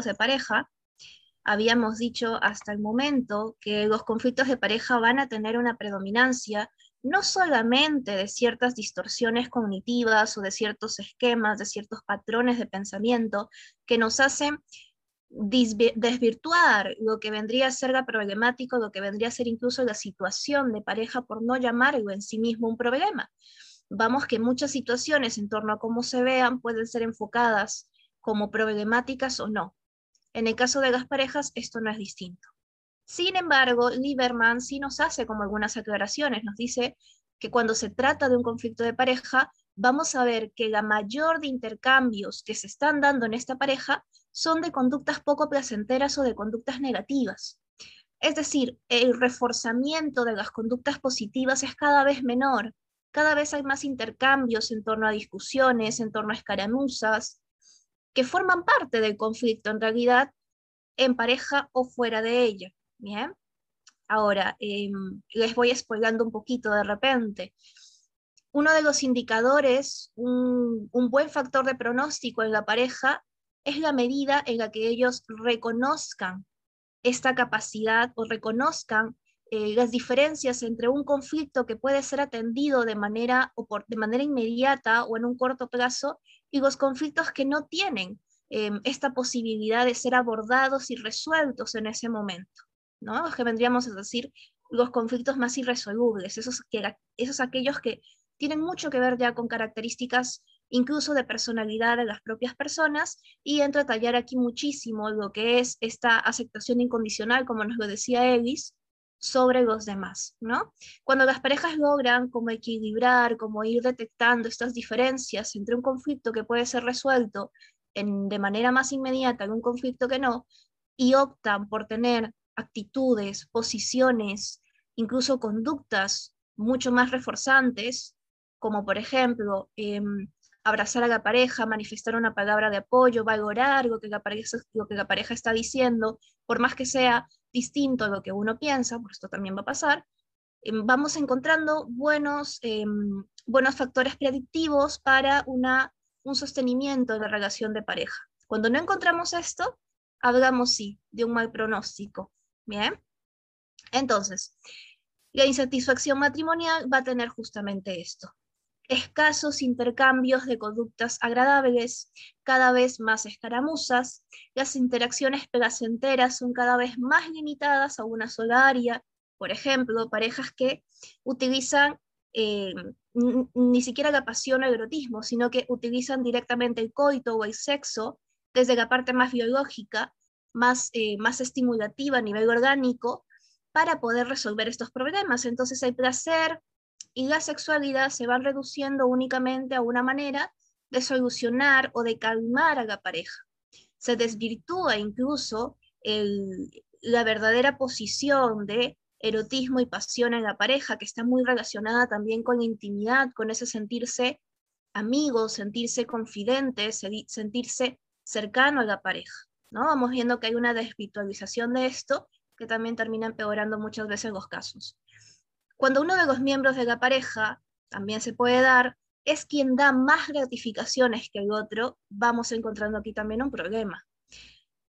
de pareja, habíamos dicho hasta el momento que los conflictos de pareja van a tener una predominancia no solamente de ciertas distorsiones cognitivas o de ciertos esquemas, de ciertos patrones de pensamiento que nos hacen desvirtuar lo que vendría a ser la problemática, lo que vendría a ser incluso la situación de pareja, por no llamarlo en sí mismo un problema. Vamos que muchas situaciones en torno a cómo se vean pueden ser enfocadas como problemáticas o no. En el caso de las parejas, esto no es distinto. Sin embargo, Lieberman sí nos hace como algunas aclaraciones, nos dice que cuando se trata de un conflicto de pareja, vamos a ver que la mayor de intercambios que se están dando en esta pareja son de conductas poco placenteras o de conductas negativas. Es decir, el reforzamiento de las conductas positivas es cada vez menor, cada vez hay más intercambios en torno a discusiones, en torno a escaramuzas, que forman parte del conflicto en realidad en pareja o fuera de ella. Bien, ahora em, les voy spoilando un poquito de repente. Uno de los indicadores, un, un buen factor de pronóstico en la pareja es la medida en la que ellos reconozcan esta capacidad o reconozcan eh, las diferencias entre un conflicto que puede ser atendido de manera, o por, de manera inmediata o en un corto plazo y los conflictos que no tienen em, esta posibilidad de ser abordados y resueltos en ese momento, ¿no? Los que vendríamos a decir los conflictos más irresolubles, esos, que, esos aquellos que tienen mucho que ver ya con características incluso de personalidad de las propias personas, y entro a tallar aquí muchísimo lo que es esta aceptación incondicional, como nos lo decía Ellis, sobre los demás, ¿no? Cuando las parejas logran como equilibrar, como ir detectando estas diferencias entre un conflicto que puede ser resuelto en, de manera más inmediata en un conflicto que no, y optan por tener actitudes, posiciones, incluso conductas mucho más reforzantes, como por ejemplo em, abrazar a la pareja, manifestar una palabra de apoyo, valorar lo que la pareja, lo que la pareja está diciendo, por más que sea distinto a lo que uno piensa, por esto también va a pasar, em, vamos encontrando buenos, em, buenos factores predictivos para una, un sostenimiento de la relación de pareja. Cuando no encontramos esto, hablamos sí de un mal pronóstico. Bien. Entonces, la insatisfacción matrimonial va a tener justamente esto escasos intercambios de conductas agradables, cada vez más escaramuzas, las interacciones placenteras son cada vez más limitadas a una sola área, por ejemplo, parejas que utilizan eh, ni siquiera la pasión o el erotismo, sino que utilizan directamente el coito o el sexo desde la parte más biológica, más, eh, más estimulativa a nivel orgánico, para poder resolver estos problemas. Entonces el placer, y la sexualidad se van reduciendo únicamente a una manera de solucionar o de calmar a la pareja. Se desvirtúa incluso la verdadera posición de erotismo y pasión en la pareja, que está muy relacionada también con la intimidad, con ese sentirse amigos, sentirse confidentes, sentirse cercano a la pareja. ¿no? Vamos viendo que hay una desvirtualización de esto que también termina empeorando muchas veces los casos. Cuando uno de los miembros de la pareja también se puede dar, es quien da más gratificaciones que el otro, vamos encontrando aquí también un problema.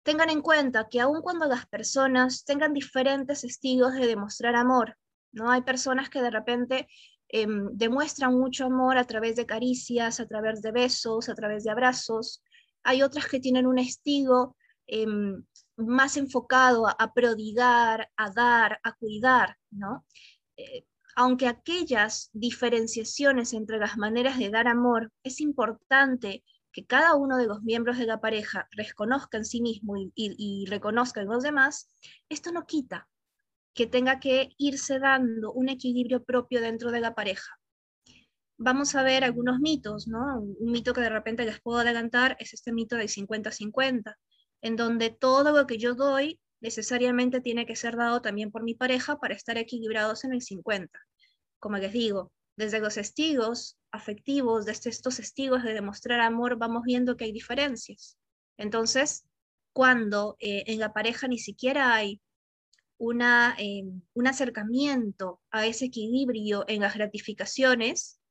Tengan en cuenta que aun cuando las personas tengan diferentes estilos de demostrar amor, ¿no? Hay personas que de repente em, demuestran mucho amor a través de caricias, a través de besos, a través de abrazos. Hay otras que tienen un estilo em, más enfocado a, a, prodigar, a dar, a cuidar, ¿no? Eh, aunque aquellas diferenciaciones entre las maneras de dar amor, es importante que cada uno de los miembros de la pareja reconozca en sí mismo y, reconozca en los demás, esto no quita que tenga que irse dando un equilibrio propio dentro de la pareja. Vamos a ver algunos mitos, ¿no? Un mito que de repente les puedo adelantar es este mito del 50-50, en donde todo lo que yo doy necesariamente tiene que ser dado también por mi pareja para estar equilibrados en el 50. Como les digo, desde los testigos afectivos, desde estos testigos de demostrar amor, vamos viendo que hay diferencias. Entonces, cuando eh, en la pareja ni siquiera hay una, eh, un acercamiento a ese equilibrio en las gratificaciones,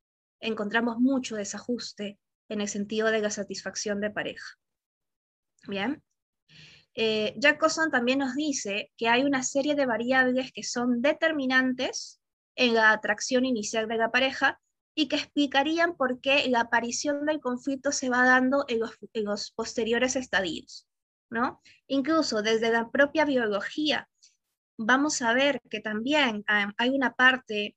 encontramos mucho desajuste en el sentido de la satisfacción de pareja. Bien, eh, Jacobson también nos dice que hay una serie de variables que son determinantes en la atracción inicial de la pareja y que explicarían por qué la aparición del conflicto se va dando en los, posteriores estadios. ¿no? Incluso desde la propia biología, vamos a ver que también hay una parte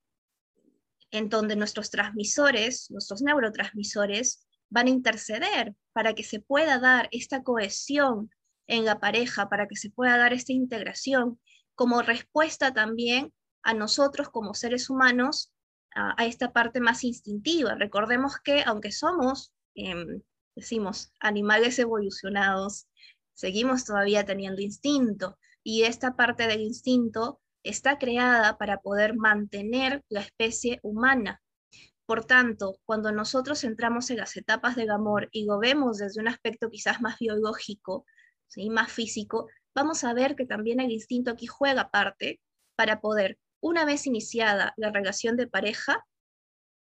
en donde nuestros transmisores, nuestros neurotransmisores, van a interceder para que se pueda dar esta cohesión en la pareja, para que se pueda dar esta integración como respuesta también a nosotros como seres humanos a, esta parte más instintiva. Recordemos que aunque somos, em, decimos, animales evolucionados, seguimos todavía teniendo instinto y esta parte del instinto está creada para poder mantener la especie humana. Por tanto, cuando nosotros entramos en las etapas del amor y lo vemos desde un aspecto quizás más biológico, ¿sí? más físico, vamos a ver que también el instinto aquí juega parte para poder una vez iniciada la relación de pareja,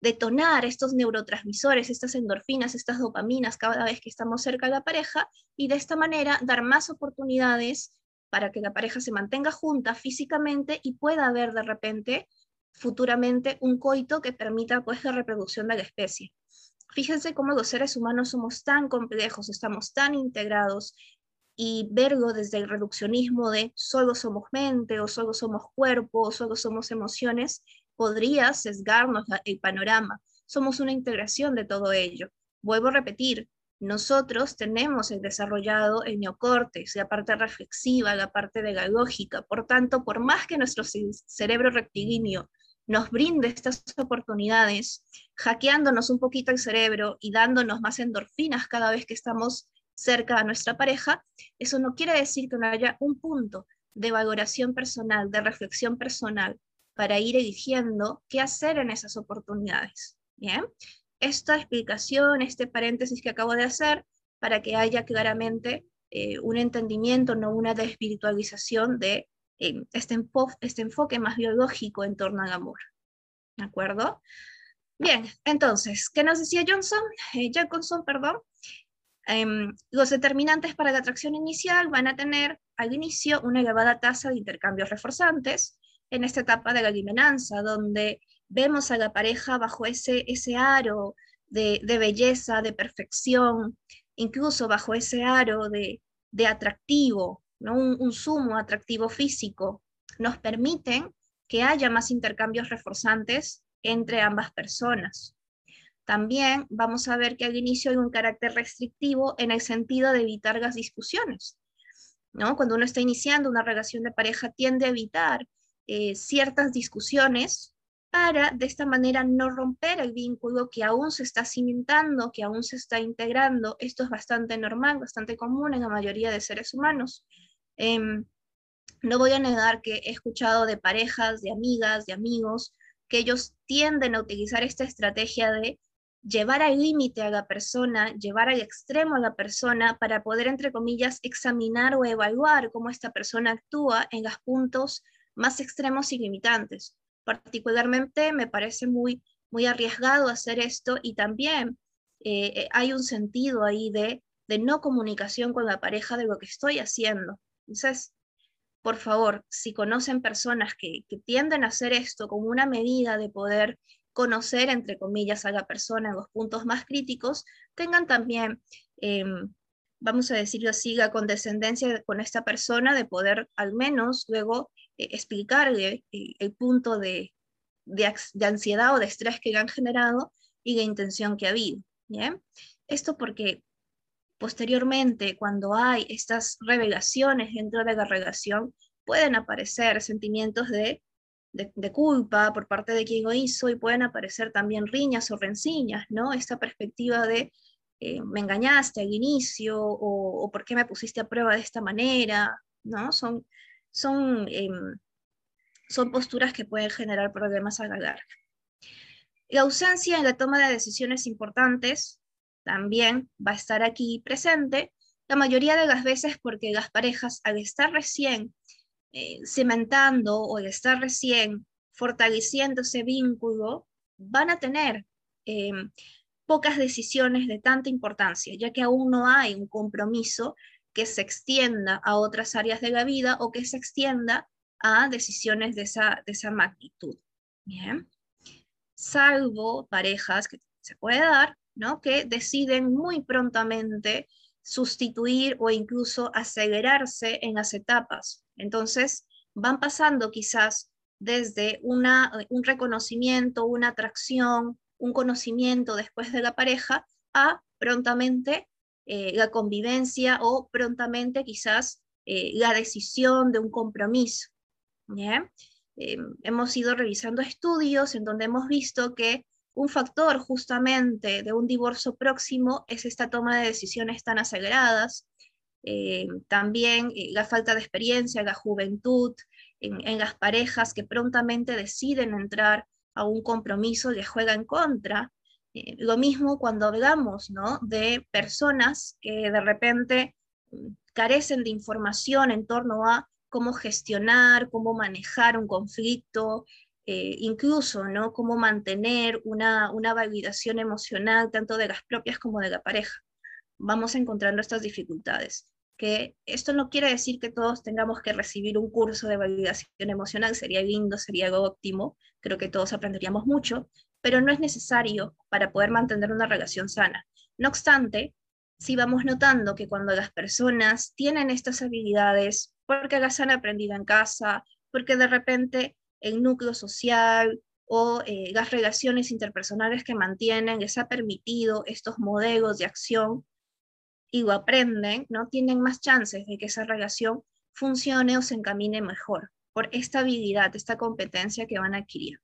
detonar estos neurotransmisores, estas endorfinas, estas dopaminas cada vez que estamos cerca de la pareja y de esta manera dar más oportunidades para que la pareja se mantenga junta físicamente y pueda haber de repente futuramente un coito que permita pues la reproducción de la especie. Fíjense cómo los seres humanos somos tan complejos, estamos tan integrados y verlo desde el reduccionismo de solo somos mente o solo somos cuerpo o solo somos emociones, podría sesgarnos el panorama. Somos una integración de todo ello. Vuelvo a repetir, nosotros tenemos el desarrollado el neocórtex, la parte reflexiva, la parte de la lógica. Por tanto, por más que nuestro cerebro rectilíneo nos brinde estas oportunidades, hackeándonos un poquito el cerebro y dándonos más endorfinas cada vez que estamos cerca a nuestra pareja, eso no quiere decir que no haya un punto de valoración personal, de reflexión personal, para ir eligiendo qué hacer en esas oportunidades. Bien, esta explicación, este paréntesis que acabo de hacer, para que haya claramente eh, un entendimiento, no una desvirtualización de eh, este, este enfoque más biológico en torno al amor. ¿De acuerdo? Bien, entonces, ¿qué nos decía Johnson? Eh, perdón. Em, los determinantes para la atracción inicial van a tener al inicio una elevada tasa de intercambios reforzantes en esta etapa de la limenanza, donde vemos a la pareja bajo ese, ese aro de, belleza, de perfección, incluso bajo ese aro de, atractivo, un sumo atractivo físico, nos permiten que haya más intercambios reforzantes entre ambas personas. También vamos a ver que al inicio hay un carácter restrictivo en el sentido de evitar las discusiones. ¿no? Cuando uno está iniciando una relación de pareja tiende a evitar eh, ciertas discusiones para de esta manera no romper el vínculo que aún se está cimentando, que aún se está integrando. Esto es bastante normal, bastante común en la mayoría de seres humanos. Em, no voy a negar que he escuchado de parejas, de amigas, de amigos, que ellos tienden a utilizar esta estrategia de llevar al límite a la persona, llevar al extremo a la persona para poder, entre comillas, examinar o evaluar cómo esta persona actúa en los puntos más extremos y limitantes. Particularmente me parece muy, muy arriesgado hacer esto y también eh, eh, hay un sentido ahí de, de no comunicación con la pareja de lo que estoy haciendo. Entonces, por favor, si conocen personas que, que tienden a hacer esto como una medida de poder conocer, entre comillas, a la persona en los puntos más críticos, tengan también, em, vamos a decirlo así, la condescendencia con esta persona de poder al menos luego eh, explicarle eh, el punto de, de, ansiedad o de estrés que le han generado y la intención que ha habido. ¿bien? Esto porque posteriormente, cuando hay estas revelaciones dentro de la relación, pueden aparecer sentimientos de de, culpa por parte de quien lo hizo y pueden aparecer también riñas o renciñas, ¿no? Esta perspectiva de eh, me engañaste al inicio o, por qué me pusiste a prueba de esta manera, ¿no? Son, son, em, son posturas que pueden generar problemas a la larga. La ausencia en la toma de decisiones importantes también va a estar aquí presente, la mayoría de las veces porque las parejas al estar recién eh, cimentando o estar recién fortaleciendo ese vínculo, van a tener em, pocas decisiones de tanta importancia, ya que aún no hay un compromiso que se extienda a otras áreas de la vida o que se extienda a decisiones de esa, de esa magnitud. Bien. Salvo parejas que se puede dar, ¿no? Que deciden muy prontamente sustituir o incluso acelerarse en las etapas. Entonces, van pasando quizás desde una, un reconocimiento, una atracción, un conocimiento después de la pareja, a prontamente eh, la convivencia o prontamente quizás eh, la decisión de un compromiso. Eh, hemos ido revisando estudios en donde hemos visto que un factor justamente de un divorcio próximo es esta toma de decisiones tan aceleradas, también la falta de experiencia, la juventud, en, las parejas que prontamente deciden entrar a un compromiso les juega en contra. Eh, lo mismo cuando hablamos ¿no? de personas que de repente mm, carecen de información en torno a cómo gestionar, cómo manejar un conflicto, eh, incluso ¿no? cómo mantener una, una validación emocional tanto de las propias como de la pareja. Vamos encontrando estas dificultades que esto no quiere decir que todos tengamos que recibir un curso de validación emocional, sería lindo, sería algo óptimo, creo que todos aprenderíamos mucho, pero no es necesario para poder mantener una relación sana. No obstante, si vamos notando que cuando las personas tienen estas habilidades, porque las han aprendido en casa, porque de repente el núcleo social o eh, las relaciones interpersonales que mantienen les ha permitido estos modelos de acción, aprenden, ¿no? tienen más chances de que esa relación funcione o se encamine mejor por esta habilidad, esta competencia que van adquiriendo.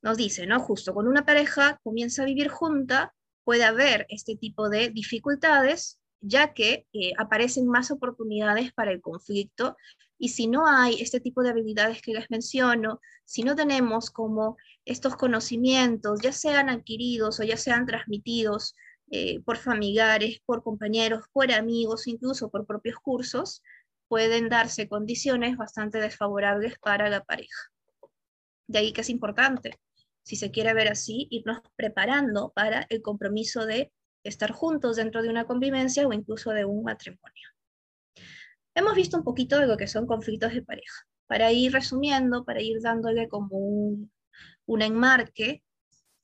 Nos dice, ¿no? Justo cuando una pareja comienza a vivir junta, puede haber este tipo de dificultades, ya que eh, aparecen más oportunidades para el conflicto, y si no hay este tipo de habilidades que les menciono, si no tenemos como estos conocimientos, ya sean adquiridos o ya sean transmitidos eh, por familiares, por compañeros, por amigos, incluso por propios cursos, pueden darse condiciones bastante desfavorables para la pareja. De ahí que es importante, si se quiere ver así, irnos preparando para el compromiso de estar juntos dentro de una convivencia o incluso de un matrimonio. Hemos visto un poquito de lo que son conflictos de pareja. Para ir resumiendo, para ir dándole como un, un enmarque,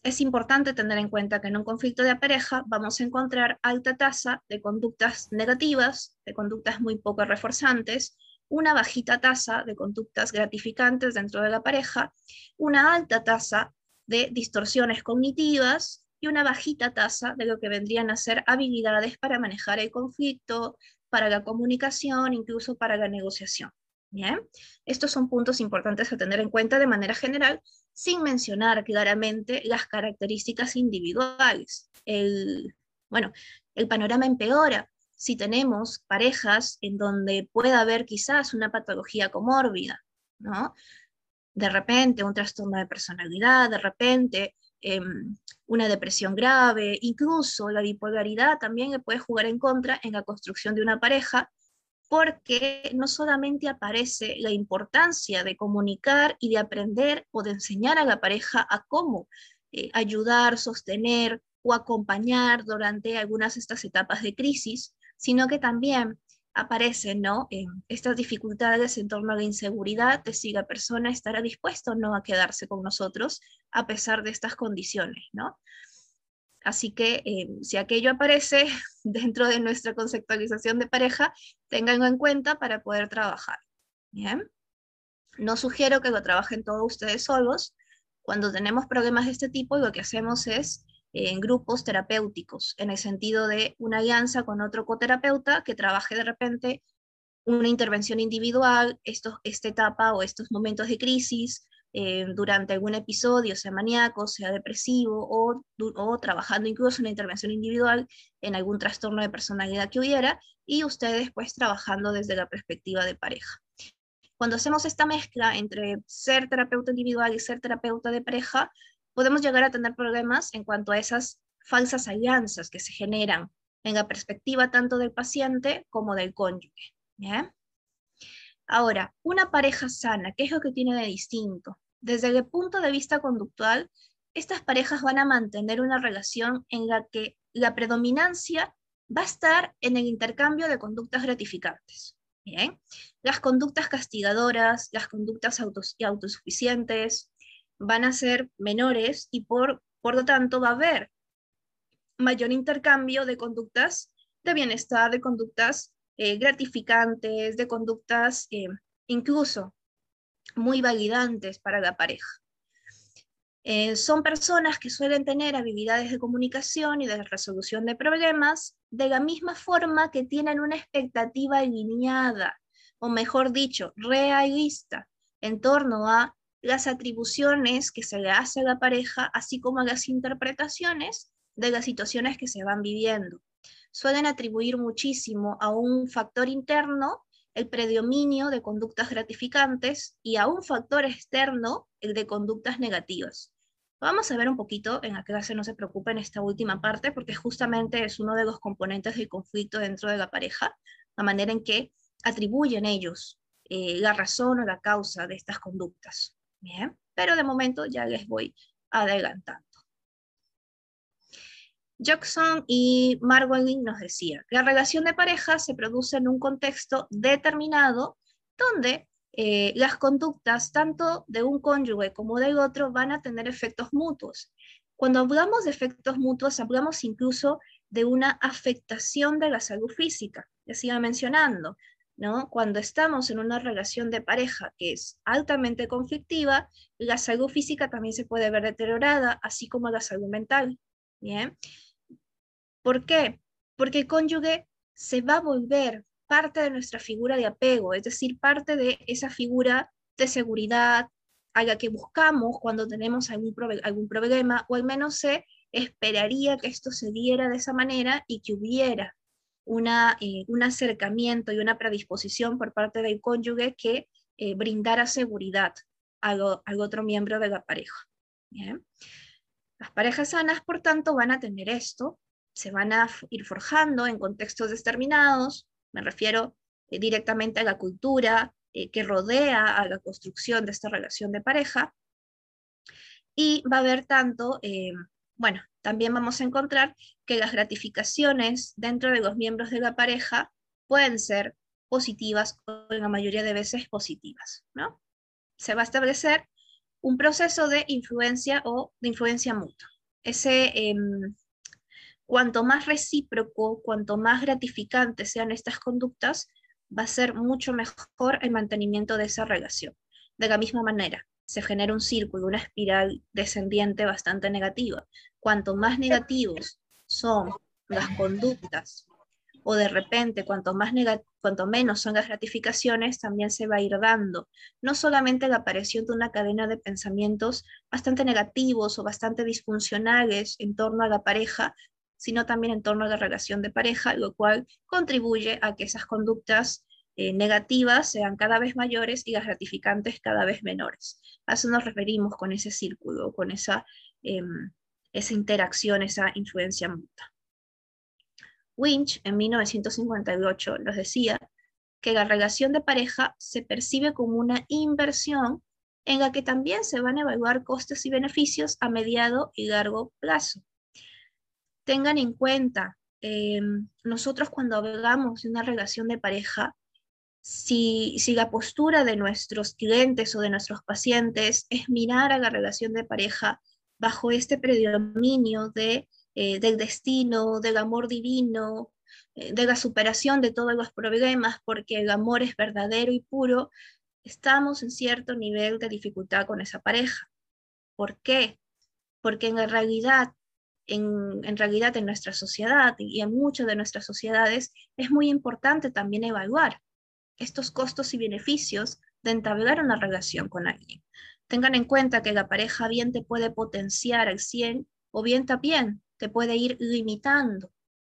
es importante tener en cuenta que en un conflicto de pareja vamos a encontrar alta tasa de conductas negativas, de conductas muy poco reforzantes, una bajita tasa de conductas gratificantes dentro de la pareja, una alta tasa de distorsiones cognitivas y una bajita tasa de lo que vendrían a ser habilidades para manejar el conflicto, para la comunicación, incluso para la negociación. Bien, estos son puntos importantes a tener en cuenta de manera general sin mencionar claramente las características individuales. El, bueno, el panorama empeora si tenemos parejas en donde pueda haber quizás una patología comórbida, ¿no? De repente un trastorno de personalidad, de repente em, una depresión grave, incluso la bipolaridad también le puede jugar en contra en la construcción de una pareja porque no solamente aparece la importancia de comunicar y de aprender o de enseñar a la pareja a cómo eh, ayudar, sostener o acompañar durante algunas de estas etapas de crisis, sino que también aparecen ¿no? estas dificultades en torno a la inseguridad de si la persona estará dispuesta o no a quedarse con nosotros a pesar de estas condiciones. ¿no? Así que eh, si aquello aparece dentro de nuestra conceptualización de pareja, ténganlo en cuenta para poder trabajar. No sugiero que lo trabajen todos ustedes solos. Cuando tenemos problemas de este tipo, lo que hacemos es eh, en grupos terapéuticos, en el sentido de una alianza con otro coterapeuta que trabaje de repente una intervención individual, esta etapa o estos momentos de crisis, eh, durante algún episodio, sea maníaco, sea depresivo, o, o trabajando incluso en intervención individual en algún trastorno de personalidad que hubiera, y ustedes pues trabajando desde la perspectiva de pareja. Cuando hacemos esta mezcla entre ser terapeuta individual y ser terapeuta de pareja, podemos llegar a tener problemas en cuanto a esas falsas alianzas que se generan en la perspectiva tanto del paciente como del cónyuge. Ahora, una pareja sana, ¿qué es lo que tiene de distinto? Desde el punto de vista conductual, estas parejas van a mantener una relación en la que la predominancia va a estar en el intercambio de conductas gratificantes. Bien, las conductas castigadoras, las conductas autosuficientes van a ser menores y por, por lo tanto va a haber mayor intercambio de conductas de bienestar, de conductas eh, gratificantes, de conductas eh, incluso muy validantes para la pareja. Eh, son personas que suelen tener habilidades de comunicación y de resolución de problemas de la misma forma que tienen una expectativa alineada, o mejor dicho, realista, en torno a las atribuciones que se le hace a la pareja, así como a las interpretaciones de las situaciones que se van viviendo. Suelen atribuir muchísimo a un factor interno el predominio de conductas gratificantes y a un factor externo el de conductas negativas. Vamos a ver un poquito en la clase, no se preocupen, esta última parte, porque justamente es uno de los componentes del conflicto dentro de la pareja, la manera en que atribuyen ellos eh, la razón o la causa de estas conductas. Bien, pero de momento ya les voy adelantando. Jackson y Margolin nos decían, la relación de pareja se produce en un contexto determinado donde eh, las conductas tanto de un cónyuge como del otro van a tener efectos mutuos. Cuando hablamos de efectos mutuos, hablamos incluso de una afectación de la salud física, se iba mencionando, ¿no? Cuando estamos en una relación de pareja que es altamente conflictiva, la salud física también se puede ver deteriorada, así como la salud mental, ¿bien? ¿Por qué? Porque el cónyuge se va a volver parte de nuestra figura de apego, es decir, parte de esa figura de seguridad a la que buscamos cuando tenemos algún, algún problema, o al menos se esperaría que esto se diera de esa manera y que hubiera una, eh, un acercamiento y una predisposición por parte del cónyuge que eh, brindara seguridad al, al, otro miembro de la pareja. Las parejas sanas, por tanto, van a tener esto, se van a ir forjando en contextos determinados, me refiero eh, directamente a la cultura eh, que rodea a la construcción de esta relación de pareja. Y va a haber tanto, eh, bueno, también vamos a encontrar que las gratificaciones dentro de los miembros de la pareja pueden ser positivas o en la mayoría de veces positivas, ¿no? Se va a establecer un proceso de influencia o de influencia mutua. Ese em, Cuanto más recíproco, cuanto más gratificantes sean estas conductas, va a ser mucho mejor el mantenimiento de esa relación. De la misma manera, se genera un círculo, una espiral descendiente bastante negativa. Cuanto más negativos son las conductas o de repente cuanto, más cuanto menos son las gratificaciones, también se va a ir dando no solamente la aparición de una cadena de pensamientos bastante negativos o bastante disfuncionales en torno a la pareja, sino también en torno a la relación de pareja, lo cual contribuye a que esas conductas eh, negativas sean cada vez mayores y las gratificantes cada vez menores. A eso nos referimos con ese círculo, con esa, em, esa interacción, esa influencia mutua. Winch en 1958 nos decía que la relación de pareja se percibe como una inversión en la que también se van a evaluar costes y beneficios a mediado y largo plazo tengan en cuenta, eh, nosotros cuando hablamos de una relación de pareja, si, si, la postura de nuestros clientes o de nuestros pacientes es mirar a la relación de pareja bajo este predominio de, eh, del destino, del amor divino, eh, de la superación de todos los problemas, porque el amor es verdadero y puro, estamos en cierto nivel de dificultad con esa pareja. ¿Por qué? Porque en la realidad en, realidad en nuestra sociedad y en muchas de nuestras sociedades es muy importante también evaluar estos costos y beneficios de entablar una relación con alguien. Tengan en cuenta que la pareja bien te puede potenciar al 100 o bien también te puede ir limitando.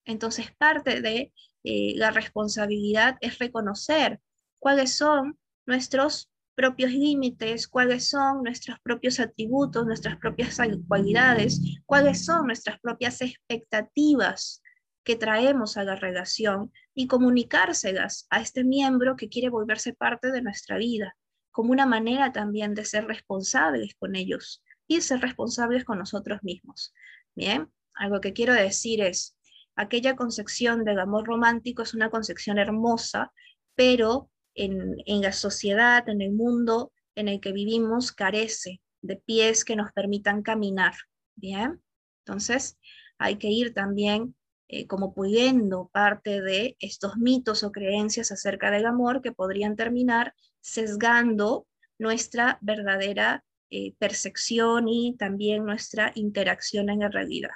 Entonces parte de eh, la responsabilidad es reconocer cuáles son nuestros propios límites, cuáles son nuestros propios atributos, nuestras propias cualidades, cuáles son nuestras propias expectativas que traemos a la relación y comunicárselas a este miembro que quiere volverse parte de nuestra vida, como una manera también de ser responsables con ellos y ser responsables con nosotros mismos. Bien, algo que quiero decir es, aquella concepción del amor romántico es una concepción hermosa, pero en, la sociedad, en el mundo en el que vivimos, carece de pies que nos permitan caminar, ¿bien? Entonces, hay que ir también eh, como pudiendo parte de estos mitos o creencias acerca del amor que podrían terminar sesgando nuestra verdadera eh, percepción y también nuestra interacción en la realidad.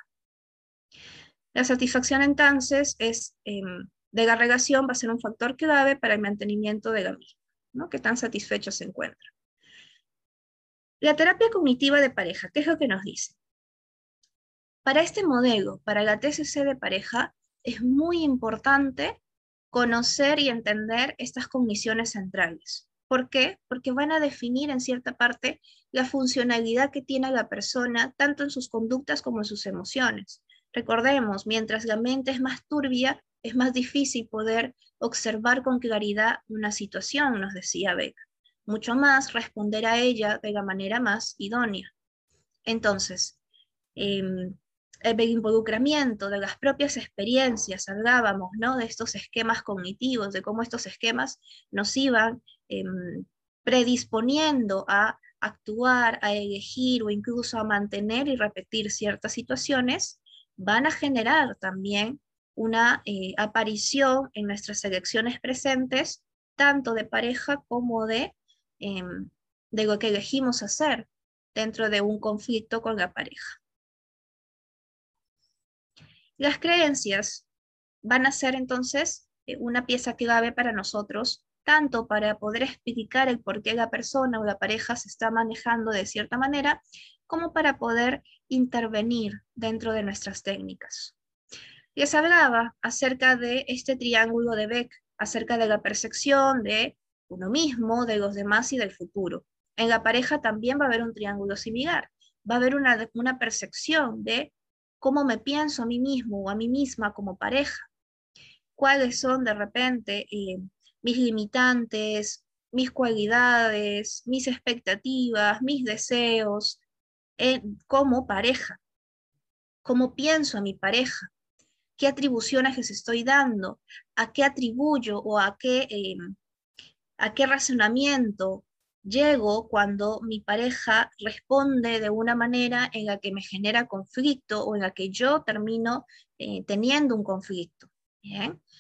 La satisfacción entonces es, em, de la relación va a ser un factor clave para el mantenimiento de la misma, ¿no? que tan satisfecho se encuentra. La terapia cognitiva de pareja, ¿qué es lo que nos dice? Para este modelo, para la TCC de pareja, es muy importante conocer y entender estas cogniciones centrales. ¿Por qué? Porque van a definir en cierta parte la funcionalidad que tiene la persona, tanto en sus conductas como en sus emociones. Recordemos, mientras la mente es más turbia, es más difícil poder observar con claridad una situación, nos decía Beck. Mucho más responder a ella de la manera más idónea. Entonces, em, el involucramiento de las propias experiencias, hablábamos ¿no? de estos esquemas cognitivos, de cómo estos esquemas nos iban em, predisponiendo a actuar, a elegir o incluso a mantener y repetir ciertas situaciones, van a generar también una eh, aparición en nuestras elecciones presentes, tanto de pareja como de, em, de lo que elegimos hacer dentro de un conflicto con la pareja. Las creencias van a ser entonces eh, una pieza clave para nosotros, tanto para poder explicar el por qué la persona o la pareja se está manejando de cierta manera, como para poder intervenir dentro de nuestras técnicas. Les hablaba acerca de este triángulo de Beck, acerca de la percepción de uno mismo, de los demás y del futuro. En la pareja también va a haber un triángulo similar. Va a haber una, una percepción de cómo me pienso a mí mismo o a mí misma como pareja, cuáles son de repente eh, mis limitantes, mis cualidades, mis expectativas, mis deseos eh, como pareja, cómo pienso a mi pareja, qué atribuciones les estoy dando, a qué atribuyo o a qué, eh, a qué razonamiento llego cuando mi pareja responde de una manera en la que me genera conflicto o en la que yo termino eh, teniendo un conflicto.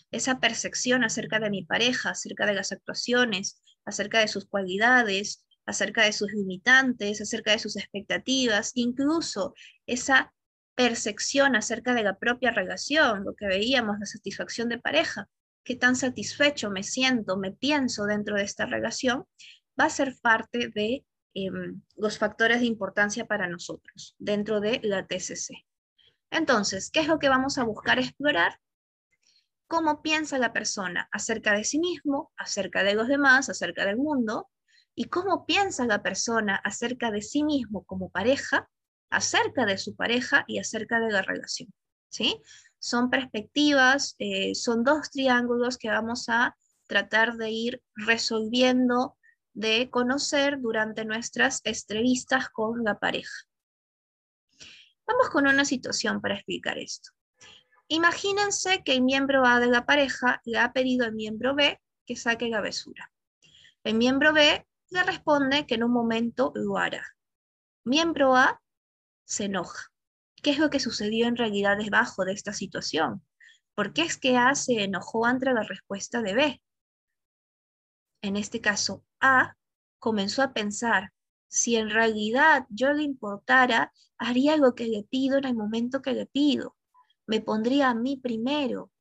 Esa percepción acerca de mi pareja, acerca de las actuaciones, acerca de sus cualidades, acerca de sus limitantes, acerca de sus expectativas, incluso esa percepción acerca de la propia relación, lo que veíamos, la satisfacción de pareja, qué tan satisfecho me siento, me pienso dentro de esta relación, va a ser parte de em, los factores de importancia para nosotros dentro de la TCC. Entonces, ¿qué es lo que vamos a buscar explorar? Cómo piensa la persona acerca de sí mismo, acerca de los demás, acerca del mundo, y cómo piensa la persona acerca de sí mismo como pareja, acerca de su pareja y acerca de la relación. ¿sí? Son perspectivas, eh, son dos triángulos que vamos a tratar de ir resolviendo de conocer durante nuestras entrevistas con la pareja. Vamos con una situación para explicar esto. Imagínense que el miembro A de la pareja le ha pedido al miembro B que saque la besura. El miembro B le responde que en un momento lo hará. Miembro A se enoja. ¿Qué es lo que sucedió en realidad debajo de esta situación? ¿Por qué es que A se enojó ante la respuesta de B? En este caso, A comenzó a pensar, si en realidad yo le importara, haría lo que le pido en el momento que le pido. Me pondría a mí primero,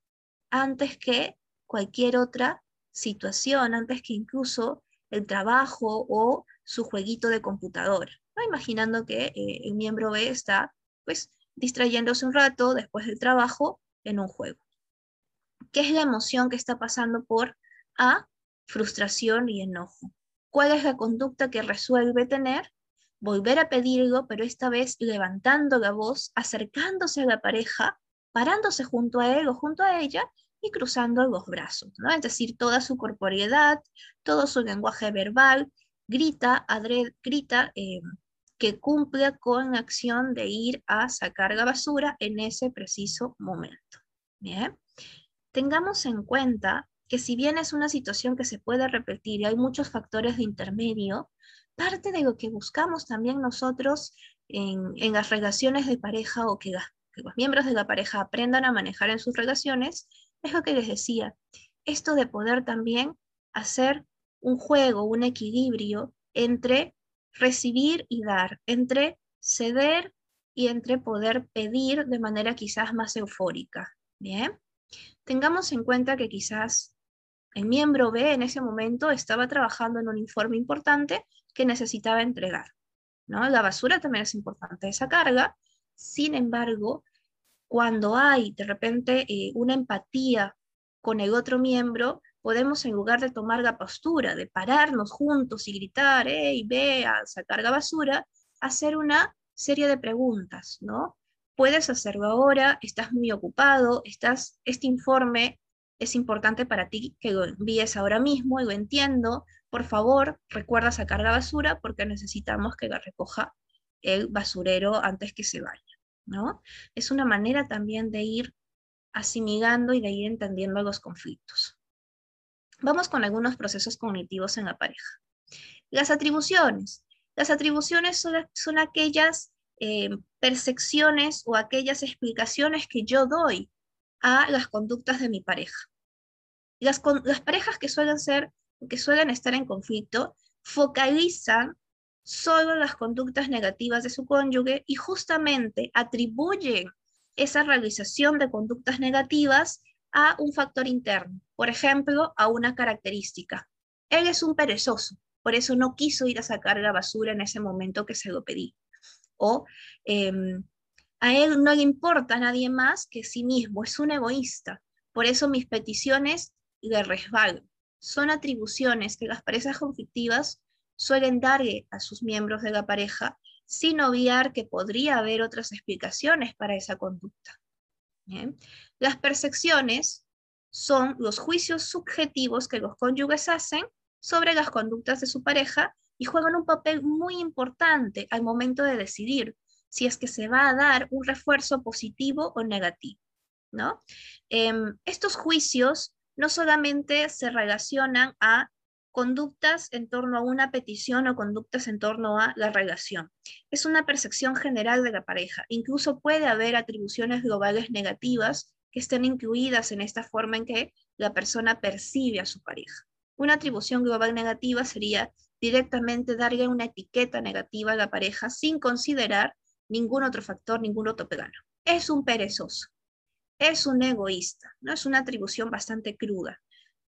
antes que cualquier otra situación, antes que incluso el trabajo o su jueguito de computadora. Imaginando que eh, el miembro B está pues distrayéndose un rato después del trabajo en un juego. ¿Qué es la emoción que está pasando por A? Frustración y enojo cuál es la conducta que resuelve tener, volver a pedirlo, pero esta vez levantando la voz, acercándose a la pareja, parándose junto a él o junto a ella y cruzando los brazos, ¿no? Es decir, toda su corporeidad, todo su lenguaje verbal, grita, grita eh, que cumpla con acción de ir a sacar la basura en ese preciso momento. Tengamos en cuenta que si bien es una situación que se puede repetir y hay muchos factores de intermedio, parte de lo que buscamos también nosotros en, las relaciones de pareja o que, que los miembros de la pareja aprendan a manejar en sus relaciones es lo que les decía, esto de poder también hacer un juego, un equilibrio entre recibir y dar, entre ceder y entre poder pedir de manera quizás más eufórica. Bien, tengamos en cuenta que quizás el miembro B en ese momento estaba trabajando en un informe importante que necesitaba entregar. ¿no? La basura también es importante, esa carga. Sin embargo, cuando hay de repente eh, una empatía con el otro miembro, podemos en lugar de tomar la postura, de pararnos juntos y gritar, hey, ve a sacar la basura, hacer una serie de preguntas, ¿no? Puedes hacerlo ahora, estás muy ocupado, estás, este informe es importante para ti que lo envíes ahora mismo y lo entiendo. Por favor, recuerda sacar la basura porque necesitamos que la recoja el basurero antes que se vaya, ¿no? Es una manera también de ir asimilando y de ir entendiendo los conflictos. Vamos con algunos procesos cognitivos en la pareja. Las atribuciones. Las atribuciones son, aquellas eh, percepciones o aquellas explicaciones que yo doy a las conductas de mi pareja. Las, las parejas que suelen ser, que suelen estar en conflicto, focalizan solo las conductas negativas de su cónyuge y justamente atribuyen esa realización de conductas negativas a un factor interno, por ejemplo, a una característica. Él es un perezoso, por eso no quiso ir a sacar la basura en ese momento que se lo pedí. O em, a él no le importa a nadie más que sí mismo, es un egoísta, por eso mis peticiones le resbalan. Son atribuciones que las parejas conflictivas suelen darle a sus miembros de la pareja sin obviar que podría haber otras explicaciones para esa conducta. Las percepciones son los juicios subjetivos que los cónyuges hacen sobre las conductas de su pareja y juegan un papel muy importante al momento de decidir si es que se va a dar un refuerzo positivo o negativo. ¿no? Em, estos juicios no solamente se relacionan a conductas en torno a una petición o conductas en torno a la relación. Es una percepción general de la pareja. Incluso puede haber atribuciones globales negativas que estén incluidas en esta forma en que la persona percibe a su pareja. Una atribución global negativa sería directamente darle una etiqueta negativa a la pareja sin considerar ningún otro factor, ningún otro plano. Es un perezoso, es un egoísta, ¿no? Es una atribución bastante cruda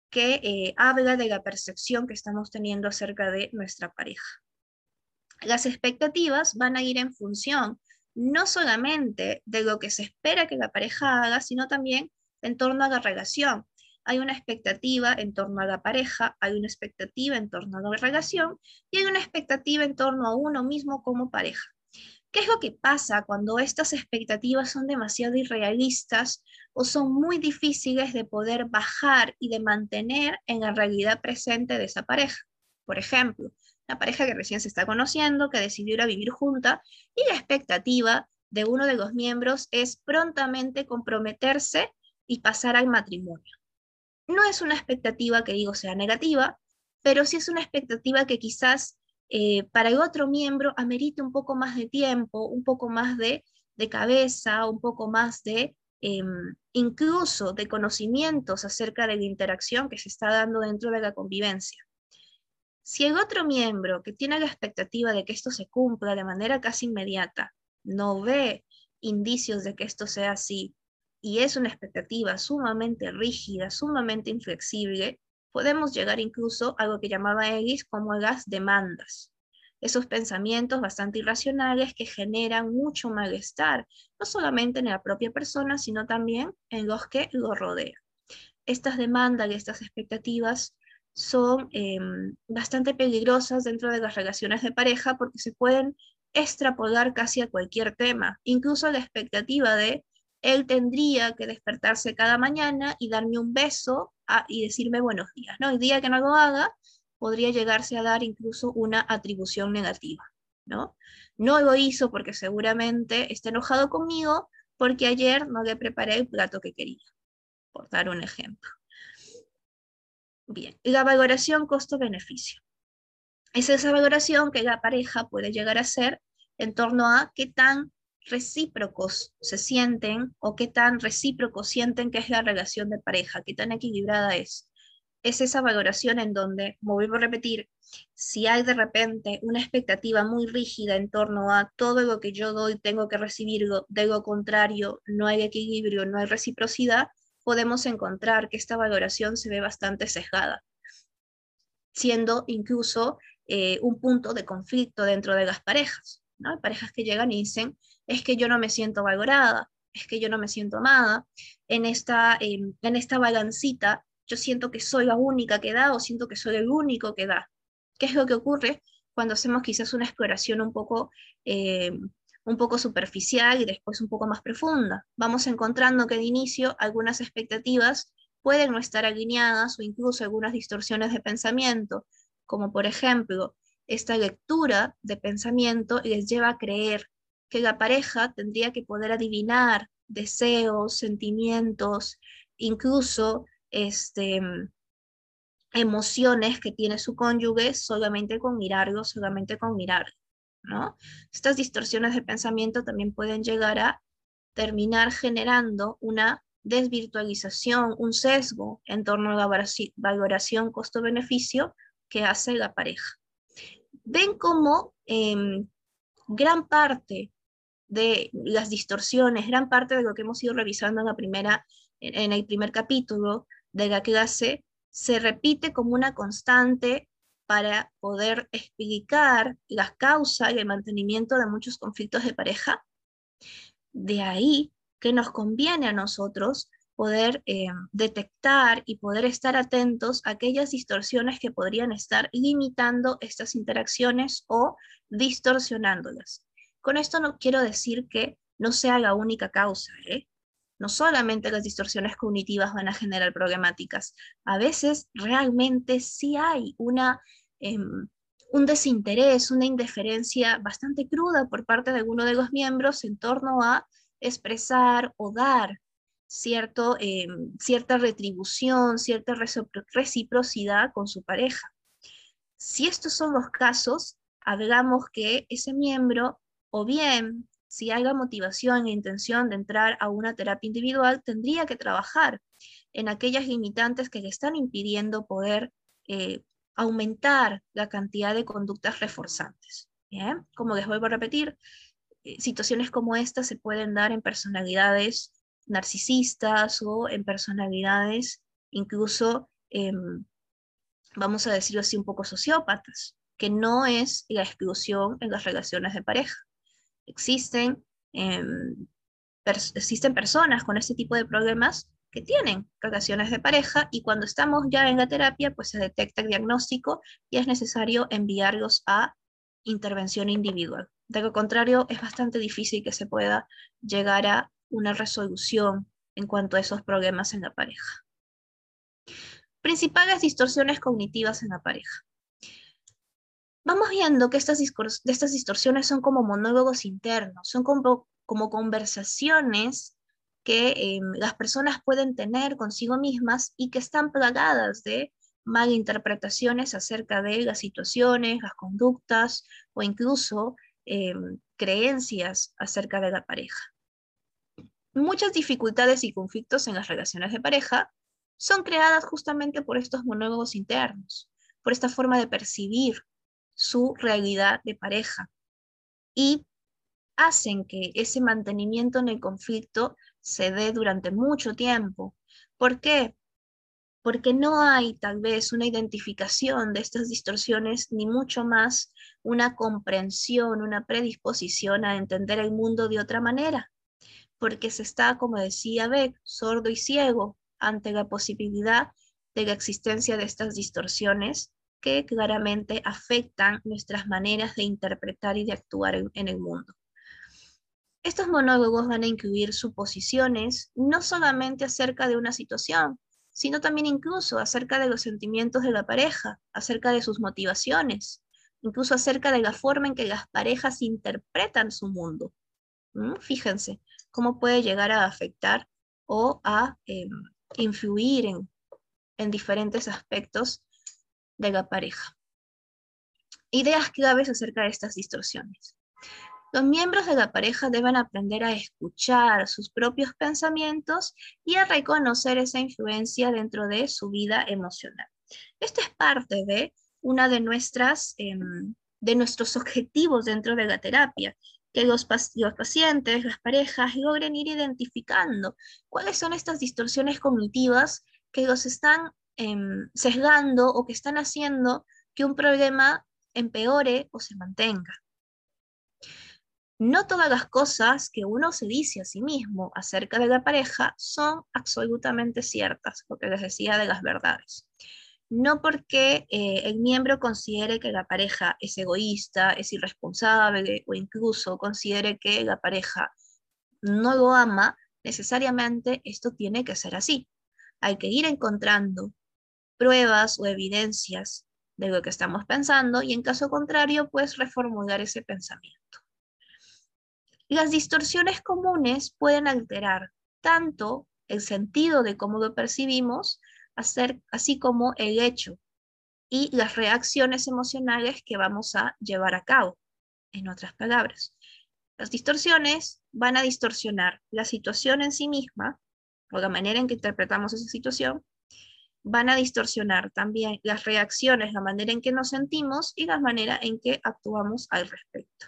que eh, habla de la percepción que estamos teniendo acerca de nuestra pareja. Las expectativas van a ir en función no solamente de lo que se espera que la pareja haga, sino también en torno a la relación. Hay una expectativa en torno a la pareja, hay una expectativa en torno a la relación y hay una expectativa en torno a uno mismo como pareja. ¿Qué es lo que pasa cuando estas expectativas son demasiado irrealistas o son muy difíciles de poder bajar y de mantener en la realidad presente de esa pareja? Por ejemplo, la pareja que recién se está conociendo, que decidió ir a vivir junta, y la expectativa de uno de los miembros es prontamente comprometerse y pasar al matrimonio. No es una expectativa que digo sea negativa, pero sí es una expectativa que quizás eh, para el otro miembro amerite un poco más de tiempo, un poco más de, cabeza, un poco más de em, incluso de conocimientos acerca de la interacción que se está dando dentro de la convivencia. Si el otro miembro que tiene la expectativa de que esto se cumpla de manera casi inmediata no ve indicios de que esto sea así y es una expectativa sumamente rígida, sumamente inflexible, podemos llegar incluso a lo que llamaba Ellis como las demandas. Esos pensamientos bastante irracionales que generan mucho malestar, no solamente en la propia persona, sino también en los que lo rodean. Estas demandas y estas expectativas son em, bastante peligrosas dentro de las relaciones de pareja porque se pueden extrapolar casi a cualquier tema, incluso la expectativa de él tendría que despertarse cada mañana y darme un beso y decirme buenos días, ¿no? El día que no lo haga, podría llegarse a dar incluso una atribución negativa, ¿no? No lo hizo porque seguramente está enojado conmigo, porque ayer no le preparé el plato que quería, por dar un ejemplo. Bien, la valoración costo-beneficio. Es esa valoración que la pareja puede llegar a hacer en torno a qué tan recíprocos se sienten o qué tan recíprocos sienten que es la relación de pareja, qué tan equilibrada es. Es esa valoración en donde, como vuelvo a repetir, si hay de repente una expectativa muy rígida en torno a todo lo que yo doy tengo que recibirlo, de lo contrario no hay equilibrio, no hay reciprocidad, podemos encontrar que esta valoración se ve bastante sesgada, siendo incluso eh, un punto de conflicto dentro de las parejas. ¿no? Parejas que llegan y dicen, es que yo no me siento valorada, es que yo no me siento amada, en esta, em, en esta balancita yo siento que soy la única que da o siento que soy el único que da. ¿Qué es lo que ocurre cuando hacemos quizás una exploración un poco, em, un poco superficial y después un poco más profunda? Vamos encontrando que de inicio algunas expectativas pueden no estar alineadas o incluso algunas distorsiones de pensamiento, como por ejemplo, esta lectura de pensamiento les lleva a creer que la pareja tendría que poder adivinar deseos, sentimientos, incluso este, emociones que tiene su cónyuge solamente con mirarlo, solamente con mirarlo. ¿No? Estas distorsiones de pensamiento también pueden llegar a terminar generando una desvirtualización, un sesgo en torno a la valoración costo-beneficio que hace la pareja. Ven cómo em, gran parte de las distorsiones, gran parte de lo que hemos ido revisando en, la primera, en el primer capítulo de la clase, se repite como una constante para poder explicar las causas y el mantenimiento de muchos conflictos de pareja. De ahí que nos conviene a nosotros poder eh, detectar y poder estar atentos a aquellas distorsiones que podrían estar limitando estas interacciones o distorsionándolas. Con esto no quiero decir que no sea la única causa, ¿eh? No solamente las distorsiones cognitivas van a generar problemáticas, a veces realmente sí hay una, em, un desinterés, una indiferencia bastante cruda por parte de alguno de los miembros en torno a expresar o dar cierto, em, cierta retribución, cierta reciprocidad con su pareja. Si estos son los casos, hablamos que ese miembro o bien, si hay la motivación e intención de entrar a una terapia individual, tendría que trabajar en aquellas limitantes que le están impidiendo poder eh, aumentar la cantidad de conductas reforzantes. Como les vuelvo a repetir, eh, situaciones como estas se pueden dar en personalidades narcisistas o en personalidades incluso, em, vamos a decirlo así, un poco sociópatas, que no es la exclusión en las relaciones de pareja. Existen, em, existen personas con este tipo de problemas que tienen relaciones de pareja y cuando estamos ya en la terapia, pues se detecta el diagnóstico y es necesario enviarlos a intervención individual. De lo contrario, es bastante difícil que se pueda llegar a una resolución en cuanto a esos problemas en la pareja. Principales distorsiones cognitivas en la pareja vamos viendo que estas, estas distorsiones son como monólogos internos, son como, como conversaciones que em, las personas pueden tener consigo mismas y que están plagadas de malinterpretaciones acerca de las situaciones, las conductas o incluso em, creencias acerca de la pareja. Muchas dificultades y conflictos en las relaciones de pareja son creadas justamente por estos monólogos internos, por esta forma de percibir su realidad de pareja y hacen que ese mantenimiento en el conflicto se dé durante mucho tiempo. ¿Por qué? Porque no hay tal vez una identificación de estas distorsiones, ni mucho más una comprensión, una predisposición a entender el mundo de otra manera. Porque se está, como decía Beck, sordo y ciego ante la posibilidad de la existencia de estas distorsiones que claramente afectan nuestras maneras de interpretar y de actuar en, el mundo. Estos monólogos van a incluir suposiciones no solamente acerca de una situación, sino también incluso acerca de los sentimientos de la pareja, acerca de sus motivaciones, incluso acerca de la forma en que las parejas interpretan su mundo. Fíjense cómo puede llegar a afectar o a em, influir en, en diferentes aspectos de la pareja. Ideas claves acerca de estas distorsiones. Los miembros de la pareja deben aprender a escuchar sus propios pensamientos y a reconocer esa influencia dentro de su vida emocional. Esto es parte de una de nuestras, em, de nuestros objetivos dentro de la terapia, que los, pacientes, las parejas, logren ir identificando cuáles son estas distorsiones cognitivas que los están em, sesgando o que están haciendo que un problema empeore o se mantenga. No todas las cosas que uno se dice a sí mismo acerca de la pareja son absolutamente ciertas, lo que les decía de las verdades. No porque eh, el miembro considere que la pareja es egoísta, es irresponsable o incluso considere que la pareja no lo ama, necesariamente esto tiene que ser así. Hay que ir encontrando pruebas o evidencias de lo que estamos pensando y en caso contrario, pues reformular ese pensamiento. Las distorsiones comunes pueden alterar tanto el sentido de cómo lo percibimos, así como el hecho y las reacciones emocionales que vamos a llevar a cabo. En otras palabras, las distorsiones van a distorsionar la situación en sí misma, o la manera en que interpretamos esa situación, van a distorsionar también las reacciones, la manera en que nos sentimos y la manera en que actuamos al respecto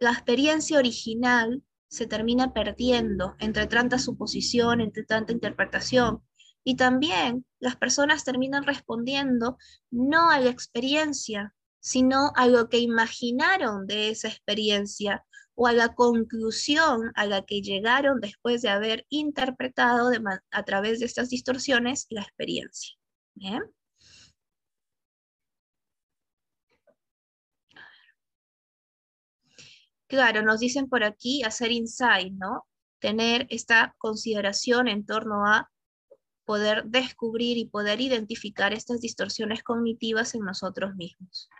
la experiencia original se termina perdiendo entre tanta suposición, entre tanta interpretación. Y también las personas terminan respondiendo no a la experiencia, sino a lo que imaginaron de esa experiencia o a la conclusión a la que llegaron después de haber interpretado a través de estas distorsiones la experiencia. Claro, nos dicen por aquí hacer insight, ¿no? Tener esta consideración en torno a poder descubrir y poder identificar estas distorsiones cognitivas en nosotros mismos.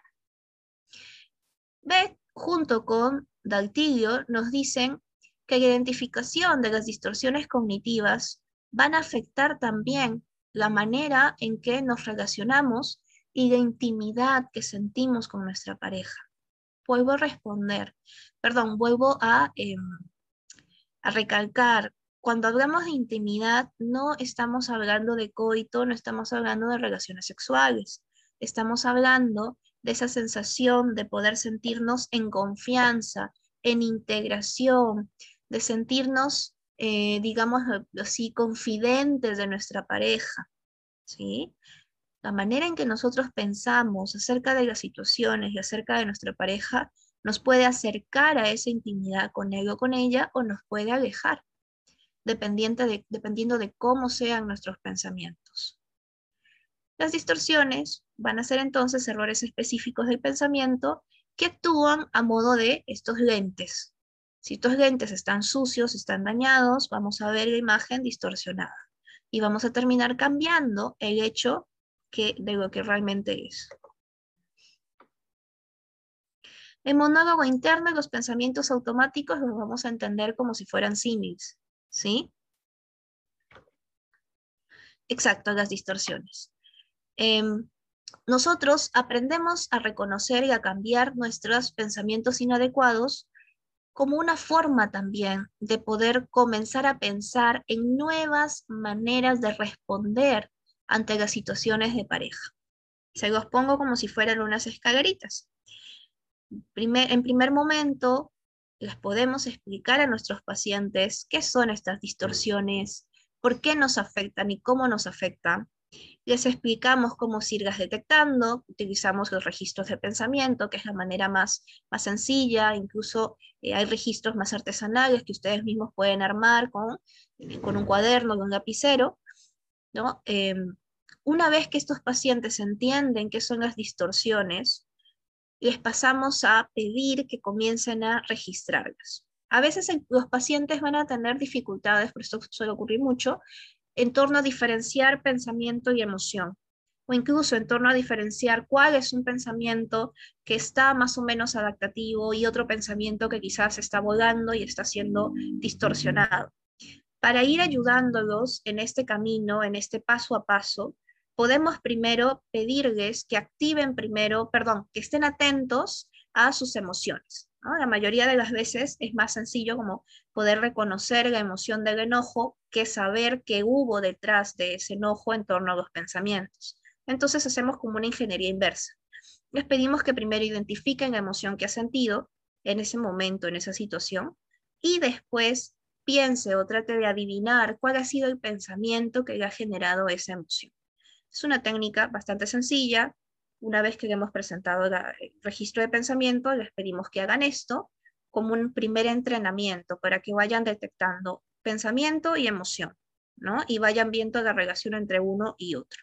Ve, junto con Daltillo, nos dicen que la identificación de las distorsiones cognitivas van a afectar también la manera en que nos relacionamos y la intimidad que sentimos con nuestra pareja. Vuelvo a responder, perdón, vuelvo a, em, a recalcar, cuando hablamos de intimidad, no estamos hablando de coito, no estamos hablando de relaciones sexuales, estamos hablando de esa sensación de poder sentirnos en confianza, en integración, de sentirnos, eh, digamos así, confidentes de nuestra pareja, ¿sí? la manera en que nosotros pensamos acerca de las situaciones y acerca de nuestra pareja nos puede acercar a esa intimidad con él o con ella o nos puede alejar, dependiendo de, dependiendo de cómo sean nuestros pensamientos. Las distorsiones van a ser entonces errores específicos del pensamiento que actúan a modo de estos lentes. Si estos lentes están sucios, están dañados, vamos a ver la imagen distorsionada y vamos a terminar cambiando el hecho que, de lo que realmente es. En monólogo interno, los pensamientos automáticos los vamos a entender como si fueran símiles, ¿sí? Exacto, las distorsiones. Em, nosotros aprendemos a reconocer y a cambiar nuestros pensamientos inadecuados como una forma también de poder comenzar a pensar en nuevas maneras de responder ante las situaciones de pareja. Se los pongo como si fueran unas escaleritas. en primer momento, les podemos explicar a nuestros pacientes qué son estas distorsiones, por qué nos afectan y cómo nos afectan. Les explicamos cómo sirgas detectando, utilizamos los registros de pensamiento, que es la manera más, más sencilla, incluso eh, hay registros más artesanales que ustedes mismos pueden armar con, con un cuaderno, con un lapicero, ¿no? Em, una vez que estos pacientes entienden qué son las distorsiones, les pasamos a pedir que comiencen a registrarlas. A veces los pacientes van a tener dificultades, por esto suele ocurrir mucho, en torno a diferenciar pensamiento y emoción. o incluso en torno a diferenciar cuál es un pensamiento que está más o menos adaptativo y otro pensamiento que quizás está volando y está siendo distorsionado. Para ir ayudándolos en este camino, en este paso a paso, podemos primero pedirles que activen primero, perdón, que estén atentos a sus emociones. La mayoría de las veces es más sencillo como poder reconocer la emoción del enojo que saber qué hubo detrás de ese enojo en torno a los pensamientos. Entonces hacemos como una ingeniería inversa. Les pedimos que primero identifiquen la emoción que ha sentido en ese momento, en esa situación, y después piense o trate de adivinar cuál ha sido el pensamiento que le ha generado esa emoción. Es una técnica bastante sencilla. Una vez que hemos presentado el registro de pensamiento, les pedimos que hagan esto como un primer entrenamiento para que vayan detectando pensamiento y emoción, ¿no? Y vayan viendo la relación entre uno y otro.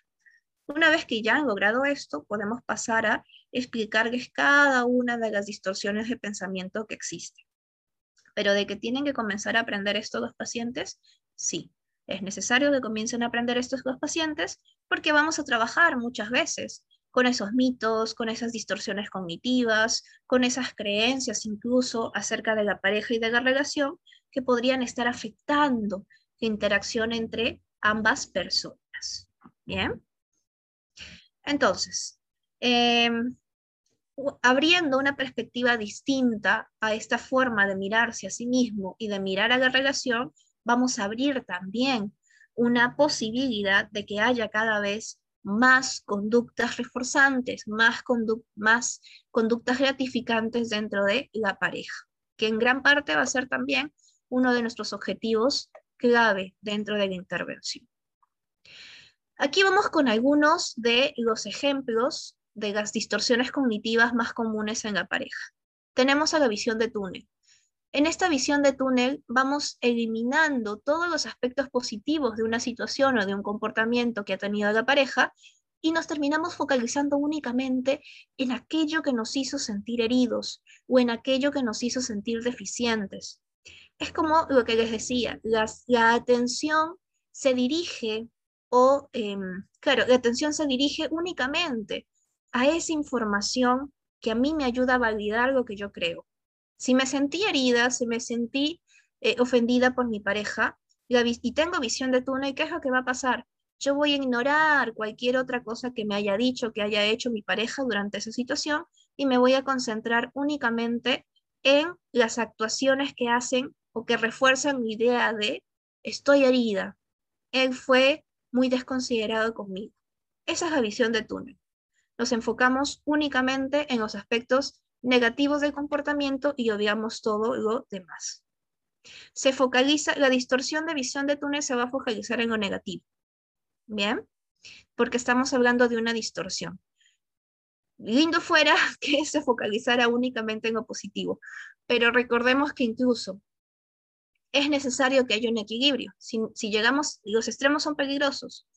Una vez que ya han logrado esto, podemos pasar a explicarles cada una de las distorsiones de pensamiento que existen. Pero de que tienen que comenzar a aprender esto los pacientes, sí. Es necesario que comiencen a aprender estos los pacientes porque vamos a trabajar muchas veces con esos mitos, con esas distorsiones cognitivas, con esas creencias incluso acerca de la pareja y de la relación que podrían estar afectando la interacción entre ambas personas. Bien. Entonces, em, abriendo una perspectiva distinta a esta forma de mirarse a sí mismo y de mirar a la relación, vamos a abrir también una posibilidad de que haya cada vez más conductas reforzantes, más, conductas gratificantes dentro de la pareja, que en gran parte va a ser también uno de nuestros objetivos clave dentro de la intervención. Aquí vamos con algunos de los ejemplos de las distorsiones cognitivas más comunes en la pareja. Tenemos a la visión de túnel. En esta visión de túnel vamos eliminando todos los aspectos positivos de una situación o de un comportamiento que ha tenido la pareja y nos terminamos focalizando únicamente en aquello que nos hizo sentir heridos o en aquello que nos hizo sentir deficientes. Es como lo que les decía, la atención se dirige o, em, claro, la atención se dirige únicamente a esa información que a mí me ayuda a validar lo que yo creo. Si me sentí herida, si me sentí eh, ofendida por mi pareja y tengo visión de túnel, ¿qué es lo que va a pasar? Yo voy a ignorar cualquier otra cosa que me haya dicho, que haya hecho mi pareja durante esa situación y me voy a concentrar únicamente en las actuaciones que hacen o que refuerzan mi idea de estoy herida. Él fue muy desconsiderado conmigo. Esa es la visión de túnel. Nos enfocamos únicamente en los aspectos negativos del comportamiento y obviamos todo lo demás. Se focaliza, la distorsión de visión de túnel se va a focalizar en lo negativo. ¿Bien? Porque estamos hablando de una distorsión. Lindo fuera que se focalizara únicamente en lo positivo, pero recordemos que incluso es necesario que haya un equilibrio. Si, si llegamos, los extremos son peligrosos.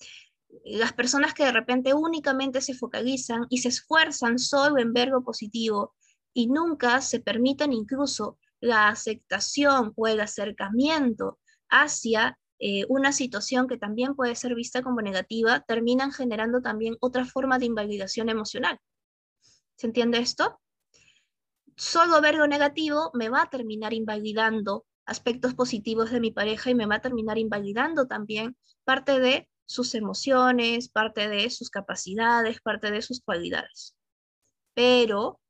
Las personas que de repente únicamente se focalizan y se esfuerzan solo en ver lo positivo y nunca se permiten incluso la aceptación o el acercamiento hacia eh, una situación que también puede ser vista como negativa, terminan generando también otra forma de invalidación emocional. ¿Se entiende esto? Solo ver lo negativo me va a terminar invalidando aspectos positivos de mi pareja y me va a terminar invalidando también parte de sus emociones, parte de sus capacidades, parte de sus cualidades. Pero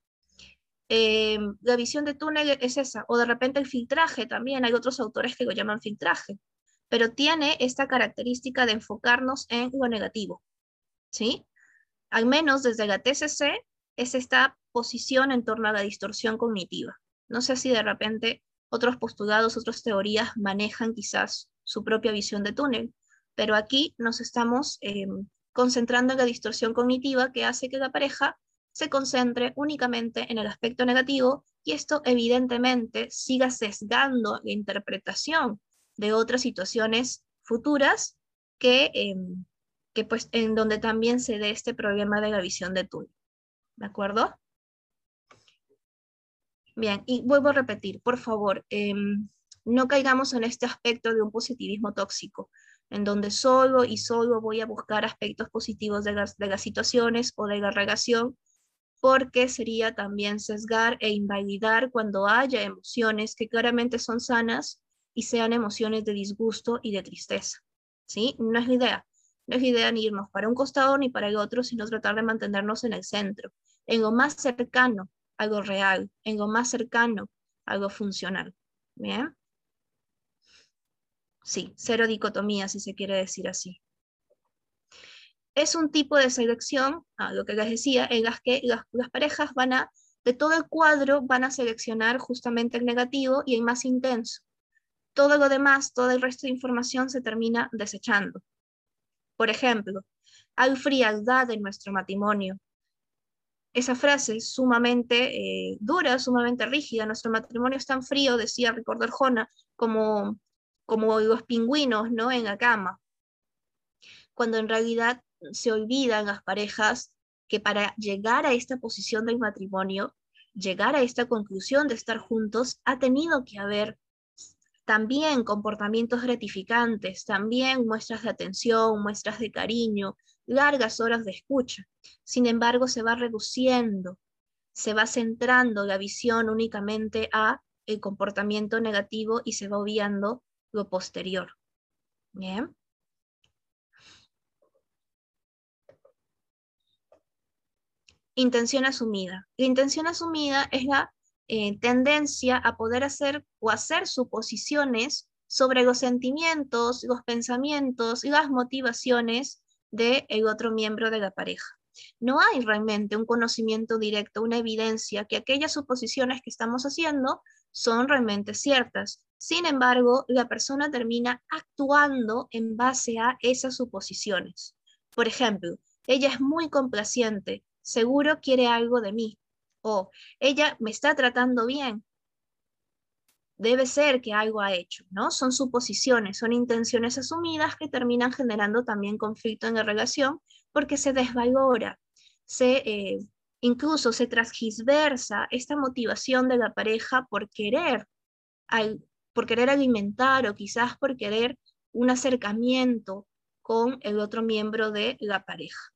eh, la visión de túnel es esa, o de repente el filtraje también, hay otros autores que lo llaman filtraje, pero tiene esta característica de enfocarnos en lo negativo, ¿sí? Al menos desde la TCC es esta posición en torno a la distorsión cognitiva. No sé si de repente otros postulados, otras teorías manejan quizás su propia visión de túnel, pero aquí nos estamos eh, concentrando en la distorsión cognitiva que hace que la pareja se concentre únicamente en el aspecto negativo y esto evidentemente siga sesgando la interpretación de otras situaciones futuras que, em, que pues en donde también se dé este problema de la visión de túnel. ¿De acuerdo? Bien, y vuelvo a repetir, por favor, em, no caigamos en este aspecto de un positivismo tóxico. en donde solo y solo voy a buscar aspectos positivos de las, de las situaciones o de la relación, porque sería también sesgar e invalidar cuando haya emociones que claramente son sanas y sean emociones de disgusto y de tristeza. ¿Sí? No es la idea. No es idea ni irnos para un costado ni para el otro, sino tratar de mantenernos en el centro, en lo más cercano a lo real, en lo más cercano a lo funcional. ¿Bien? Sí, cero dicotomía, si se quiere decir así. Es un tipo de selección, a lo que les decía, en las que las, las parejas van a, de todo el cuadro, van a seleccionar justamente el negativo y el más intenso. Todo lo demás, todo el resto de información se termina desechando. Por ejemplo, hay frialdad en nuestro matrimonio. Esa frase es sumamente eh, dura, sumamente rígida. Nuestro matrimonio es tan frío, decía Ricardo Arjona, como como los pingüinos, ¿no? En la cama. Cuando en realidad se olvidan las parejas que para llegar a esta posición del matrimonio, llegar a esta conclusión de estar juntos, ha tenido que haber también comportamientos gratificantes, también muestras de atención, muestras de cariño, largas horas de escucha. Sin embargo, se va reduciendo, se va centrando la visión únicamente a el comportamiento negativo y se va obviando lo posterior. Bien. Intención asumida. La intención asumida es la eh, tendencia a poder hacer o hacer suposiciones sobre los sentimientos, los pensamientos y las motivaciones del el otro miembro de la pareja. No hay realmente un conocimiento directo, una evidencia que aquellas suposiciones que estamos haciendo son realmente ciertas. Sin embargo, la persona termina actuando en base a esas suposiciones. Por ejemplo, ella es muy complaciente, seguro quiere algo de mí. O ella me está tratando bien, debe ser que algo ha hecho, ¿no? Son suposiciones, son intenciones asumidas que terminan generando también conflicto en la relación porque se desvalora, se, eh, incluso se transgisversa esta motivación de la pareja por querer por querer alimentar o quizás por querer un acercamiento con el otro miembro de la pareja.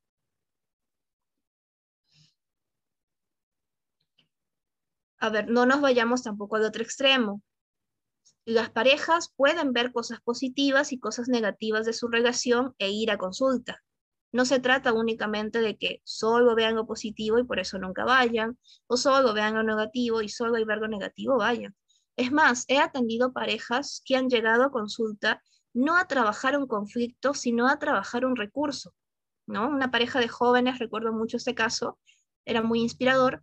A ver, no nos vayamos tampoco al otro extremo. Las parejas pueden ver cosas positivas y cosas negativas de su relación e ir a consulta. No se trata únicamente de que solo vean lo positivo y por eso nunca vayan, o solo vean lo negativo y solo al ver lo negativo vayan. Es más, he atendido parejas que han llegado a consulta no a trabajar un conflicto, sino a trabajar un recurso. ¿no? Una pareja de jóvenes, recuerdo mucho este caso, era muy inspirador.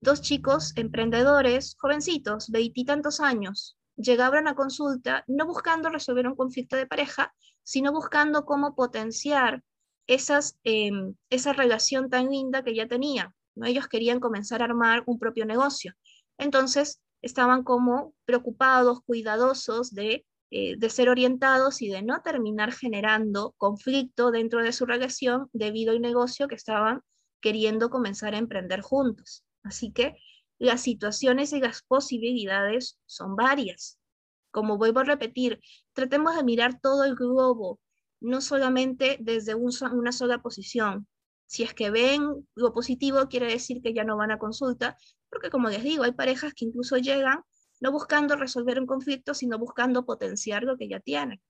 Dos chicos emprendedores, jovencitos, veintitantos años, llegaban a consulta no buscando resolver un conflicto de pareja, sino buscando cómo potenciar em, esa relación tan linda que ya tenían. ¿no? Ellos querían comenzar a armar un propio negocio. Entonces, estaban como preocupados, cuidadosos de, eh, de ser orientados y de no terminar generando conflicto dentro de su relación debido al negocio que estaban queriendo comenzar a emprender juntos. Así que las situaciones y las posibilidades son varias. Como vuelvo a repetir, tratemos de mirar todo el globo, no solamente desde una sola posición. Si es que ven lo positivo, quiere decir que ya no van a consulta, porque como les digo, hay parejas que incluso llegan no buscando resolver un conflicto, sino buscando potenciar lo que ya tienen.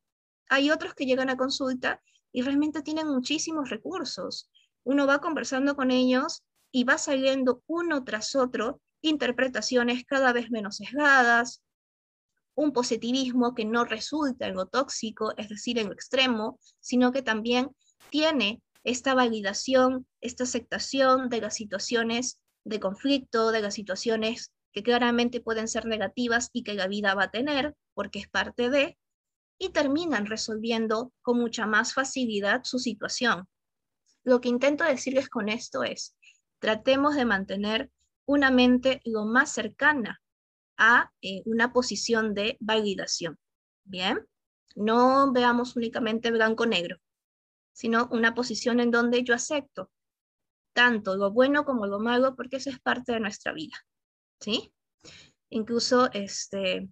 Hay otros que llegan a consulta y realmente tienen muchísimos recursos. Uno va conversando con ellos y va saliendo uno tras otro interpretaciones cada vez menos sesgadas, un positivismo que no resulta en lo tóxico, es decir, en lo extremo, sino que también tiene esta validación, esta aceptación de las situaciones de conflicto, de las situaciones que claramente pueden ser negativas y que la vida va a tener, porque es parte de, y terminan resolviendo con mucha más facilidad su situación. Lo que intento decirles con esto es, tratemos de mantener una mente lo más cercana a eh, una posición de validación. Bien, no veamos únicamente blanco-negro, sino una posición en donde yo acepto tanto lo bueno como lo malo, porque eso es parte de nuestra vida, ¿sí? Incluso, este,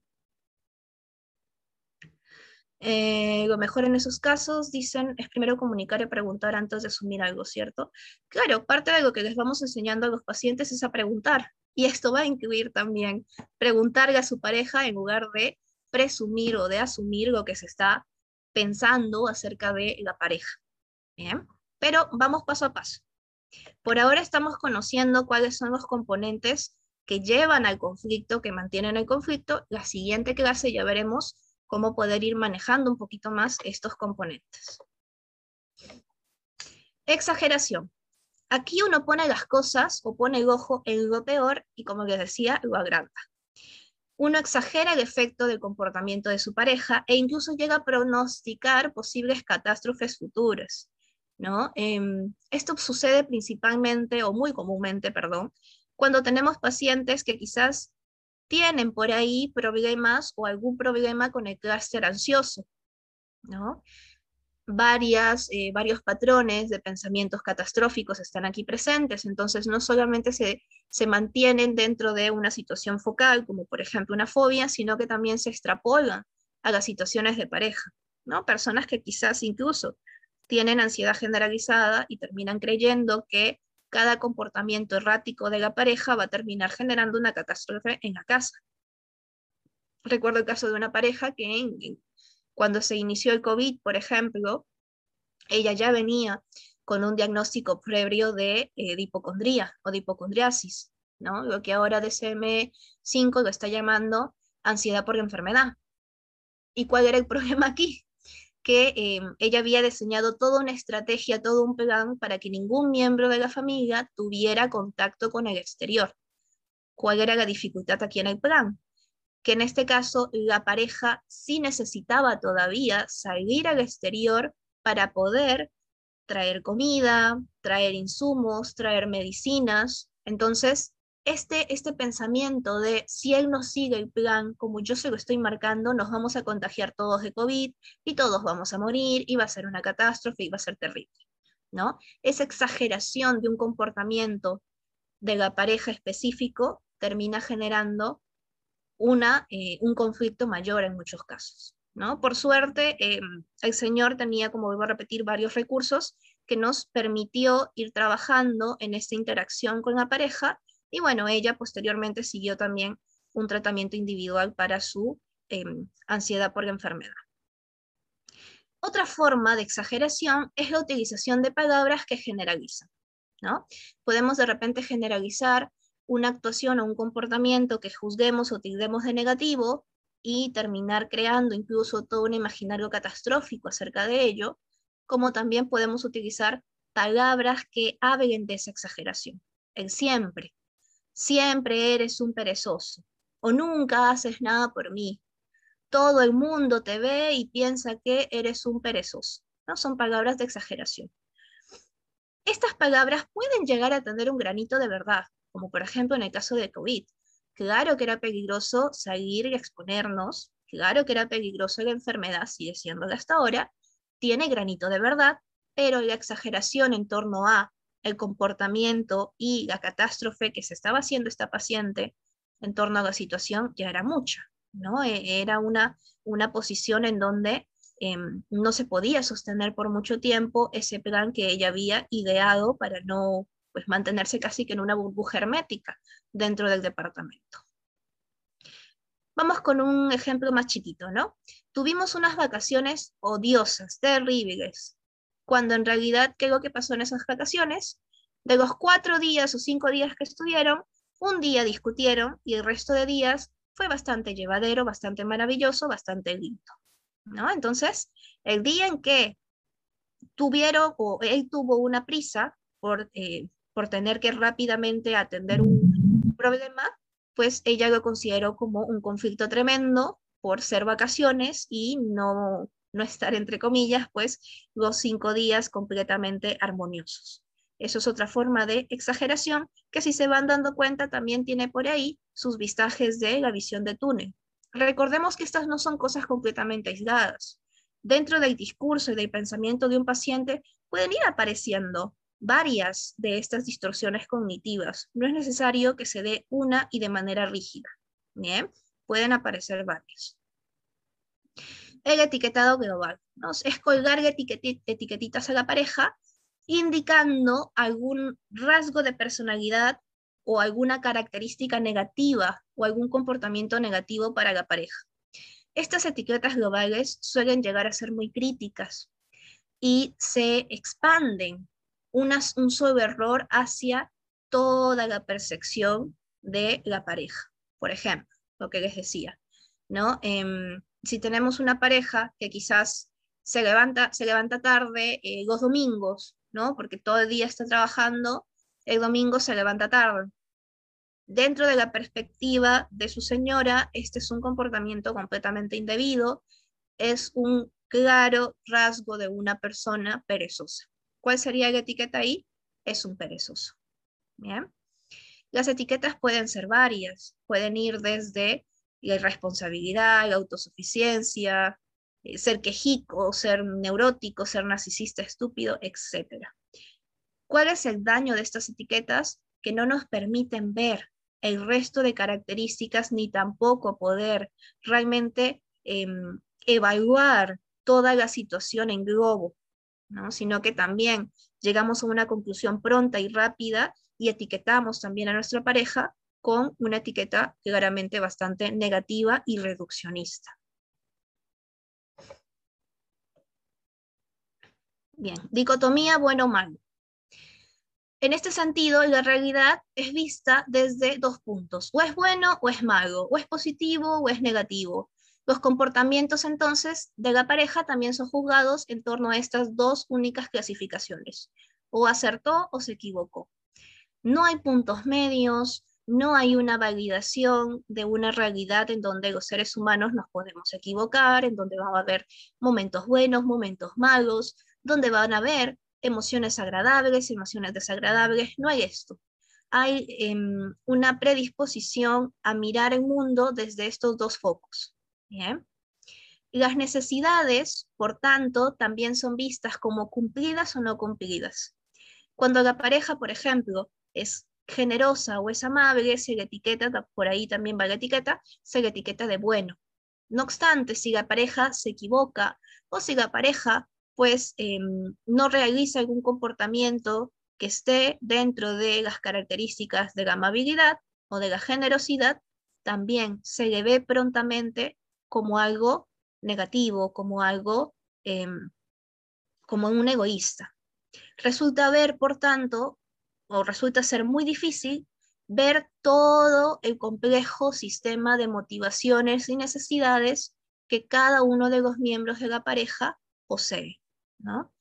Eh, lo mejor en esos casos, dicen, es primero comunicar y preguntar antes de asumir algo, ¿cierto? Claro, parte de lo que les vamos enseñando a los pacientes es a preguntar. Y esto va a incluir también preguntarle a su pareja en lugar de presumir o de asumir lo que se está pensando acerca de la pareja. ¿Bien? Pero vamos paso a paso. Por ahora estamos conociendo cuáles son los componentes que llevan al conflicto, que mantienen el conflicto. La siguiente clase ya veremos cómo poder ir manejando un poquito más estos componentes. Exageración. Aquí uno pone las cosas o pone el ojo en lo peor y como les decía, lo agranda. Uno exagera el efecto del comportamiento de su pareja e incluso llega a pronosticar posibles catástrofes futuras. ¿no? Em, esto sucede principalmente, o muy comúnmente, perdón, cuando tenemos pacientes que quizás tienen por ahí problemas o algún problema con el clúster ansioso, ¿no? Varias, eh, varios patrones de pensamientos catastróficos están aquí presentes, entonces no solamente se, se mantienen dentro de una situación focal, como por ejemplo una fobia, sino que también se extrapolan a las situaciones de pareja, ¿no? Personas que quizás incluso tienen ansiedad generalizada y terminan creyendo que cada comportamiento errático de la pareja va a terminar generando una catástrofe en la casa. Recuerdo el caso de una pareja que cuando se inició el COVID, por ejemplo, ella ya venía con un diagnóstico previo de, eh, hipocondría o de hipocondriasis, ¿no? lo que ahora DSM-5 lo está llamando ansiedad por enfermedad. ¿Y cuál era el problema aquí? Que em, ella había diseñado toda una estrategia, todo un plan para que ningún miembro de la familia tuviera contacto con el exterior. ¿Cuál era la dificultad aquí en el plan? Que en este caso la pareja sí necesitaba todavía salir al exterior para poder traer comida, traer insumos, traer medicinas. Entonces, este, este pensamiento de si él no sigue el plan como yo se lo estoy marcando, nos vamos a contagiar todos de COVID y todos vamos a morir y va a ser una catástrofe y va a ser terrible, ¿no? Esa exageración de un comportamiento de la pareja específico termina generando una, eh, un conflicto mayor en muchos casos, ¿no? Por suerte, eh, el Señor tenía, como vuelvo a repetir, varios recursos que nos permitió ir trabajando en esta interacción con la pareja y bueno, ella posteriormente siguió también un tratamiento individual para su em, ansiedad por la enfermedad. Otra forma de exageración es la utilización de palabras que generalizan. ¿no? Podemos de repente generalizar una actuación o un comportamiento que juzguemos o tildemos de negativo y terminar creando incluso todo un imaginario catastrófico acerca de ello, como también podemos utilizar palabras que hablen de esa exageración. El siempre, Siempre eres un perezoso o nunca haces nada por mí. Todo el mundo te ve y piensa que eres un perezoso. No son palabras de exageración. Estas palabras pueden llegar a tener un granito de verdad, como por ejemplo en el caso de COVID. Claro que era peligroso salir y exponernos, claro que era peligroso la enfermedad, sigue siendo hasta ahora, tiene granito de verdad, pero la exageración en torno a el comportamiento y la catástrofe que se estaba haciendo esta paciente en torno a la situación ya era mucha, ¿no? E, era una, una posición en donde em, no se podía sostener por mucho tiempo ese plan que ella había ideado para no pues, mantenerse casi que en una burbuja hermética dentro del departamento. Vamos con un ejemplo más chiquito, ¿no? Tuvimos unas vacaciones odiosas, terribles, cuando en realidad, ¿qué es lo que pasó en esas vacaciones? De los cuatro días o cinco días que estuvieron, un día discutieron y el resto de días fue bastante llevadero, bastante maravilloso, bastante lindo. ¿no? Entonces, el día en que tuvieron o él tuvo una prisa por, eh, por tener que rápidamente atender un problema, pues ella lo consideró como un conflicto tremendo por ser vacaciones y no no estar, entre comillas, pues los cinco días completamente armoniosos. Eso es otra forma de exageración que si se van dando cuenta también tiene por ahí sus vistajes de la visión de túnel. Recordemos que estas no son cosas completamente aisladas. Dentro del discurso y del pensamiento de un paciente pueden ir apareciendo varias de estas distorsiones cognitivas. No es necesario que se dé una y de manera rígida. Pueden aparecer varias. El etiquetado global. ¿no? Es colgar etiquetitas a la pareja indicando algún rasgo de personalidad o alguna característica negativa o algún comportamiento negativo para la pareja. Estas etiquetas globales suelen llegar a ser muy críticas y se expanden un solo error hacia toda la percepción de la pareja. Por ejemplo, lo que les decía, ¿no? Em, si tenemos una pareja que quizás se levanta, se levanta tarde eh, los domingos, ¿no? Porque todo el día está trabajando, el domingo se levanta tarde. Dentro de la perspectiva de su señora, este es un comportamiento completamente indebido, es un claro rasgo de una persona perezosa. ¿Cuál sería la etiqueta ahí? Es un perezoso. Bien. Las etiquetas pueden ser varias, pueden ir desde la irresponsabilidad, la autosuficiencia, eh, ser quejico, ser neurótico, ser narcisista estúpido, etc. ¿Cuál es el daño de estas etiquetas? Que no nos permiten ver el resto de características ni tampoco poder realmente em, evaluar toda la situación en globo, ¿no? sino que también llegamos a una conclusión pronta y rápida y etiquetamos también a nuestra pareja con una etiqueta claramente bastante negativa y reduccionista. Bien, dicotomía bueno-malo. En este sentido, la realidad es vista desde dos puntos, o es bueno o es malo, o es positivo o es negativo. Los comportamientos entonces de la pareja también son juzgados en torno a estas dos únicas clasificaciones, o acertó o se equivocó. No hay puntos medios, no hay una validación de una realidad en donde los seres humanos nos podemos equivocar, en donde va a haber momentos buenos, momentos malos, donde van a haber emociones agradables, emociones desagradables, no hay esto. Hay em, una predisposición a mirar el mundo desde estos dos focos. ¿bien? Las necesidades, por tanto, también son vistas como cumplidas o no cumplidas. Cuando la pareja, por ejemplo, es generosa o es amable, se le etiqueta, por ahí también va la etiqueta, se le etiqueta de bueno. No obstante, si la pareja se equivoca o si la pareja pues em, no realiza algún comportamiento que esté dentro de las características de la amabilidad o de la generosidad, también se le ve prontamente como algo negativo, como algo, em, como un egoísta. Resulta ver, por tanto, o resulta ser muy difícil ver todo el complejo sistema de motivaciones y necesidades que cada uno de los miembros de la pareja posee. ¿no?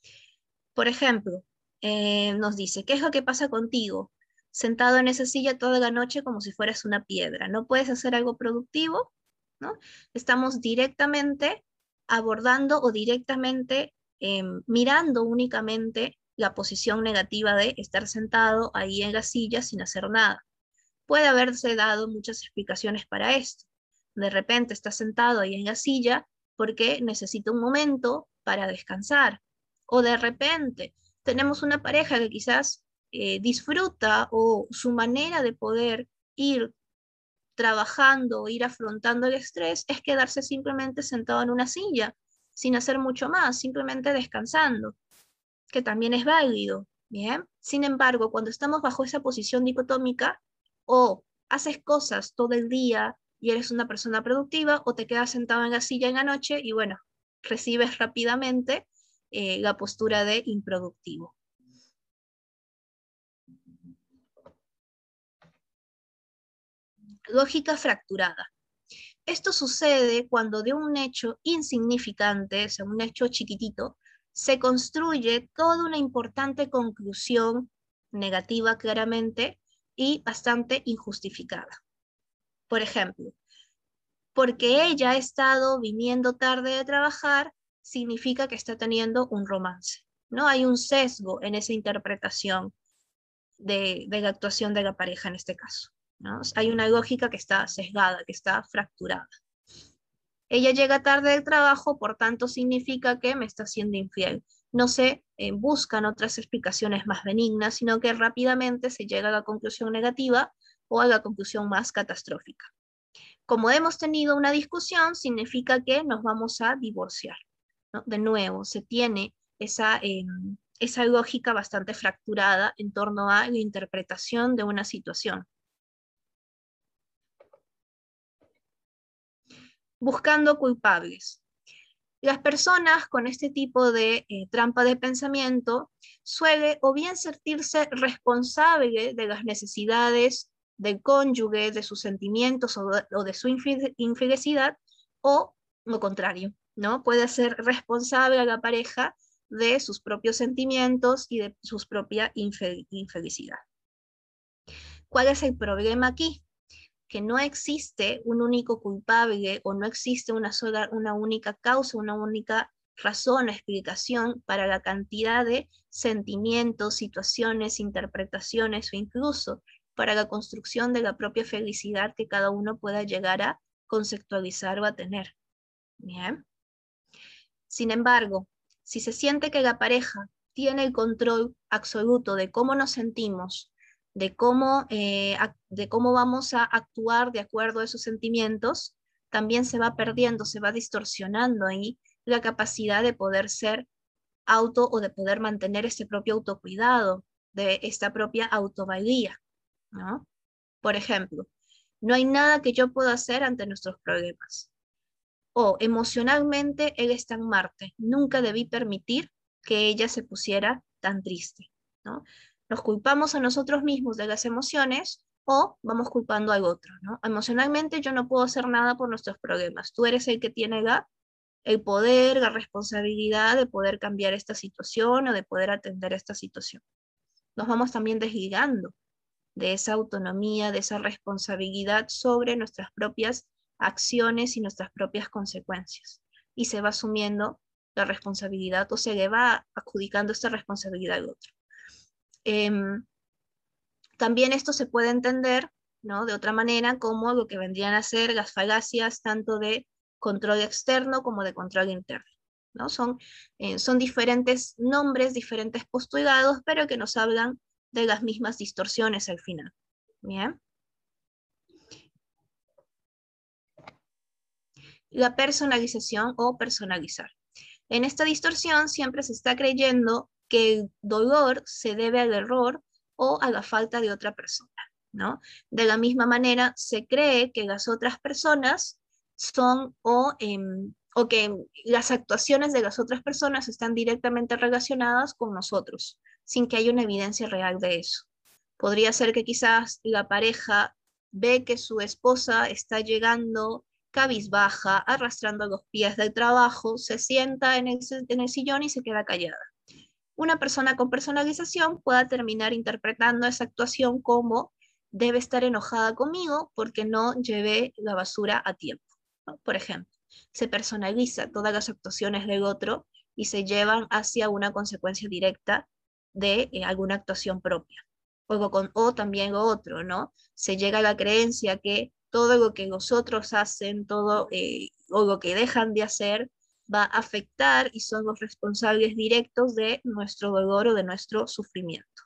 Por ejemplo, eh, nos dice, ¿qué es lo que pasa contigo? Sentado en esa silla toda la noche como si fueras una piedra. ¿No puedes hacer algo productivo? ¿No? Estamos directamente abordando o directamente em, mirando únicamente la posición negativa de estar sentado ahí en la silla sin hacer nada. Puede haberse dado muchas explicaciones para esto. De repente está sentado ahí en la silla porque necesita un momento para descansar. O de repente tenemos una pareja que quizás eh, disfruta o su manera de poder ir trabajando o ir afrontando el estrés es quedarse simplemente sentado en una silla, sin hacer mucho más, simplemente descansando que también es válido, ¿bien? Sin embargo, cuando estamos bajo esa posición dicotómica, o haces cosas todo el día y eres una persona productiva, o te quedas sentado en la silla en la noche y bueno, recibes rápidamente eh, la postura de improductivo. Lógica fracturada. Esto sucede cuando de un hecho insignificante, o sea, un hecho chiquitito, se construye toda una importante conclusión negativa claramente y bastante injustificada. Por ejemplo, porque ella ha estado viniendo tarde de trabajar, significa que está teniendo un romance. ¿no? Hay un sesgo en esa interpretación de, la actuación de la pareja en este caso. Hay una lógica que está sesgada, que está fracturada. Ella llega tarde del trabajo, por tanto significa que me está siendo infiel. No se eh, buscan otras explicaciones más benignas, sino que rápidamente se llega a la conclusión negativa o a la conclusión más catastrófica. como hemos tenido una discusión, significa que nos vamos a divorciar. De nuevo, se tiene esa, em, esa lógica bastante fracturada en torno a la interpretación de una situación. Buscando culpables. Las personas con este tipo de eh, trampa de pensamiento suele o bien sentirse responsable de las necesidades del cónyuge, de sus sentimientos o de, su infelicidad, o lo contrario, ¿no? Puede ser responsable a la pareja de sus propios sentimientos y de su propia infelicidad. ¿Cuál es el problema aquí? Que no existe un único culpable o no existe una sola, una única causa, una única razón, explicación para la cantidad de sentimientos, situaciones, interpretaciones o incluso para la construcción de la propia felicidad que cada uno pueda llegar a conceptualizar o a tener. Bien. Sin embargo, si se siente que la pareja tiene el control absoluto de cómo nos sentimos, de cómo, eh, de cómo vamos a actuar de acuerdo a esos sentimientos, también se va perdiendo, se va distorsionando ahí la capacidad de poder ser auto o de poder mantener este propio autocuidado, de esta propia autovalía. ¿no? Por ejemplo, no hay nada que yo pueda hacer ante nuestros problemas. O emocionalmente él está en Marte, nunca debí permitir que ella se pusiera tan triste, ¿no? Nos culpamos a nosotros mismos de las emociones o vamos culpando al otro, ¿no? Emocionalmente yo no puedo hacer nada por nuestros problemas. Tú eres el que tiene el poder, la responsabilidad de poder cambiar esta situación o de poder atender esta situación. Nos vamos también desligando de esa autonomía, de esa responsabilidad sobre nuestras propias acciones y nuestras propias consecuencias. Y se va asumiendo la responsabilidad o se le va adjudicando esta responsabilidad al otro. Em, también esto se puede entender ¿no? de otra manera como lo que vendrían a ser las falacias tanto de control externo como de control interno. ¿no? Son, eh, son diferentes nombres, diferentes postulados, pero que nos hablan de las mismas distorsiones al final. Bien. La personalización o personalizar. En esta distorsión siempre se está creyendo que el dolor se debe al error o a la falta de otra persona, ¿no? De la misma manera, se cree que las otras personas son o, em, o que las actuaciones de las otras personas están directamente relacionadas con nosotros, sin que haya una evidencia real de eso. Podría ser que quizás la pareja ve que su esposa está llegando cabizbaja, arrastrando los pies del trabajo, se sienta en el, en el sillón y se queda callada. Una persona con personalización pueda terminar interpretando esa actuación como debe estar enojada conmigo porque no llevé la basura a tiempo. Por ejemplo, se personaliza todas las actuaciones del otro y se llevan hacia una consecuencia directa de eh, alguna actuación propia. O, con, o también lo otro, ¿no? Se llega a la creencia que todo lo que los otros hacen, todo eh, o lo que dejan de hacer, va a afectar y son los responsables directos de nuestro dolor o de nuestro sufrimiento.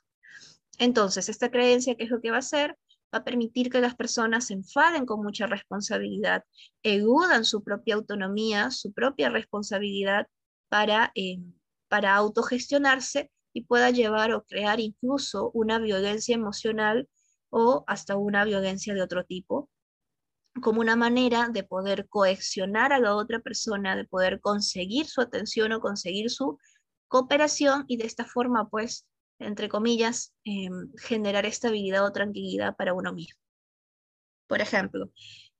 Entonces, esta creencia, ¿qué es lo que va a hacer? Va a permitir que las personas se enfaden con mucha responsabilidad, eludan su propia autonomía, su propia responsabilidad para, eh, para autogestionarse y pueda llevar o crear incluso una violencia emocional o hasta una violencia de otro tipo, como una manera de poder coaccionar a la otra persona, de poder conseguir su atención o conseguir su cooperación y de esta forma, pues, entre comillas, em, generar estabilidad o tranquilidad para uno mismo. Por ejemplo,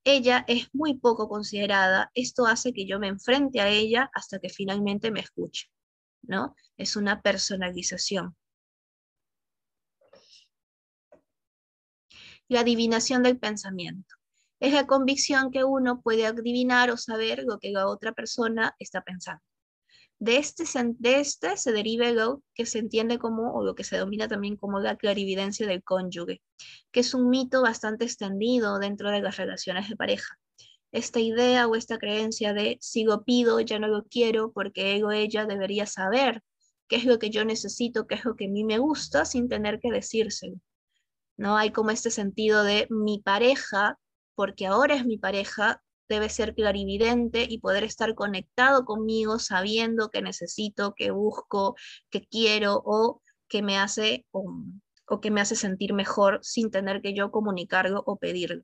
ella es muy poco considerada, esto hace que yo me enfrente a ella hasta que finalmente me escuche. ¿no? Es una personalización. La adivinación del pensamiento. Es la convicción que uno puede adivinar o saber lo que la otra persona está pensando. De este, de este se deriva lo que se entiende como, o lo que se domina también como la clarividencia del cónyuge, que es un mito bastante extendido dentro de las relaciones de pareja esta idea o esta creencia de si lo pido, ya no lo quiero porque él o ella debería saber qué es lo que yo necesito, qué es lo que a mí me gusta sin tener que decírselo. ¿No? Hay como este sentido de mi pareja, porque ahora es mi pareja, debe ser clarividente y poder estar conectado conmigo sabiendo que necesito, que busco, que quiero o que me hace o, que me hace sentir mejor sin tener que yo comunicarlo o pedirlo.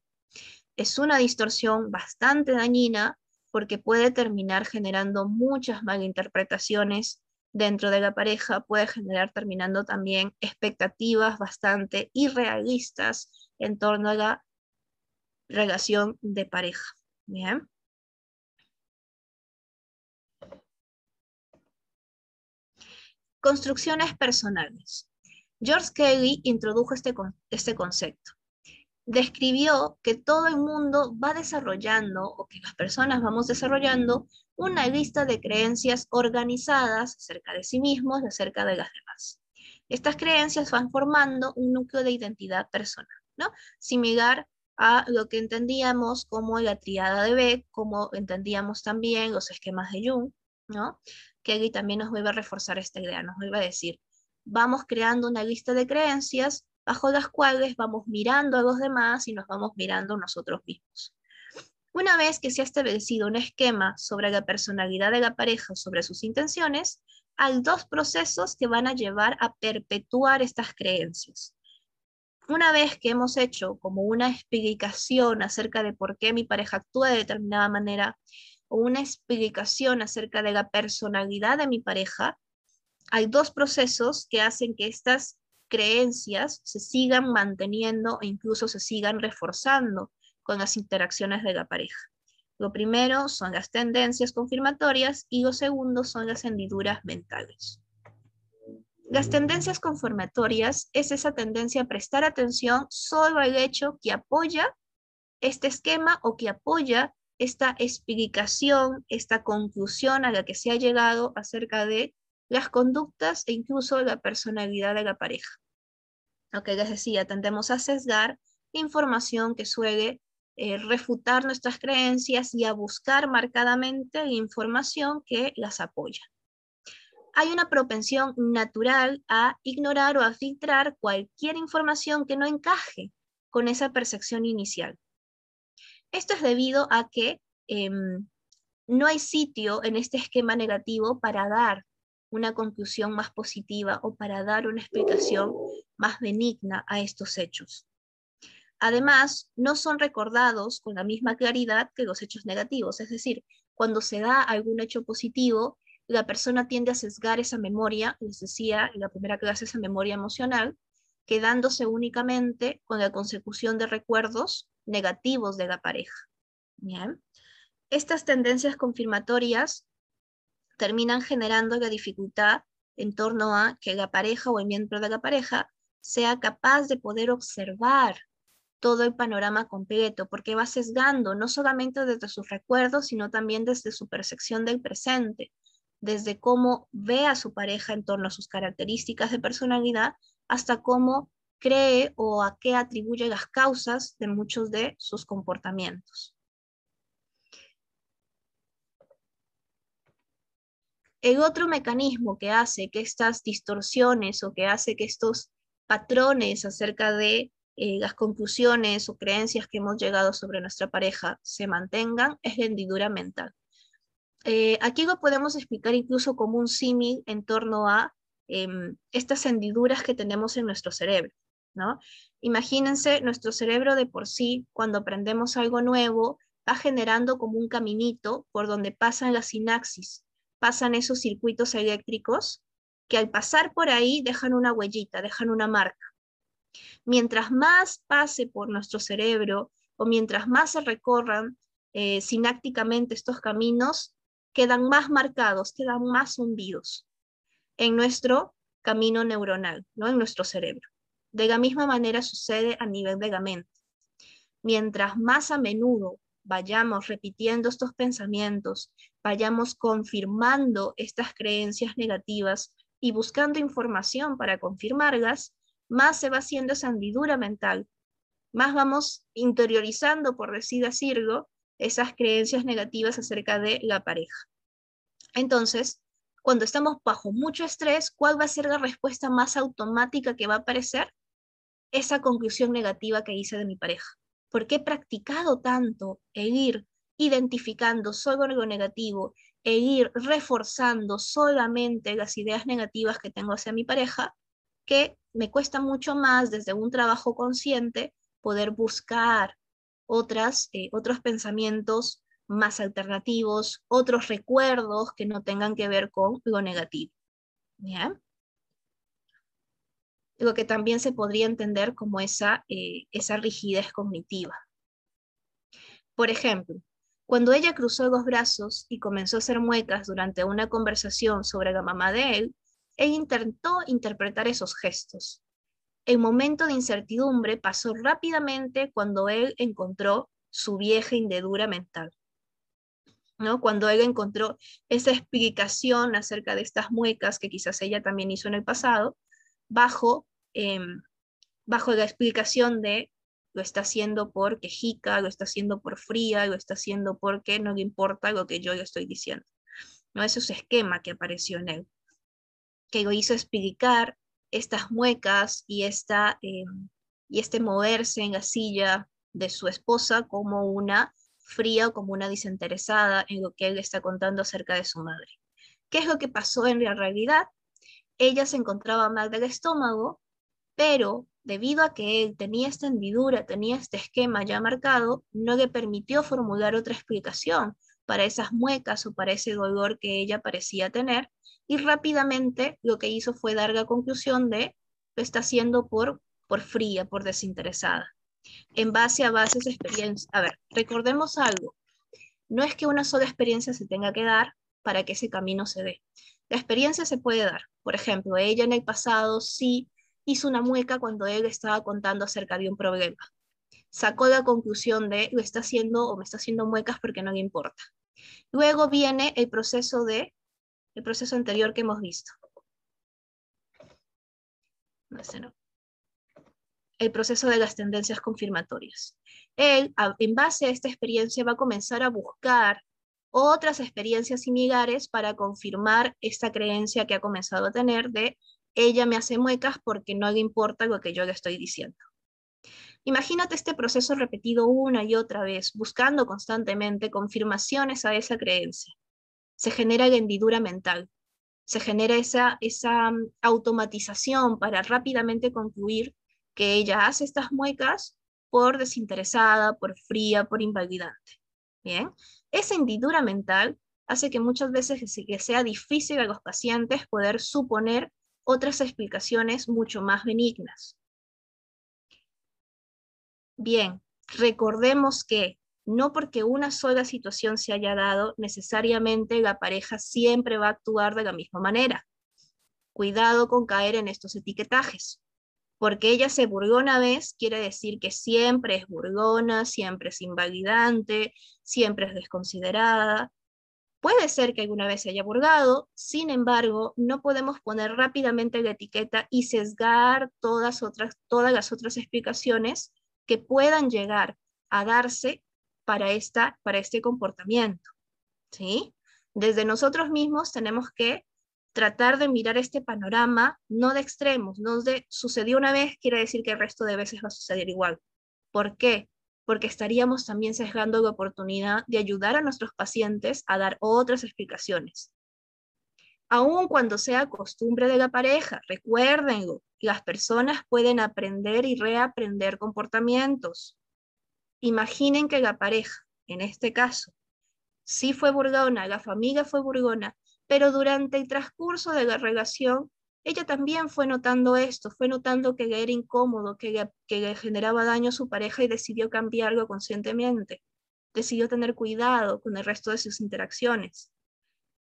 Es una distorsión bastante dañina porque puede terminar generando muchas malinterpretaciones dentro de la pareja, puede generar terminando también expectativas bastante irrealistas en torno a la relación de pareja. Bien. Construcciones personales. George Kelly introdujo este, este concepto. Describió que todo el mundo va desarrollando, o que las personas vamos desarrollando, una lista de creencias organizadas acerca de sí mismos y acerca de las demás. Estas creencias van formando un núcleo de identidad personal, ¿no? Similar a lo que entendíamos como la triada de Beck, como entendíamos también los esquemas de Jung, ¿no? Kelly también nos vuelve a reforzar esta idea, nos vuelve a decir, vamos creando una lista de creencias bajo las cuales vamos mirando a los demás y nos vamos mirando nosotros mismos. Una vez que se ha establecido un esquema sobre la personalidad de la pareja, sobre sus intenciones, hay dos procesos que van a llevar a perpetuar estas creencias. Una vez que hemos hecho como una explicación acerca de por qué mi pareja actúa de determinada manera, o una explicación acerca de la personalidad de mi pareja, hay dos procesos que hacen que estas creencias se sigan manteniendo e incluso se sigan reforzando con las interacciones de la pareja. Lo primero son las tendencias confirmatorias y lo segundo son las hendiduras mentales. Las tendencias confirmatorias es esa tendencia a prestar atención solo al hecho que apoya este esquema o que apoya esta explicación, esta conclusión a la que se ha llegado acerca de las conductas e incluso la personalidad de la pareja. Lo les decía, tendemos a sesgar información que suele eh, refutar nuestras creencias y a buscar marcadamente información que las apoya hay una propensión natural a ignorar o a filtrar cualquier información que no encaje con esa percepción inicial. Esto es debido a que em, no hay sitio en este esquema negativo para dar una conclusión más positiva o para dar una explicación más benigna a estos hechos. Además, no son recordados con la misma claridad que los hechos negativos, es decir, cuando se da algún hecho positivo, la persona tiende a sesgar esa memoria, les decía en la primera clase, esa memoria emocional, quedándose únicamente con la consecución de recuerdos negativos de la pareja. Bien. Estas tendencias confirmatorias terminan generando la dificultad en torno a que la pareja o el miembro de la pareja sea capaz de poder observar todo el panorama completo, porque va sesgando no solamente desde sus recuerdos, sino también desde su percepción del presente desde cómo ve a su pareja en torno a sus características de personalidad hasta cómo cree o a qué atribuye las causas de muchos de sus comportamientos. El otro mecanismo que hace que estas distorsiones o que hace que estos patrones acerca de eh, las conclusiones o creencias que hemos llegado sobre nuestra pareja se mantengan es la hendidura mental. Eh, aquí lo podemos explicar incluso como un símil en torno a em, estas hendiduras que tenemos en nuestro cerebro. ¿no? Imagínense, nuestro cerebro de por sí, cuando aprendemos algo nuevo, va generando como un caminito por donde pasan las sinapsis, pasan esos circuitos eléctricos que al pasar por ahí dejan una huellita, dejan una marca. Mientras más pase por nuestro cerebro o mientras más se recorran eh, sinápticamente estos caminos, quedan más marcados, quedan más hundidos en nuestro camino neuronal, ¿no? en nuestro cerebro. De la misma manera sucede a nivel de la mente. Mientras más a menudo vayamos repitiendo estos pensamientos, vayamos confirmando estas creencias negativas y buscando información para confirmarlas, más se va haciendo esa hendidura mental, más vamos interiorizando, por decir así, esas creencias negativas acerca de la pareja. Entonces, cuando estamos bajo mucho estrés, ¿cuál va a ser la respuesta más automática que va a aparecer? Esa conclusión negativa que hice de mi pareja. porque he practicado tanto el ir identificando solo algo negativo e ir reforzando solamente las ideas negativas que tengo hacia mi pareja, que me cuesta mucho más desde un trabajo consciente poder buscar otras, eh, otros pensamientos más alternativos, otros recuerdos que no tengan que ver con lo negativo. ¿Bien? Lo que también se podría entender como esa, eh, esa rigidez cognitiva. Por ejemplo, cuando ella cruzó los brazos y comenzó a hacer muecas durante una conversación sobre la mamá de él, él intentó interpretar esos gestos. El momento de incertidumbre pasó rápidamente cuando él encontró su vieja indedura mental. ¿no? Cuando él encontró esa explicación acerca de estas muecas que quizás ella también hizo en el pasado, bajo, em, bajo la explicación de lo está haciendo por quejica, lo está haciendo por fría, lo está haciendo porque no le importa lo que yo le estoy diciendo. ¿no? Ese es esquema que apareció en él, que lo hizo explicar estas muecas y, esta, eh, y este moverse en la silla de su esposa como una fría o como una desinteresada en lo que él está contando acerca de su madre. ¿Qué es lo que pasó en la realidad? Ella se encontraba mal del estómago, pero debido a que él tenía esta hendidura, tenía este esquema ya marcado, no le permitió formular otra explicación para esas muecas o para ese dolor que ella parecía tener, y rápidamente lo que hizo fue dar la conclusión de lo está haciendo por, por fría, por desinteresada, en base a bases de experiencia. A ver, recordemos algo, no es que una sola experiencia se tenga que dar para que ese camino se dé. La experiencia se puede dar. Por ejemplo, ella en el pasado sí hizo una mueca cuando él estaba contando acerca de un problema. Sacó la conclusión de lo está haciendo o me está haciendo muecas porque no le importa. Luego viene el proceso de el proceso anterior que hemos visto. El proceso de las tendencias confirmatorias. Él, en base a esta experiencia, va a comenzar a buscar otras experiencias similares para confirmar esta creencia que ha comenzado a tener de ella me hace muecas porque no le importa lo que yo le estoy diciendo. Imagínate este proceso repetido una y otra vez, buscando constantemente confirmaciones a esa creencia. Se genera hendidura mental, se genera esa, esa mm, automatización para rápidamente concluir que ella hace estas muecas por desinteresada, por fría, por invalidante. Bien, esa hendidura mental hace que muchas veces sea difícil a los pacientes poder suponer otras explicaciones mucho más benignas. Bien, recordemos que no porque una sola situación se haya dado, necesariamente la pareja siempre va a actuar de la misma manera. Cuidado con caer en estos etiquetajes. Porque ella se burgó una vez, quiere decir que siempre es burgona, siempre es invalidante, siempre es desconsiderada, Puede ser que alguna vez se haya burgado, sin embargo, no podemos poner rápidamente la etiqueta y sesgar todas, otras, todas las otras explicaciones que puedan llegar a darse para, esta, para este comportamiento. ¿sí? Desde nosotros mismos tenemos que tratar de mirar este panorama, no de extremos, no de sucedió una vez, quiere decir que el resto de veces va a suceder igual. ¿Por qué? porque estaríamos también sesgando la oportunidad de ayudar a nuestros pacientes a dar otras explicaciones. Aun cuando sea costumbre de la pareja, recuérdenlo, las personas pueden aprender y reaprender comportamientos. Imaginen que la pareja, en este caso, sí fue burgona, la familia fue burgona, pero durante el transcurso de la relación ella también fue notando esto, fue notando que era incómodo, que que le generaba daño a su pareja y decidió cambiarlo conscientemente. Decidió tener cuidado con el resto de sus interacciones.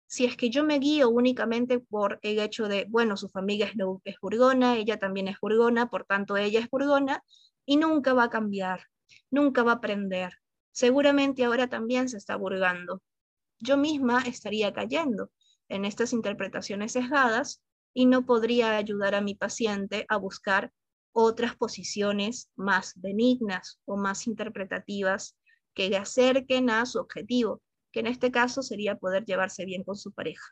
Si es que yo me guío únicamente por el hecho de, bueno, su familia es, es burgona, ella también es burgona, por tanto ella es burgona, y nunca va a cambiar, nunca va a aprender. Seguramente ahora también se está burgando. Yo misma estaría cayendo en estas interpretaciones sesgadas y no podría ayudar a mi paciente a buscar otras posiciones más benignas o más interpretativas que le acerquen a su objetivo, que en este caso sería poder llevarse bien con su pareja.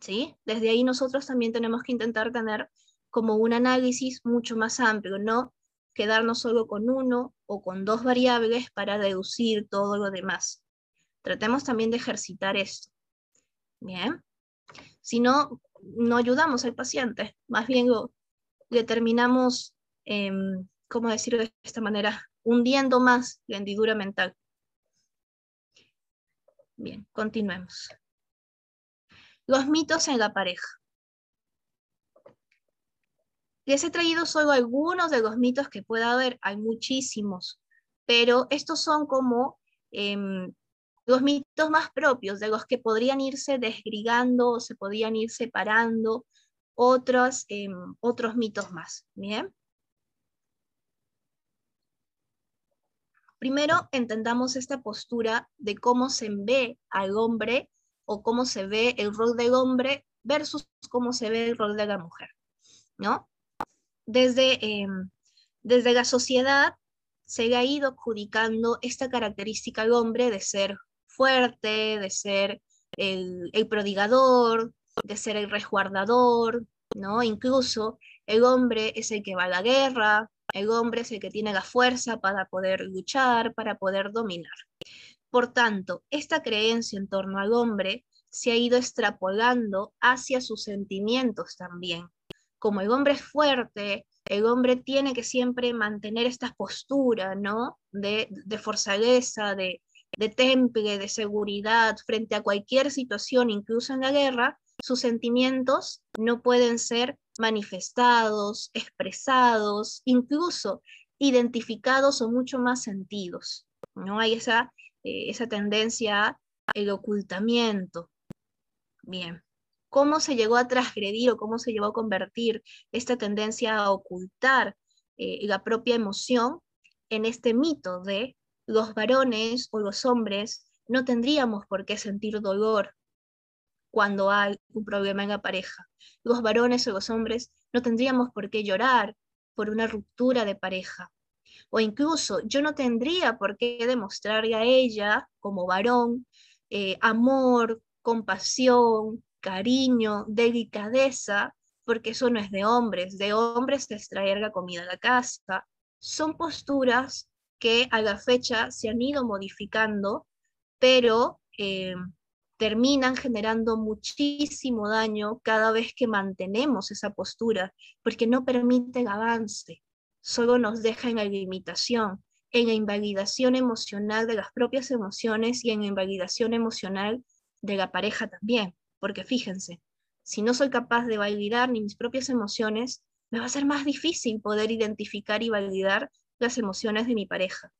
¿Sí? Desde ahí nosotros también tenemos que intentar tener como un análisis mucho más amplio, no quedarnos solo con uno o con dos variables para deducir todo lo demás. Tratemos también de ejercitar esto. Bien. Si no, no ayudamos al paciente, más bien lo, le terminamos, eh, ¿cómo decirlo de esta manera? Hundiendo más la hendidura mental. Bien, continuemos. Los mitos en la pareja. Les he traído solo algunos de los mitos que pueda haber, hay muchísimos, pero estos son como em, los mitos más propios, de los que podrían irse desgrigando o se podrían ir separando otros, em, otros mitos más. Bien. Primero, entendamos esta postura de cómo se ve al hombre o cómo se ve el rol del hombre versus cómo se ve el rol de la mujer, ¿no? desde, em, desde la sociedad se ha ido adjudicando esta característica al hombre de ser fuerte, de ser el, prodigador, de ser el resguardador, ¿no? Incluso el hombre es el que va a la guerra, el hombre es el que tiene la fuerza para poder luchar, para poder dominar. Por tanto, esta creencia en torno al hombre se ha ido extrapolando hacia sus sentimientos también como el hombre es fuerte, el hombre tiene que siempre mantener esta postura, ¿no? De, de fortaleza, de, de temple, de seguridad frente a cualquier situación, incluso en la guerra, sus sentimientos no pueden ser manifestados, expresados, incluso identificados o mucho más sentidos. No hay esa, eh, esa tendencia al ocultamiento. Bien cómo se llegó a transgredir o cómo se llegó a convertir esta tendencia a ocultar eh, la propia emoción en este mito de los varones o los hombres no tendríamos por qué sentir dolor cuando hay un problema en la pareja. Los varones o los hombres no tendríamos por qué llorar por una ruptura de pareja. O incluso yo no tendría por qué demostrarle a ella, como varón, eh, amor, compasión, cariño, delicadeza, porque eso no es de hombres, de hombres es traer la comida a la casa. Son posturas que a la fecha se han ido modificando, pero eh, terminan generando muchísimo daño cada vez que mantenemos esa postura, porque no permite el avance, solo nos deja en la limitación, en la invalidación emocional de las propias emociones y en la invalidación emocional de la pareja también. Porque fíjense, si no soy capaz de validar ni mis propias emociones, me va a ser más difícil poder identificar y validar las emociones de mi pareja.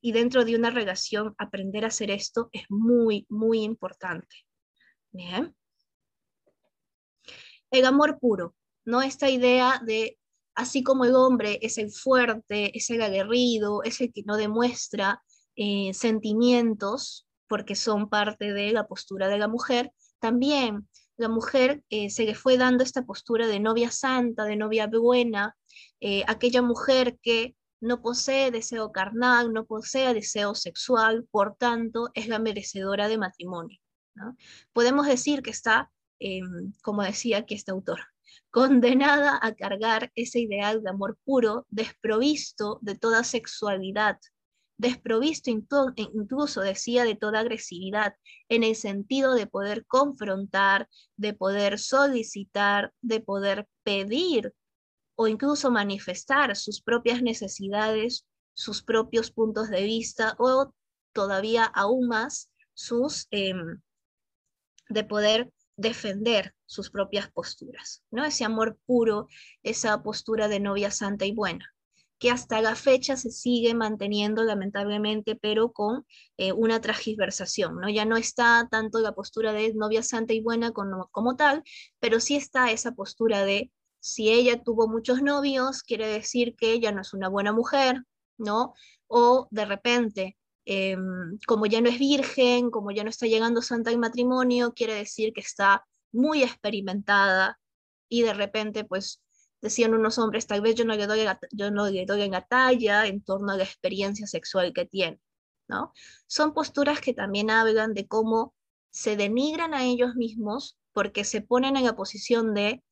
Y dentro de una relación, aprender a hacer esto es muy, muy importante. Bien. El amor puro, ¿no? Esta idea de, así como el hombre es el fuerte, es el aguerrido, es el que no demuestra eh, sentimientos, porque son parte de la postura de la mujer, también la mujer eh, se le fue dando esta postura de novia santa, de novia buena, eh, aquella mujer que no posee deseo carnal, no posee deseo sexual, por tanto es la merecedora de matrimonio. Podemos decir que está, em, como decía aquí este autor, condenada a cargar ese ideal de amor puro, desprovisto de toda sexualidad, desprovisto incluso, decía, de toda agresividad, en el sentido de poder confrontar, de poder solicitar, de poder pedir o incluso manifestar sus propias necesidades, sus propios puntos de vista o todavía aún más sus em, de poder defender sus propias posturas, ¿no? Ese amor puro, esa postura de novia santa y buena que hasta la fecha se sigue manteniendo lamentablemente, pero con eh, una transgiversación, ¿no? Ya no está tanto la postura de novia santa y buena como, como tal, pero sí está esa postura de si ella tuvo muchos novios, quiere decir que ella no es una buena mujer, ¿no? O de repente, em, como ya no es virgen, como ya no está llegando santa en matrimonio, quiere decir que está muy experimentada y de repente, pues, decían unos hombres, tal vez yo no le doy, yo no le doy en la talla en torno a la experiencia sexual que tiene, ¿no? Son posturas que también hablan de cómo se denigran a ellos mismos porque se ponen en la posición de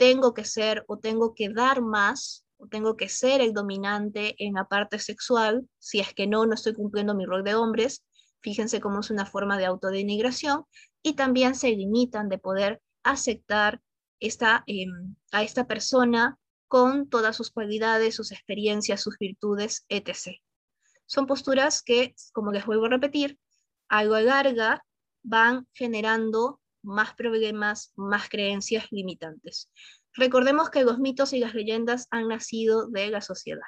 tengo que ser o tengo que dar más o tengo que ser el dominante en la parte sexual, si es que no, no estoy cumpliendo mi rol de hombres. Fíjense cómo es una forma de autodenigración y también se limitan de poder aceptar esta, em, a esta persona con todas sus cualidades, sus experiencias, sus virtudes, etc. Son posturas que, como les vuelvo a repetir, a lo larga van generando más problemas, más creencias limitantes. Recordemos que los mitos y las leyendas han nacido de la sociedad.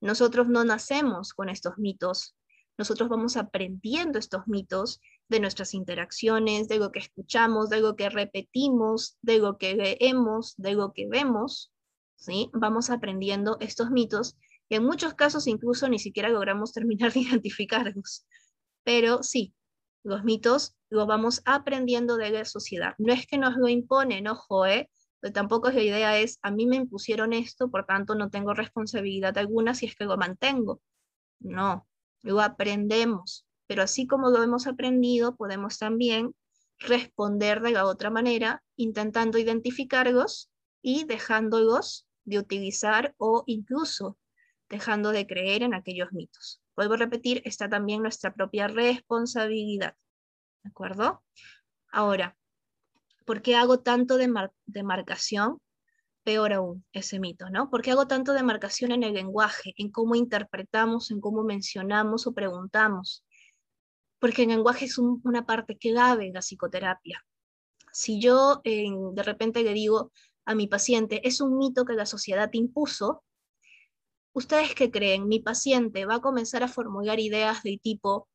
Nosotros no nacemos con estos mitos, nosotros vamos aprendiendo estos mitos de nuestras interacciones, de lo que escuchamos, de lo que repetimos, de lo que leemos, de lo que vemos, ¿sí? Vamos aprendiendo estos mitos y en muchos casos incluso ni siquiera logramos terminar de identificarlos. Pero sí, los mitos lo vamos aprendiendo de la sociedad. No es que nos lo imponen, ojo, ¿eh? Tampoco es la idea es, a mí me impusieron esto, por tanto no tengo responsabilidad alguna si es que lo mantengo. No, lo aprendemos. Pero así como lo hemos aprendido, podemos también responder de la otra manera, intentando identificarlos y dejándolos de utilizar o incluso dejando de creer en aquellos mitos. Vuelvo a repetir, está también nuestra propia responsabilidad. ¿De acuerdo? Ahora, ¿por qué hago tanto de, marcación? Peor aún, ese mito, ¿no? ¿Por qué hago tanto de marcación en el lenguaje, en cómo interpretamos, en cómo mencionamos o preguntamos? Porque el lenguaje es una parte clave en la psicoterapia. Si yo de repente le digo a mi paciente, es un mito que la sociedad impuso, ¿ustedes qué creen? Mi paciente va a comenzar a formular ideas de tipo,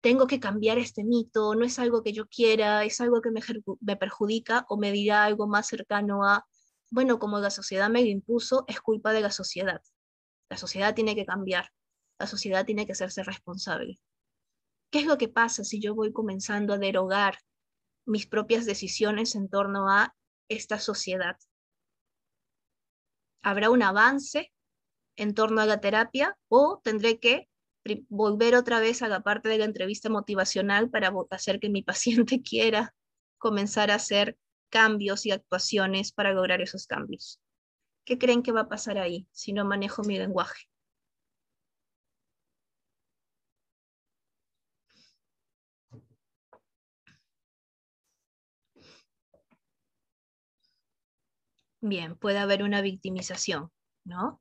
tengo que cambiar este mito, no es algo que yo quiera, es algo que me, me perjudica, o me dirá algo más cercano a, bueno, como la sociedad me lo impuso, es culpa de la sociedad. La sociedad tiene que cambiar, la sociedad tiene que hacerse responsable. ¿Qué es lo que pasa si yo voy comenzando a derogar mis propias decisiones en torno a esta sociedad? ¿Habrá un avance en torno a la terapia o tendré que volver otra vez a la parte de la entrevista motivacional para hacer que mi paciente quiera comenzar a hacer cambios y actuaciones para lograr esos cambios. ¿Qué creen que va a pasar ahí si no manejo mi lenguaje? Bien, puede haber una victimización, ¿no?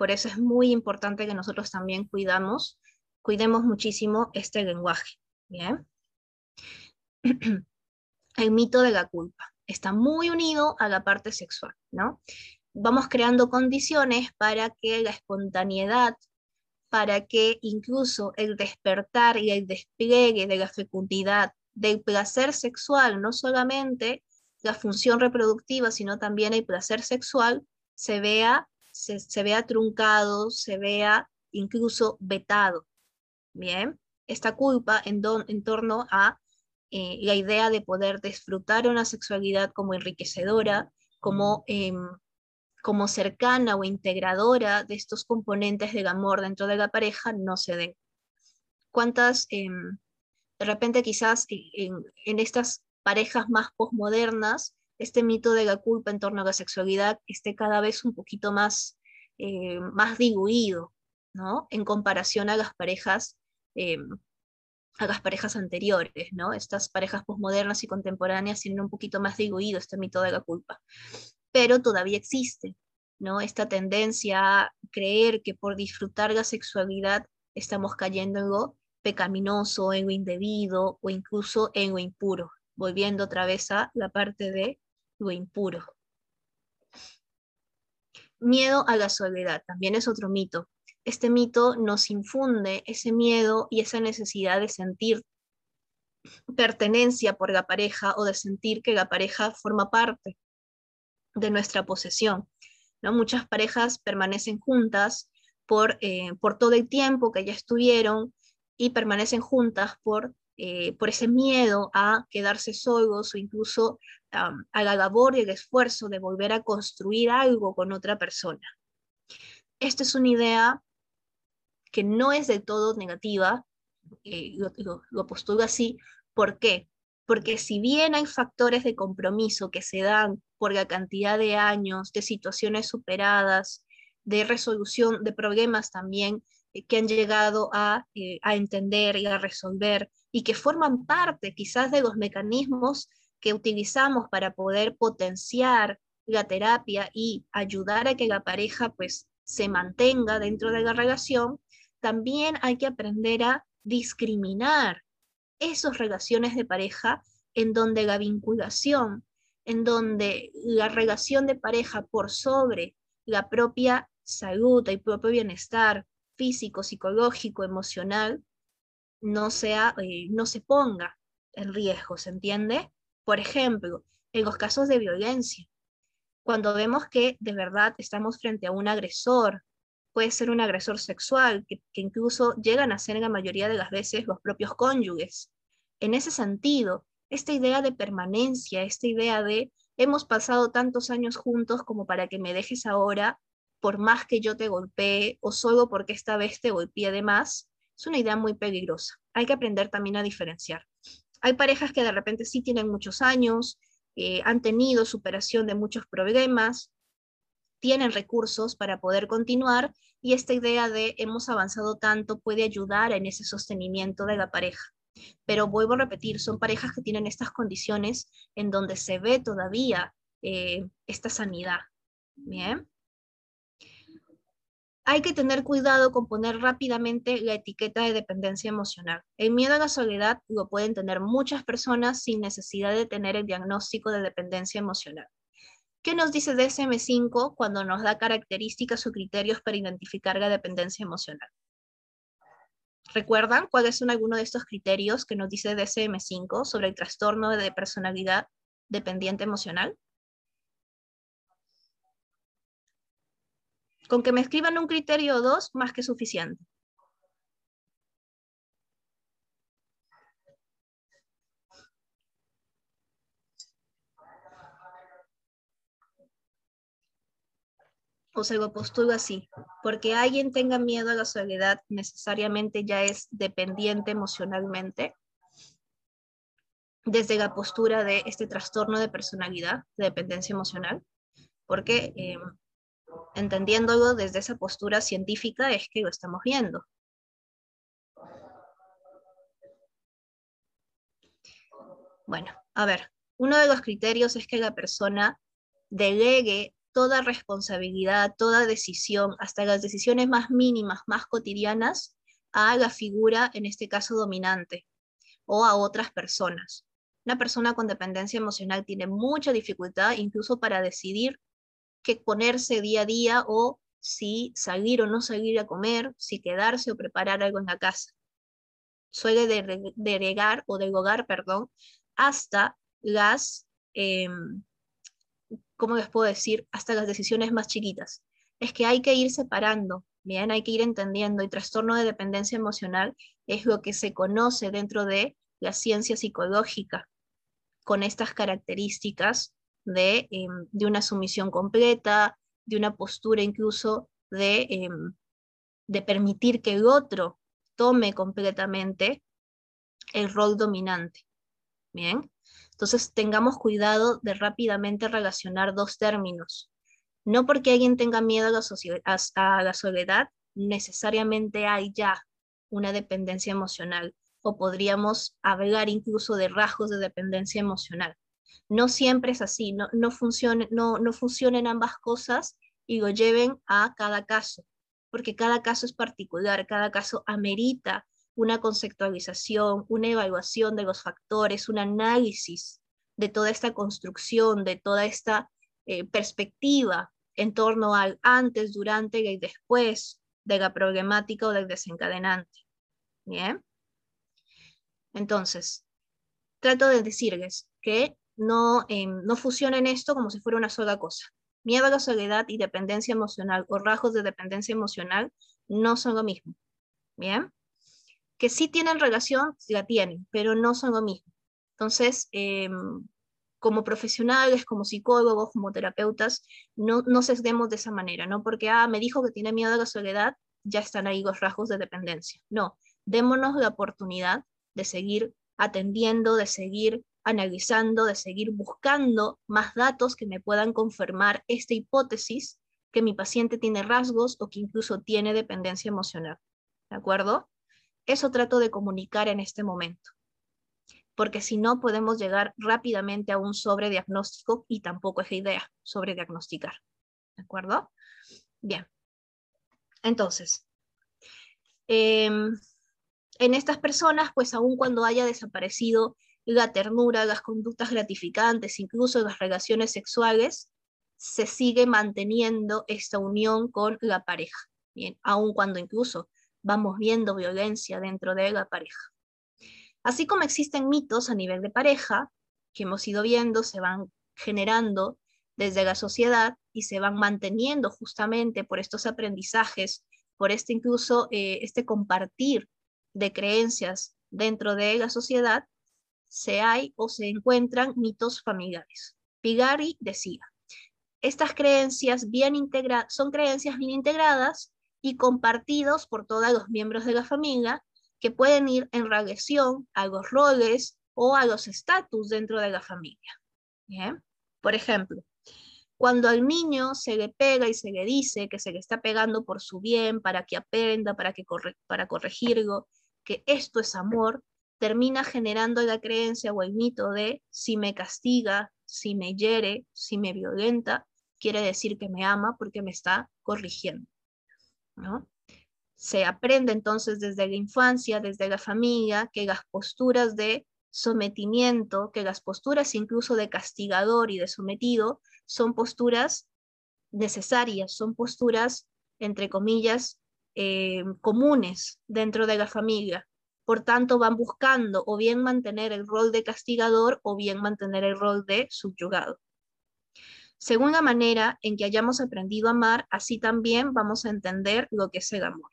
Por eso es muy importante que nosotros también cuidamos, cuidemos muchísimo este lenguaje. Bien. El mito de la culpa está muy unido a la parte sexual, ¿no? Vamos creando condiciones para que la espontaneidad, para que incluso el despertar y el despliegue de la fecundidad, del placer sexual, no solamente la función reproductiva, sino también el placer sexual, se vea se, vea truncado, se vea incluso vetado. Bien, esta culpa en, en torno a eh, la idea de poder disfrutar una sexualidad como enriquecedora, como, em, como cercana o integradora de estos componentes del amor dentro de la pareja no se den. ¿Cuántas, em, de repente quizás en, en estas parejas más posmodernas, este mito de la culpa en torno a la sexualidad esté cada vez un poquito más, eh, más diluido, ¿no? En comparación a las parejas, eh, a las parejas anteriores, ¿no? Estas parejas posmodernas y contemporáneas tienen un poquito más diluido este mito de la culpa. Pero todavía existe, ¿no? Esta tendencia a creer que por disfrutar la sexualidad estamos cayendo en lo pecaminoso, en lo indebido o incluso en lo impuro, volviendo otra vez a la parte de lo impuro. Miedo a la soledad, también es otro mito. Este mito nos infunde ese miedo y esa necesidad de sentir pertenencia por la pareja o de sentir que la pareja forma parte de nuestra posesión. ¿no? Muchas parejas permanecen juntas por, eh, por todo el tiempo que ya estuvieron y permanecen juntas por eh, por ese miedo a quedarse solos o incluso a la labor y el esfuerzo de volver a construir algo con otra persona. Esta es una idea que no es del todo negativa, eh, lo, lo, postulo así, ¿por qué? porque si bien hay factores de compromiso que se dan por la cantidad de años, de situaciones superadas, de resolución de problemas también eh, que han llegado a, eh, a entender y a resolver y que forman parte quizás de los mecanismos que utilizamos para poder potenciar la terapia y ayudar a que la pareja pues se mantenga dentro de la relación, también hay que aprender a discriminar esas relaciones de pareja en donde la vinculación, en donde la relación de pareja por sobre la propia salud, el propio bienestar físico, psicológico, emocional, no, sea, eh, no se ponga en riesgo, ¿se entiende? Por ejemplo, en los casos de violencia, cuando vemos que de verdad estamos frente a un agresor, puede ser un agresor sexual, que, incluso llegan a ser en la mayoría de las veces los propios cónyuges. En ese sentido, esta idea de permanencia, esta idea de hemos pasado tantos años juntos como para que me dejes ahora, por más que yo te golpee o solo porque esta vez te golpeé de más, es una idea muy peligrosa. Hay que aprender también a diferenciar. Hay parejas que de repente sí tienen muchos años, eh, han tenido superación de muchos problemas, tienen recursos para poder continuar y esta idea de hemos avanzado tanto puede ayudar en ese sostenimiento de la pareja. Pero vuelvo a repetir, son parejas que tienen estas condiciones en donde se ve todavía eh, esta sanidad. Bien hay que tener cuidado con poner rápidamente la etiqueta de dependencia emocional. El miedo a la soledad lo pueden tener muchas personas sin necesidad de tener el diagnóstico de dependencia emocional. ¿Qué nos dice DSM5 cuando nos da características o criterios para identificar la dependencia emocional? ¿Recuerdan cuáles son algunos de estos criterios que nos dice DSM5 sobre el trastorno de personalidad dependiente emocional? Con que me escriban un criterio o dos, más que suficiente. o se lo postulo así, porque alguien tenga miedo a la soledad necesariamente ya es dependiente emocionalmente, desde la postura de este trastorno de personalidad, de dependencia emocional, porque eh, entendiéndolo desde esa postura científica es que lo estamos viendo. Bueno, a ver, uno de los criterios es que la persona delegue toda responsabilidad, toda decisión, hasta las decisiones más mínimas, más cotidianas, a la figura, en este caso dominante, o a otras personas. Una persona con dependencia emocional tiene mucha dificultad incluso para decidir que ponerse día a día o si salir o no salir a comer, si quedarse o preparar algo en la casa. Suele delegar o derogar, perdón, hasta las, eh, ¿cómo les puedo decir? Hasta las decisiones más chiquitas. Es que hay que ir separando, bien, hay que ir entendiendo. El trastorno de dependencia emocional es lo que se conoce dentro de la ciencia psicológica con estas características Em, de, una sumisión completa, de una postura incluso de, em, de permitir que el otro tome completamente el rol dominante. Bien, entonces tengamos cuidado de rápidamente relacionar dos términos. No porque alguien tenga miedo a la, a la soledad, necesariamente hay ya una dependencia emocional o podríamos hablar incluso de rasgos de dependencia emocional. No siempre es así, no, no, no, no funcionen ambas cosas y lo lleven a cada caso, porque cada caso es particular, cada caso amerita una conceptualización, una evaluación de los factores, un análisis de toda esta construcción, de toda esta eh, perspectiva en torno al antes, durante y después de la problemática o del desencadenante. Bien. Entonces, trato de decirles que no, eh, no fusionen esto como si fuera una sola cosa. Miedo a la soledad y dependencia emocional o rasgos de dependencia emocional no son lo mismo. ¿Bien? Que sí tienen relación, la tienen, pero no son lo mismo. Entonces, em, como profesionales, como psicólogos, como terapeutas, no, no sesguemos de esa manera, ¿no? Porque, ah, me dijo que tiene miedo a la soledad, ya están ahí los rasgos de dependencia. No, démonos la oportunidad de seguir atendiendo, de seguir analizando, de seguir buscando más datos que me puedan confirmar esta hipótesis que mi paciente tiene rasgos o que incluso tiene dependencia emocional. ¿De acuerdo? Eso trato de comunicar en este momento. Porque si no, podemos llegar rápidamente a un sobrediagnóstico y tampoco es idea sobrediagnosticar. ¿De acuerdo? Bien. Entonces, em, en estas personas, pues aun cuando haya desaparecido la ternura, las conductas gratificantes, incluso las relaciones sexuales, se sigue manteniendo esta unión con la pareja, bien, aun cuando incluso vamos viendo violencia dentro de la pareja. Así como existen mitos a nivel de pareja, que hemos ido viendo, se van generando desde la sociedad y se van manteniendo justamente por estos aprendizajes, por este incluso eh, este compartir de creencias dentro de la sociedad, se hay o se encuentran mitos familiares. Pigari decía, estas creencias bien integradas son creencias bien integradas y compartidos por todos los miembros de la familia que pueden ir en relación a los roles o a los estatus dentro de la familia. Por ejemplo, cuando al niño se le pega y se le dice que se le está pegando por su bien, para que aprenda, para, que para corregirlo, que esto es amor, termina generando la creencia o el mito de si me castiga, si me hiere, si me violenta, quiere decir que me ama porque me está corrigiendo. ¿no? Se aprende entonces desde la infancia, desde la familia, que las posturas de sometimiento, que las posturas incluso de castigador y de sometido son posturas necesarias, son posturas, entre comillas, eh, comunes dentro de la familia. Por tanto, van buscando o bien mantener el rol de castigador o bien mantener el rol de subyugado. Según la manera en que hayamos aprendido a amar, así también vamos a entender lo que es el amor.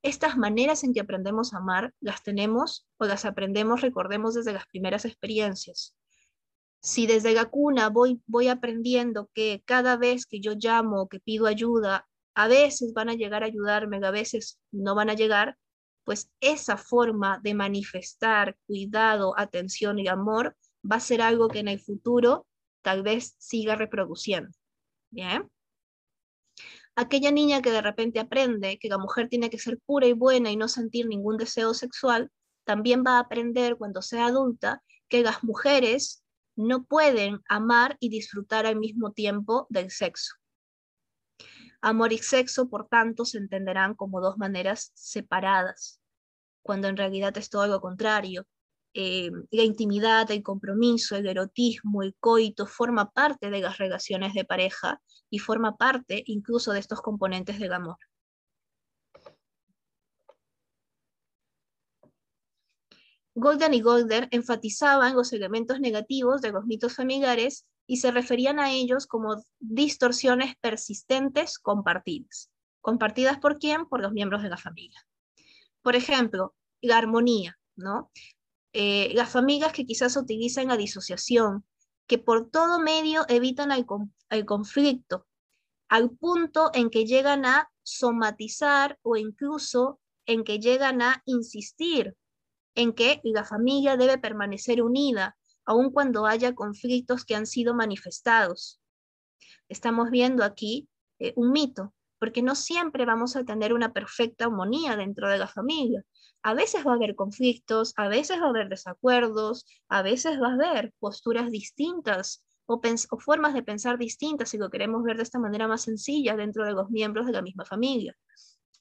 Estas maneras en que aprendemos a amar las tenemos o las aprendemos, recordemos, desde las primeras experiencias. Si desde la cuna voy, voy aprendiendo que cada vez que yo llamo, que pido ayuda, a veces van a llegar a ayudarme, a veces no van a llegar, pues esa forma de manifestar cuidado, atención y amor va a ser algo que en el futuro tal vez siga reproduciendo. Bien. Aquella niña que de repente aprende que la mujer tiene que ser pura y buena y no sentir ningún deseo sexual, también va a aprender cuando sea adulta que las mujeres no pueden amar y disfrutar al mismo tiempo del sexo. Amor y sexo, por tanto, se entenderán como dos maneras separadas, cuando en realidad es todo lo contrario. Eh, la intimidad, el compromiso, el erotismo, el coito, forma parte de las relaciones de pareja y forma parte incluso de estos componentes del amor. Golden y Golder enfatizaban los elementos negativos de los mitos familiares y se referían a ellos como distorsiones persistentes compartidas. ¿Compartidas por quién? Por los miembros de la familia. Por ejemplo, la armonía, ¿no? Eh, las familias que quizás utilizan la disociación, que por todo medio evitan el, el conflicto, al punto en que llegan a somatizar o incluso en que llegan a insistir en que la familia debe permanecer unida, aun cuando haya conflictos que han sido manifestados. Estamos viendo aquí eh, un mito, porque no siempre vamos a tener una perfecta armonía dentro de la familia. A veces va a haber conflictos, a veces va a haber desacuerdos, a veces va a haber posturas distintas o, o formas de pensar distintas, si lo queremos ver de esta manera más sencilla, dentro de los miembros de la misma familia.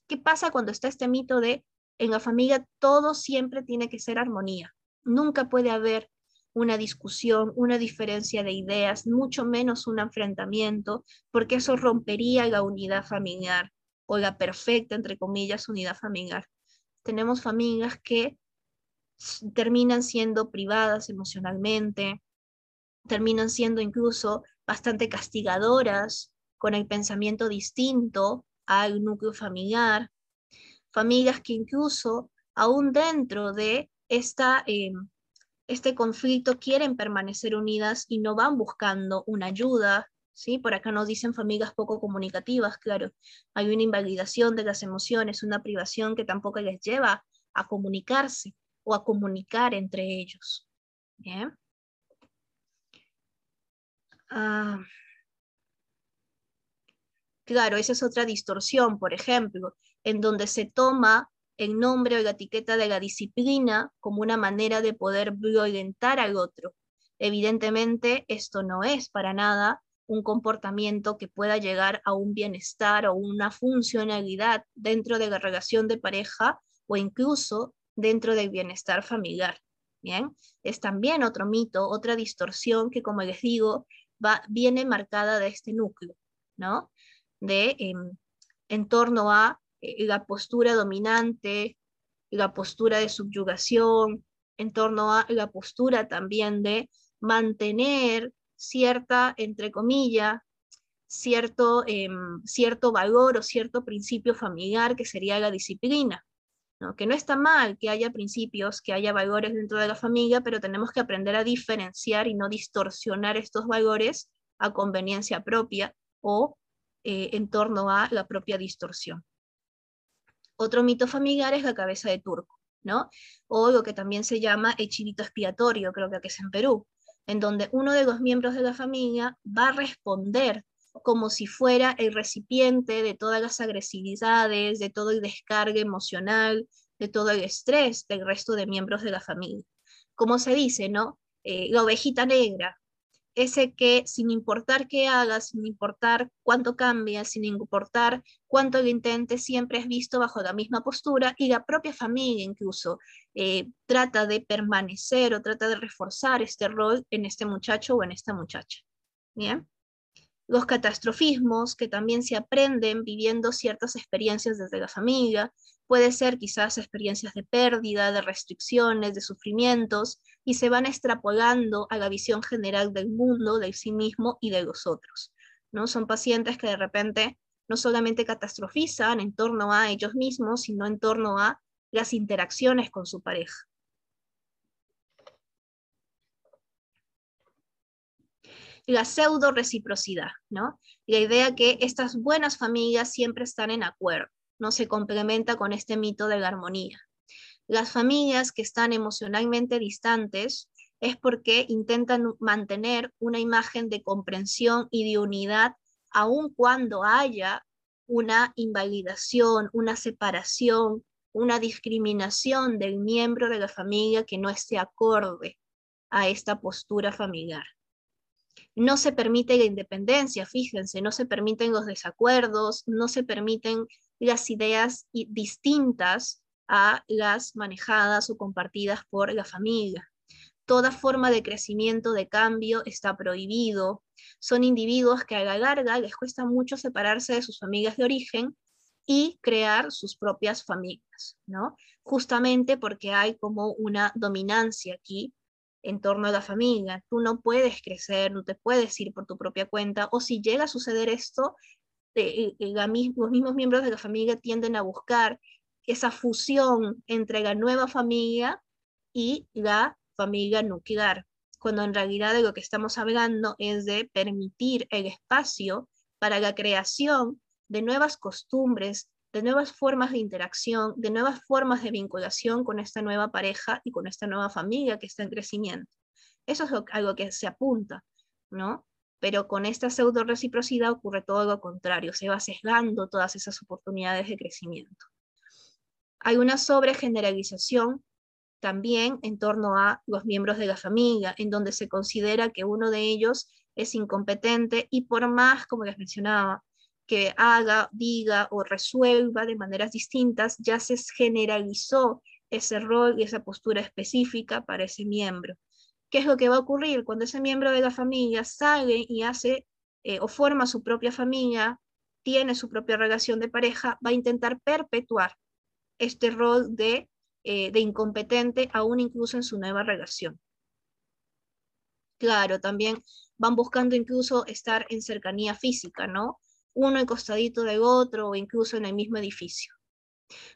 ¿Qué pasa cuando está este mito de en la familia todo siempre tiene que ser armonía? Nunca puede haber una discusión, una diferencia de ideas, mucho menos un enfrentamiento, porque eso rompería la unidad familiar o la perfecta, entre comillas, unidad familiar. Tenemos familias que terminan siendo privadas emocionalmente, terminan siendo incluso bastante castigadoras con el pensamiento distinto al núcleo familiar, familias que incluso aún dentro de esta em, este conflicto quieren permanecer unidas y no van buscando una ayuda, ¿sí? Por acá nos dicen familias poco comunicativas, claro, hay una invalidación de las emociones, una privación que tampoco les lleva a comunicarse o a comunicar entre ellos. Ah, claro, esa es otra distorsión, por ejemplo, en donde se toma el nombre o la etiqueta de la disciplina como una manera de poder violentar al otro. Evidentemente, esto no es para nada un comportamiento que pueda llegar a un bienestar o una funcionalidad dentro de la relación de pareja o incluso dentro del bienestar familiar. Bien, es también otro mito, otra distorsión que, como les digo, va, viene marcada de este núcleo, ¿no? De em, en torno a eh, la postura dominante, la postura de subyugación, en torno a la postura también de mantener cierta, entre comillas, cierto, em, cierto valor o cierto principio familiar que sería la disciplina. ¿no? Que no está mal que haya principios, que haya valores dentro de la familia, pero tenemos que aprender a diferenciar y no distorsionar estos valores a conveniencia propia o eh, en torno a la propia distorsión. Otro mito familiar es la cabeza de turco, ¿no? O lo que también se llama el chivito expiatorio, creo que es en Perú, en donde uno de los miembros de la familia va a responder como si fuera el recipiente de todas las agresividades, de todo el descargue emocional, de todo el estrés del resto de miembros de la familia. Como se dice, ¿no? Eh, la ovejita negra, ese que sin importar qué haga, sin importar cuánto cambia, sin importar cuánto lo intente, siempre es visto bajo la misma postura y la propia familia incluso eh, trata de permanecer o trata de reforzar este rol en este muchacho o en esta muchacha. Bien los catastrofismos que también se aprenden viviendo ciertas experiencias desde la familia, puede ser quizás experiencias de pérdida, de restricciones, de sufrimientos, y se van extrapolando a la visión general del mundo, de sí mismo y de los otros. ¿no? Son pacientes que de repente no solamente catastrofizan en torno a ellos mismos, sino en torno a las interacciones con su pareja. la pseudo reciprocidad, ¿no? La idea que estas buenas familias siempre están en acuerdo, no se complementa con este mito de la armonía. Las familias que están emocionalmente distantes es porque intentan mantener una imagen de comprensión y de unidad aun cuando haya una invalidación, una separación, una discriminación del miembro de la familia que no esté acorde a esta postura familiar no se permite la independencia, fíjense, no se permiten los desacuerdos, no se permiten las ideas distintas a las manejadas o compartidas por la familia. Toda forma de crecimiento, de cambio, está prohibido. Son individuos que a la larga les cuesta mucho separarse de sus familias de origen y crear sus propias familias, ¿no? Justamente porque hay como una dominancia aquí en torno a la familia. Tú no puedes crecer, no te puedes ir por tu propia cuenta, o si llega a suceder esto, eh, eh, los mismos miembros de la familia tienden a buscar esa fusión entre la nueva familia y la familia nuclear, cuando en realidad de lo que estamos hablando es de permitir el espacio para la creación de nuevas costumbres, de nuevas formas de interacción, de nuevas formas de vinculación con esta nueva pareja y con esta nueva familia que está en crecimiento. Eso es algo que se apunta, ¿no? Pero con esta pseudo reciprocidad ocurre todo lo contrario, se va sesgando todas esas oportunidades de crecimiento. Hay una sobregeneralización también en torno a los miembros de la familia, en donde se considera que uno de ellos es incompetente y por más, como les mencionaba, que haga, diga o resuelva de maneras distintas, ya se generalizó ese rol y esa postura específica para ese miembro. ¿Qué es lo que va a ocurrir cuando ese miembro de la familia sale y hace eh, o forma su propia familia, tiene su propia relación de pareja, va a intentar perpetuar este rol de, eh, de incompetente aún incluso en su nueva relación? Claro, también van buscando incluso estar en cercanía física, ¿no? Uno en costadito del otro o incluso en el mismo edificio.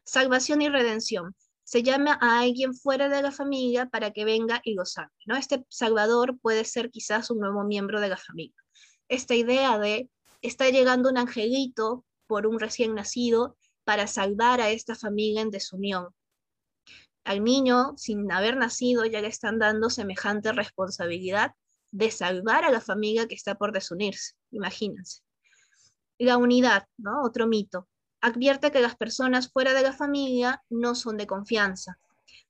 Salvación y redención. Se llama a alguien fuera de la familia para que venga y lo salve. ¿no? Este salvador puede ser quizás un nuevo miembro de la familia. Esta idea de está llegando un angelito por un recién nacido para salvar a esta familia en desunión. Al niño, sin haber nacido, ya le están dando semejante responsabilidad de salvar a la familia que está por desunirse, imagínense. La unidad, ¿no? Otro mito. Advierte que las personas fuera de la familia no son de confianza.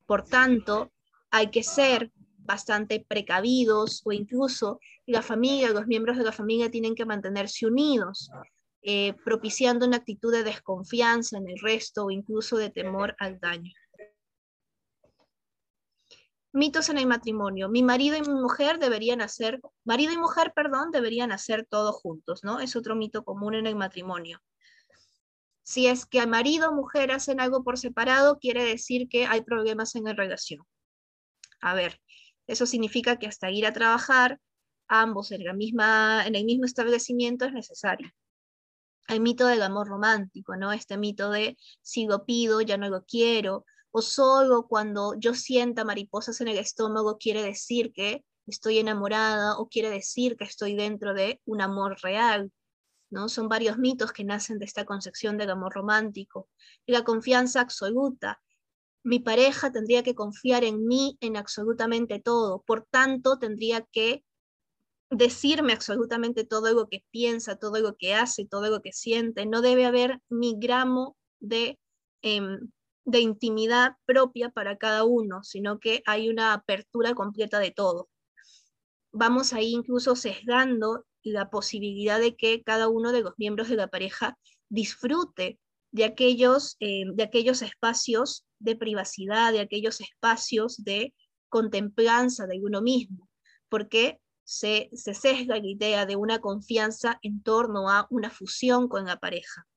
Por tanto, hay que ser bastante precavidos o incluso la familia, los miembros de la familia tienen que mantenerse unidos, eh, propiciando una actitud de desconfianza en el resto o incluso de temor al daño. Mitos en el matrimonio. Mi marido y mi mujer deberían hacer, marido y mujer, perdón, deberían hacer todo juntos, ¿no? Es otro mito común en el matrimonio. Si es que a marido o mujer hacen algo por separado, quiere decir que hay problemas en la relación. A ver, eso significa que hasta ir a trabajar, ambos en, la misma, en el mismo establecimiento es necesario. El mito del amor romántico, ¿no? Este mito de si lo pido, ya no lo quiero, o solo cuando yo sienta mariposas en el estómago quiere decir que estoy enamorada o quiere decir que estoy dentro de un amor real. ¿no? Son varios mitos que nacen de esta concepción del amor romántico. Y la confianza absoluta, mi pareja tendría que confiar en mí en absolutamente todo, por tanto tendría que decirme absolutamente todo lo que piensa, todo lo que hace, todo lo que siente. No debe haber ni gramo de, em, de intimidad propia para cada uno, sino que hay una apertura completa de todo. Vamos ahí incluso sesgando la posibilidad de que cada uno de los miembros de la pareja disfrute de aquellos, em, de aquellos espacios de privacidad, de aquellos espacios de contemplanza de uno mismo, porque se, se sesga la idea de una confianza en torno a una fusión con la pareja.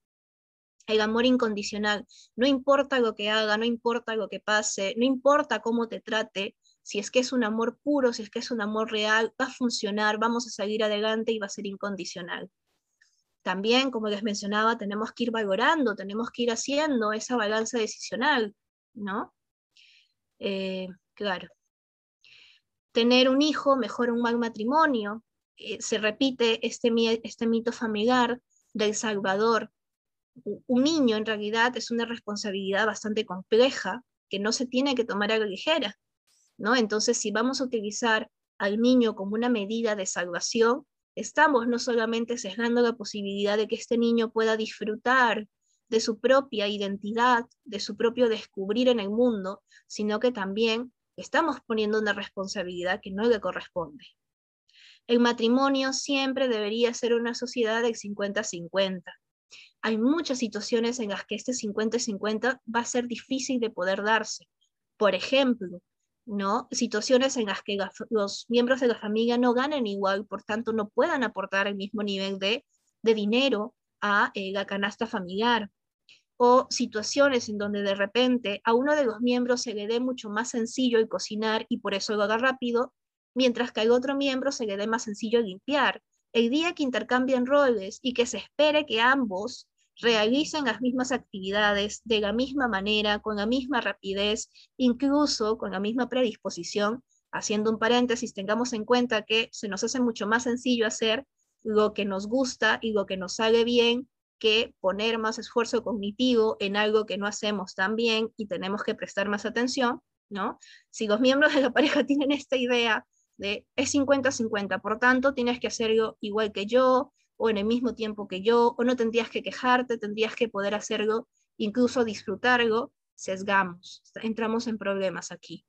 El amor incondicional, no importa lo que haga, no importa lo que pase, no importa cómo te trate, si es que es un amor puro, si es que es un amor real, va a funcionar, vamos a seguir adelante y va a ser incondicional. También, como les mencionaba, tenemos que ir valorando, tenemos que ir haciendo esa balanza decisional. ¿no? Eh, claro. Tener un hijo mejora un mal matrimonio. Eh, se repite este, este mito familiar del Salvador. Un niño en realidad es una responsabilidad bastante compleja que no se tiene que tomar a la ligera, ¿no? Entonces, si vamos a utilizar al niño como una medida de salvación, estamos no solamente sesgando la posibilidad de que este niño pueda disfrutar de su propia identidad, de su propio descubrir en el mundo, sino que también estamos poniendo una responsabilidad que no le corresponde. El matrimonio siempre debería ser una sociedad de 50-50. Hay muchas situaciones en las que este 50-50 va a ser difícil de poder darse. Por ejemplo, ¿no? situaciones en las que los miembros de la familia no ganen igual, por tanto no puedan aportar el mismo nivel de, dinero a eh, la canasta familiar o situaciones en donde de repente a uno de los miembros se le dé mucho más sencillo el cocinar y por eso lo haga rápido, mientras que al otro miembro se le dé más sencillo limpiar. El día que intercambien roles y que se espere que ambos realicen las mismas actividades de la misma manera, con la misma rapidez, incluso con la misma predisposición, haciendo un paréntesis, tengamos en cuenta que se nos hace mucho más sencillo hacer lo que nos gusta y lo que nos sale bien que poner más esfuerzo cognitivo en algo que no hacemos tan bien y tenemos que prestar más atención, ¿no? Si los miembros de la pareja tienen esta idea de es 50-50, por tanto tienes que hacerlo igual que yo o en el mismo tiempo que yo, o no tendrías que quejarte, tendrías que poder hacerlo, incluso disfrutarlo, sesgamos, entramos en problemas aquí.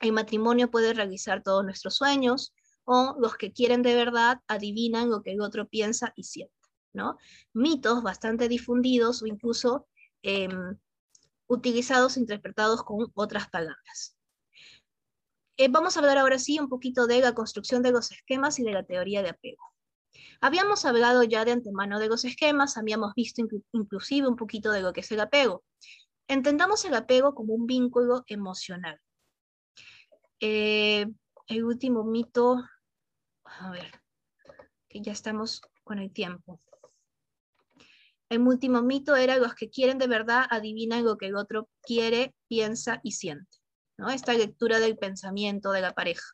El matrimonio puede realizar todos nuestros sueños o los que quieren de verdad adivinan lo que el otro piensa y siente. Mitos bastante difundidos o incluso em, utilizados, interpretados con otras palabras. Eh, vamos a hablar ahora sí un poquito de la construcción de los esquemas y de la teoría de apego. Habíamos hablado ya de antemano de los esquemas, habíamos visto inclusive un poquito de lo que es el apego. Entendamos el apego como un vínculo emocional. Eh, el último mito, a ver, que ya estamos con el tiempo. El último mito era los que quieren de verdad adivinan lo que el otro quiere, piensa y siente. ¿No? Esta lectura del pensamiento de la pareja.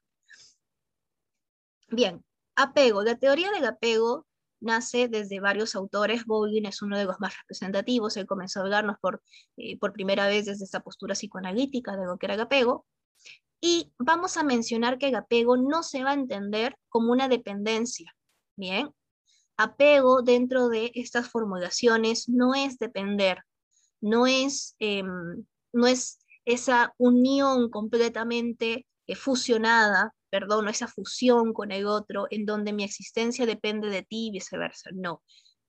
Bien, apego. La teoría del apego nace desde varios autores. Bowling es uno de los más representativos. Él comenzó a hablarnos por, eh, por primera vez desde esta postura psicoanalítica de lo que era el apego. Y vamos a mencionar que el apego no se va a entender como una dependencia. Bien, apego dentro de estas formulaciones no es depender, no es, em, no es esa unión completamente eh, fusionada, perdón, esa fusión con el otro en donde mi existencia depende de ti y viceversa. No,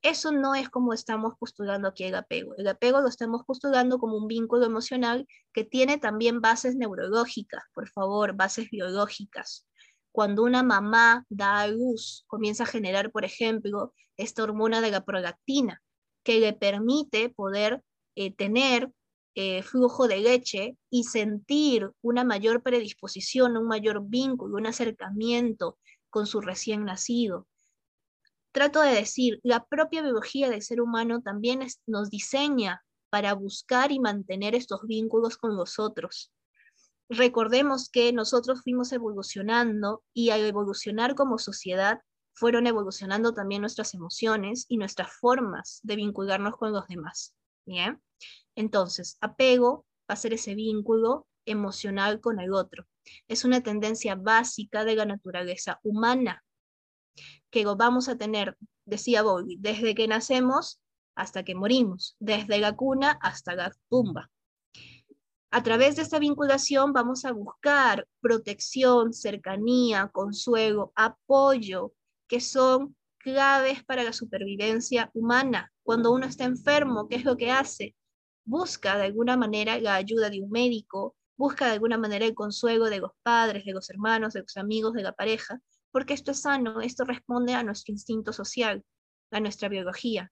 eso no es como estamos postulando aquí el apego. El apego lo estamos postulando como un vínculo emocional que tiene también bases neurológicas, por favor, bases biológicas. Cuando una mamá da a luz, comienza a generar, por ejemplo, esta hormona de la prolactina, que le permite poder eh, tener eh, flujo de leche y sentir una mayor predisposición, un mayor vínculo, un acercamiento con su recién nacido. Trato de decir, la propia biología del ser humano también nos diseña para buscar y mantener estos vínculos con los otros. Recordemos que nosotros fuimos evolucionando y al evolucionar como sociedad, fueron evolucionando también nuestras emociones y nuestras formas de vincularnos con los demás. Bien. Entonces, apego va a ser ese vínculo emocional con el otro. Es una tendencia básica de la naturaleza humana que vamos a tener, decía Bowlby, desde que nacemos hasta que morimos, desde la cuna hasta la tumba. A través de esta vinculación vamos a buscar protección, cercanía, consuelo, apoyo, que son claves para la supervivencia humana. Cuando uno está enfermo, ¿qué es lo que hace? Busca de alguna manera la ayuda de un médico, busca de alguna manera el consuelo de los padres, de los hermanos, de los amigos, de la pareja, porque esto es sano, esto responde a nuestro instinto social, a nuestra biología.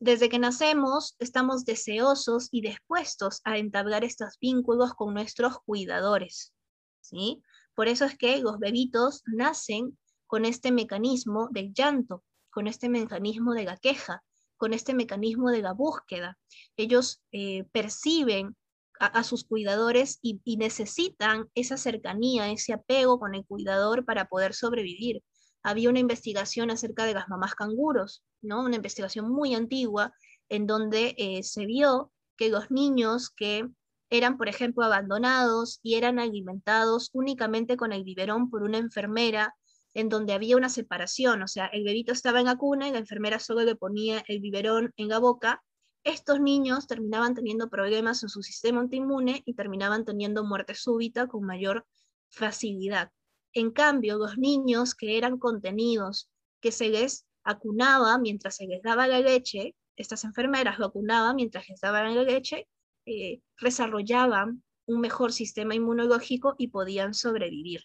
Desde que nacemos estamos deseosos y dispuestos a entablar estos vínculos con nuestros cuidadores. ¿sí? Por eso es que los bebitos nacen con este mecanismo del llanto, con este mecanismo de la queja, con este mecanismo de la búsqueda. Ellos eh, perciben a, sus cuidadores y, necesitan esa cercanía, ese apego con el cuidador para poder sobrevivir. Había una investigación acerca de las mamás canguros, ¿no? una investigación muy antigua, en donde eh, se vio que los niños que eran, por ejemplo, abandonados y eran alimentados únicamente con el biberón por una enfermera en donde había una separación, o sea, el bebito estaba en la cuna y la enfermera solo le ponía el biberón en la boca, estos niños terminaban teniendo problemas en su sistema autoinmune y terminaban teniendo muerte súbita con mayor facilidad. En cambio, los niños que eran contenidos, que se les acunaba mientras se les daba la leche, estas enfermeras lo acunaban mientras les daban la leche, eh, desarrollaban un mejor sistema inmunológico y podían sobrevivir.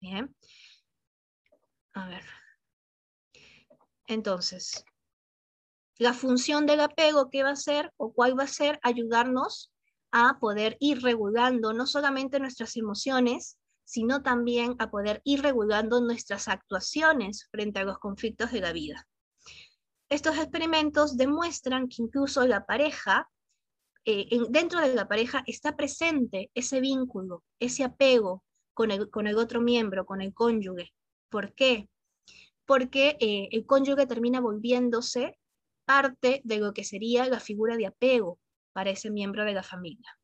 ¿bien? A ver. Entonces, la función del apego, ¿qué va a ser o cuál va a ser? Ayudarnos a poder ir regulando no solamente nuestras emociones, sino también a poder ir regulando nuestras actuaciones frente a los conflictos de la vida. Estos experimentos demuestran que incluso la pareja, eh, dentro de la pareja está presente ese vínculo, ese apego con el, con el otro miembro, con el cónyuge. ¿Por qué? Porque eh, el cónyuge termina volviéndose parte de lo que sería la figura de apego para ese miembro de la familia.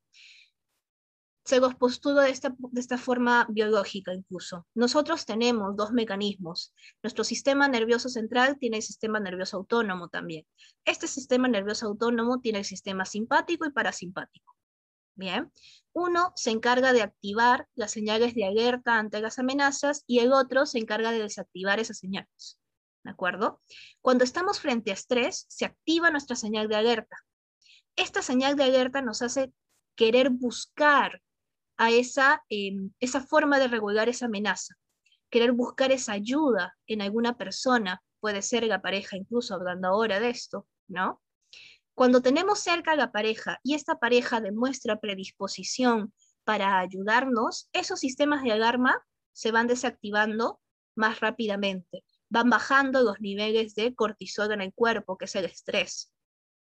Se los de esta, de esta forma biológica incluso. Nosotros tenemos dos mecanismos. Nuestro sistema nervioso central tiene el sistema nervioso autónomo también. Este sistema nervioso autónomo tiene el sistema simpático y parasimpático. Bien, uno se encarga de activar las señales de alerta ante las amenazas y el otro se encarga de desactivar esas señales. ¿De acuerdo? Cuando estamos frente a estrés, se activa nuestra señal de alerta. Esta señal de alerta nos hace querer buscar a esa, em, esa forma de regular esa amenaza, querer buscar esa ayuda en alguna persona, puede ser la pareja, incluso hablando ahora de esto, ¿no? Cuando tenemos cerca a la pareja y esta pareja demuestra predisposición para ayudarnos, esos sistemas de alarma se van desactivando más rápidamente. Van bajando los niveles de cortisol en el cuerpo, que es el estrés.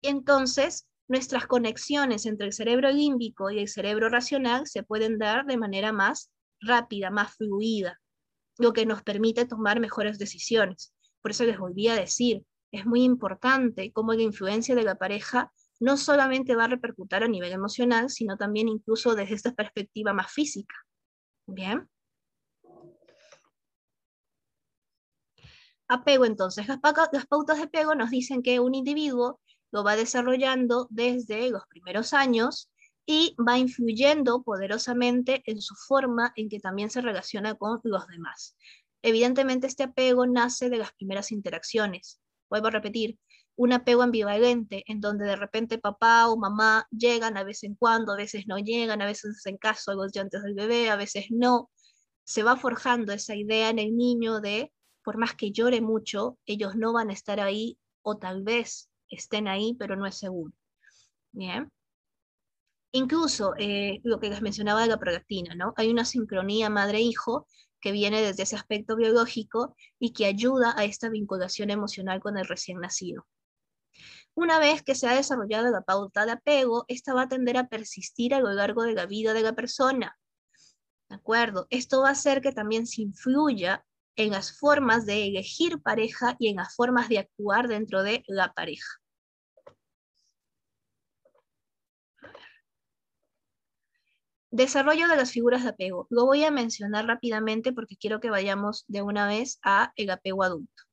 Y entonces, nuestras conexiones entre el cerebro límbico y el cerebro racional se pueden dar de manera más rápida, más fluida, lo que nos permite tomar mejores decisiones. Por eso les volví a decir, es muy importante cómo la influencia de la pareja no solamente va a repercutir a nivel emocional, sino también incluso desde esta perspectiva más física. Bien. Apego entonces. Las, pautas de apego nos dicen que un individuo lo va desarrollando desde los primeros años y va influyendo poderosamente en su forma en que también se relaciona con los demás. Evidentemente este apego nace de las primeras interacciones. Vuelvo a repetir, un apego ambivalente en donde de repente papá o mamá llegan a vez en cuando, a veces no llegan, a veces hacen caso a los llantos del bebé, a veces no. Se va forjando esa idea en el niño de, por más que llore mucho, ellos no van a estar ahí o tal vez estén ahí, pero no es seguro. Bien. Incluso eh, lo que les mencionaba de la prolactina, ¿no? Hay una sincronía madre-hijo que viene desde ese aspecto biológico y que ayuda a esta vinculación emocional con el recién nacido. Una vez que se ha desarrollado la pauta de apego, esta va a tender a persistir a lo largo de la vida de la persona. ¿De acuerdo? Esto va a hacer que también se influya en las formas de elegir pareja y en las formas de actuar dentro de la pareja. Desarrollo de las figuras de apego. Lo voy a mencionar rápidamente porque quiero que vayamos de una vez a el apego adulto.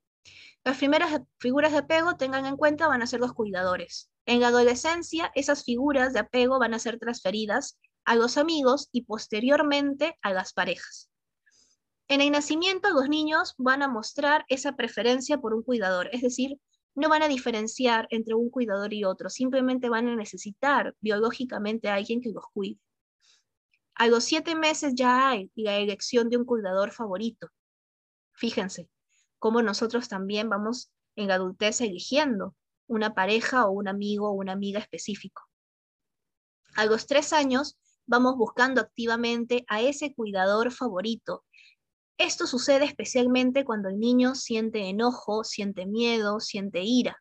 Las primeras figuras de apego, tengan en cuenta, van a ser los cuidadores. En la adolescencia, esas figuras de apego van a ser transferidas a los amigos y posteriormente a las parejas. En el nacimiento, los niños van a mostrar esa preferencia por un cuidador, es decir, no van a diferenciar entre un cuidador y otro, simplemente van a necesitar biológicamente a alguien que los cuide. A los siete meses ya hay la elección de un cuidador favorito. Fíjense cómo nosotros también vamos en la adultez eligiendo una pareja o un amigo o una amiga específico. A los tres años vamos buscando activamente a ese cuidador favorito. Esto sucede especialmente cuando el niño siente enojo, siente miedo, siente ira.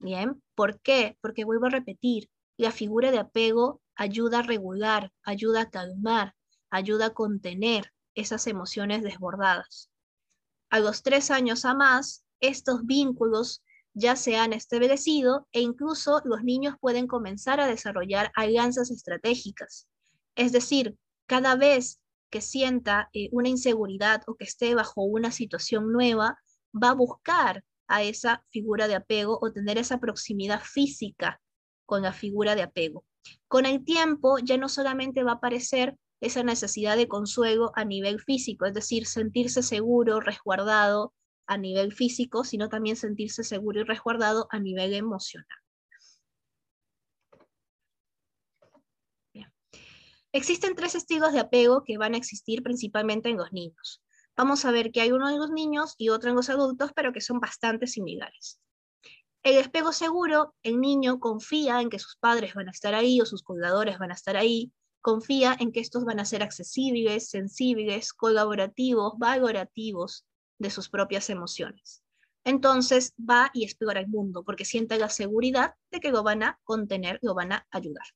Bien, ¿por qué? Porque vuelvo a repetir, la figura de apego ayuda a regular, ayuda a calmar, ayuda a contener esas emociones desbordadas. A los tres años a más, estos vínculos ya se han establecido e incluso los niños pueden comenzar a desarrollar alianzas estratégicas. Es decir, cada vez que sienta eh, una inseguridad o que esté bajo una situación nueva, va a buscar a esa figura de apego o tener esa proximidad física con la figura de apego. Con el tiempo ya no solamente va a aparecer esa necesidad de consuelo a nivel físico, es decir, sentirse seguro, resguardado a nivel físico, sino también sentirse seguro y resguardado a nivel emocional. Existen tres estilos de apego que van a existir principalmente en los niños. Vamos a ver que hay uno en los niños y otro en los adultos, pero que son bastante similares. El apego seguro, el niño confía en que sus padres van a estar ahí o sus cuidadores van a estar ahí, confía en que estos van a ser accesibles, sensibles, colaborativos, valorativos de sus propias emociones. Entonces va y explora el mundo porque siente la seguridad de que lo van a contener, lo van a ayudar.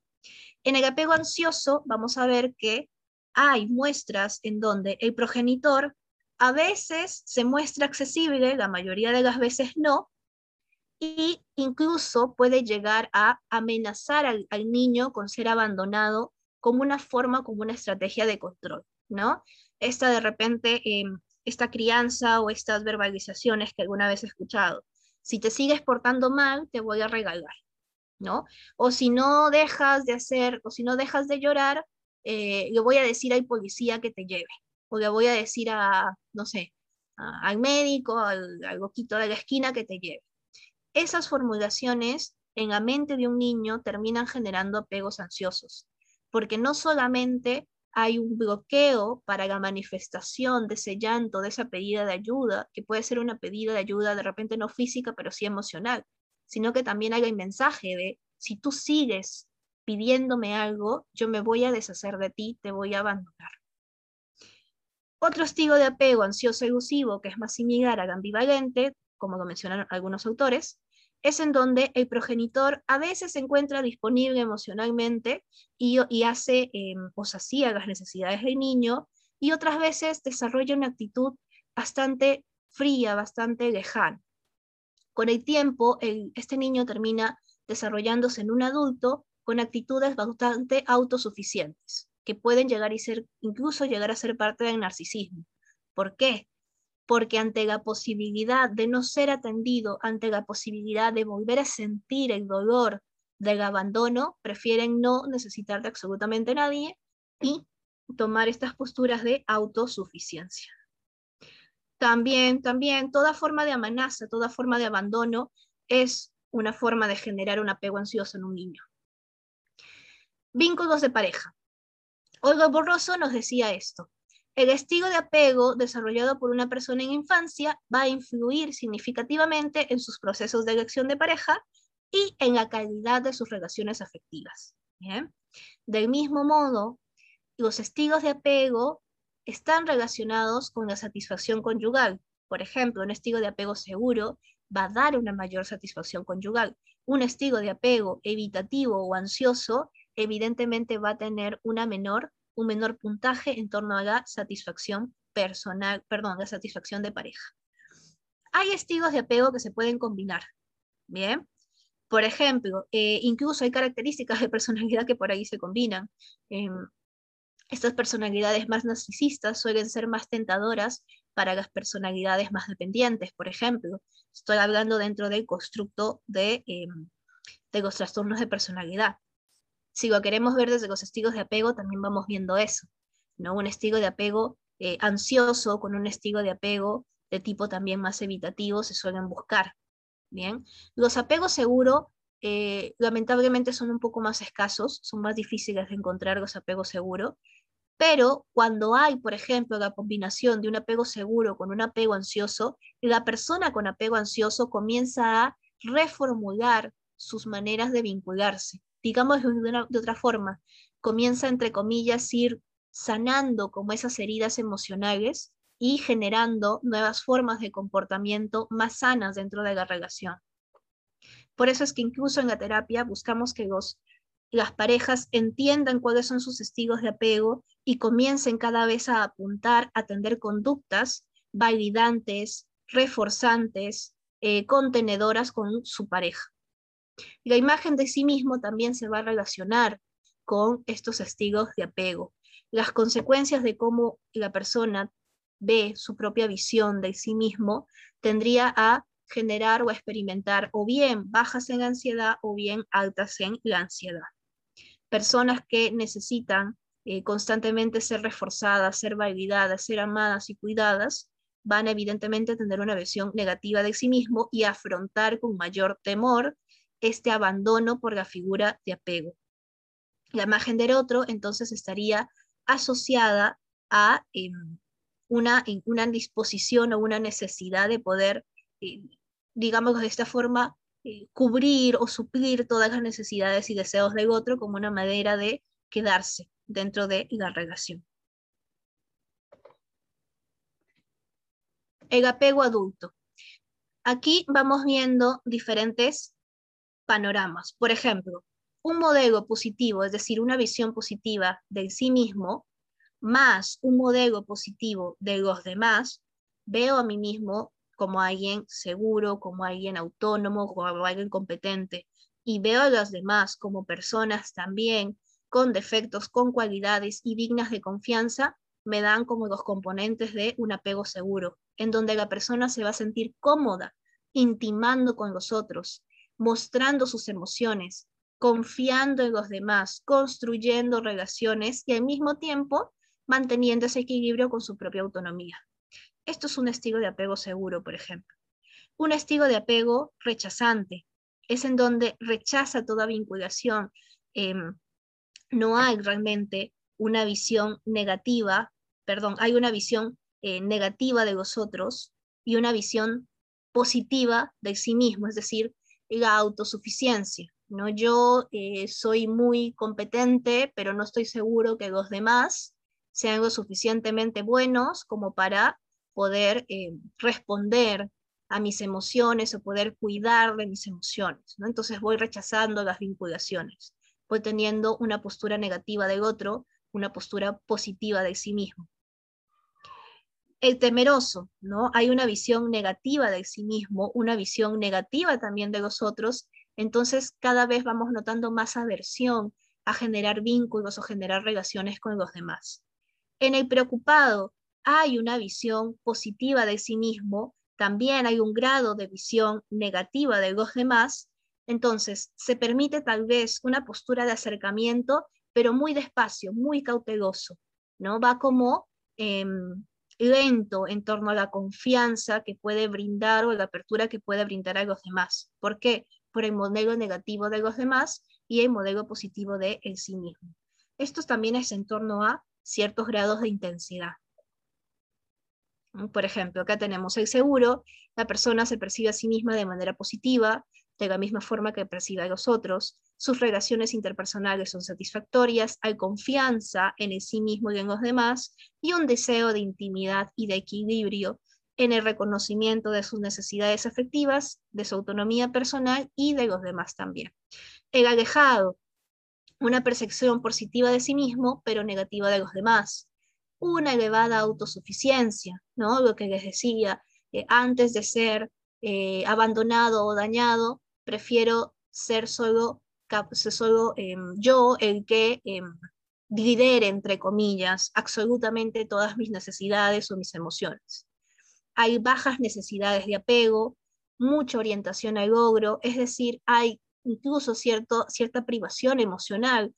En el apego ansioso vamos a ver que hay muestras en donde el progenitor a veces se muestra accesible, la mayoría de las veces no, y incluso puede llegar a amenazar al, niño con ser abandonado como una forma, como una estrategia de control, ¿no? Esta de repente, em, esta crianza o estas verbalizaciones que alguna vez he escuchado, si te sigues portando mal, te voy a regalar, ¿no? O si no dejas de hacer, o si no dejas de llorar, eh, le voy a decir al policía que te lleve, o le voy a decir a, no sé, al médico, al boquito de la esquina que te lleve esas formulaciones en la mente de un niño terminan generando apegos ansiosos, porque no solamente hay un bloqueo para la manifestación de ese llanto, de esa pedida de ayuda, que puede ser una pedida de ayuda de repente no física, pero sí emocional, sino que también hay el mensaje de, si tú sigues pidiéndome algo, yo me voy a deshacer de ti, te voy a abandonar. Otro estilo de apego ansioso elusivo, que es más similar al ambivalente, como lo mencionan algunos autores, es en donde el progenitor a veces se encuentra disponible emocionalmente y, hace eh, o sacía las necesidades del niño, y otras veces desarrolla una actitud bastante fría, bastante lejana. Con el tiempo, este niño termina desarrollándose en un adulto con actitudes bastante autosuficientes, que pueden llegar y ser, incluso llegar a ser parte del narcisismo. ¿Por qué? Porque ante la posibilidad de no ser atendido, ante la posibilidad de volver a sentir el dolor del abandono, prefieren no necesitar de absolutamente nadie y tomar estas posturas de autosuficiencia. También, también, toda forma de amenaza, toda forma de abandono es una forma de generar un apego ansioso en un niño. Vínculos de pareja. Olga Borroso nos decía esto. El estilo de apego desarrollado por una persona en infancia va a influir significativamente en sus procesos de elección de pareja y en la calidad de sus relaciones afectivas. Del mismo modo, los estilos de apego están relacionados con la satisfacción conyugal. Por ejemplo, un estilo de apego seguro va a dar una mayor satisfacción conyugal. Un estilo de apego evitativo o ansioso evidentemente va a tener una menor, un menor puntaje en torno a la satisfacción personal, perdón, la satisfacción de pareja. Hay estilos de apego que se pueden combinar, ¿bien? Por ejemplo, eh, incluso hay características de personalidad que por ahí se combinan. Em, estas personalidades más narcisistas suelen ser más tentadoras para las personalidades más dependientes, por ejemplo. Estoy hablando dentro del constructo de, em, de los trastornos de personalidad. Si lo queremos ver desde los estilos de apego, también vamos viendo eso. ¿no? Un estilo de apego eh, ansioso con un estilo de apego de tipo también más evitativo se suelen buscar. Bien, los apegos seguros eh, lamentablemente son un poco más escasos, son más difíciles de encontrar los apegos seguros, pero cuando hay, por ejemplo, la combinación de un apego seguro con un apego ansioso, la persona con apego ansioso comienza a reformular sus maneras de vincularse. Digamos de, otra forma, comienza, entre comillas, ir sanando como esas heridas emocionales y generando nuevas formas de comportamiento más sanas dentro de la relación. Por eso es que incluso en la terapia buscamos que los las parejas entiendan cuáles son sus estilos de apego y comiencen cada vez a apuntar a tener conductas validantes, reforzantes, eh, contenedoras con su pareja. La imagen de sí mismo también se va a relacionar con estos estilos de apego. Las consecuencias de cómo la persona ve su propia visión de sí mismo tendría a generar o experimentar o bien bajas en ansiedad o bien altas en la ansiedad personas que necesitan eh, constantemente ser reforzadas, ser validadas, ser amadas y cuidadas, van evidentemente a tener una visión negativa de sí mismo y afrontar con mayor temor este abandono por la figura de apego. La imagen del otro entonces estaría asociada a em, una, una disposición o una necesidad de poder, eh, digamos de esta forma, eh, cubrir o suplir todas las necesidades y deseos del otro como una manera de quedarse dentro de la relación. El apego adulto. Aquí vamos viendo diferentes panoramas. Por ejemplo, un modelo positivo, es decir, una visión positiva de sí mismo, más un modelo positivo de los demás, veo a mí mismo como alguien seguro, como alguien autónomo, como alguien competente. Y veo a los demás como personas también con defectos, con cualidades y dignas de confianza, me dan como los componentes de un apego seguro, en donde la persona se va a sentir cómoda, intimando con los otros, mostrando sus emociones, confiando en los demás, construyendo relaciones y al mismo tiempo manteniendo ese equilibrio con su propia autonomía. Esto es un estilo de apego seguro, por ejemplo. Un estilo de apego rechazante es en donde rechaza toda vinculación. Em, no hay realmente una visión negativa, perdón, hay una visión eh, negativa de los otros y una visión positiva de sí mismo, es decir, la autosuficiencia. ¿no? Yo eh, soy muy competente, pero no estoy seguro que los demás sean lo suficientemente buenos como para poder eh, responder a mis emociones o poder cuidar de mis emociones. ¿no? Entonces voy rechazando las vinculaciones, voy teniendo una postura negativa del otro, una postura positiva de sí mismo. El temeroso, ¿no? Hay una visión negativa de sí mismo, una visión negativa también de los otros, Entonces, cada vez vamos notando más aversión a generar vínculos o generar relaciones con los demás. En el preocupado hay una visión positiva de sí mismo, también hay un grado de visión negativa de los demás, entonces se permite tal vez una postura de acercamiento, pero muy despacio, muy cauteloso, ¿no? Va como em, lento en torno a la confianza que puede brindar o la apertura que puede brindar a los demás. ¿Por qué? Por el modelo negativo de los demás y el modelo positivo de el sí mismo. Esto también es en torno a ciertos grados de intensidad. Por ejemplo, acá tenemos el seguro, la persona se percibe a sí misma de manera positiva, de la misma forma que percibe a los otros, sus relaciones interpersonales son satisfactorias, hay confianza en el sí mismo y en los demás, y un deseo de intimidad y de equilibrio en el reconocimiento de sus necesidades afectivas, de su autonomía personal y de los demás también. El alejado, una percepción positiva de sí mismo, pero negativa de los demás una elevada autosuficiencia, ¿no? Lo que les decía, eh, antes de ser eh, abandonado o dañado, prefiero ser solo, solo em, yo el que eh, lidere, entre comillas, absolutamente todas mis necesidades o mis emociones. Hay bajas necesidades de apego, mucha orientación al logro, es decir, hay incluso cierto, cierta privación emocional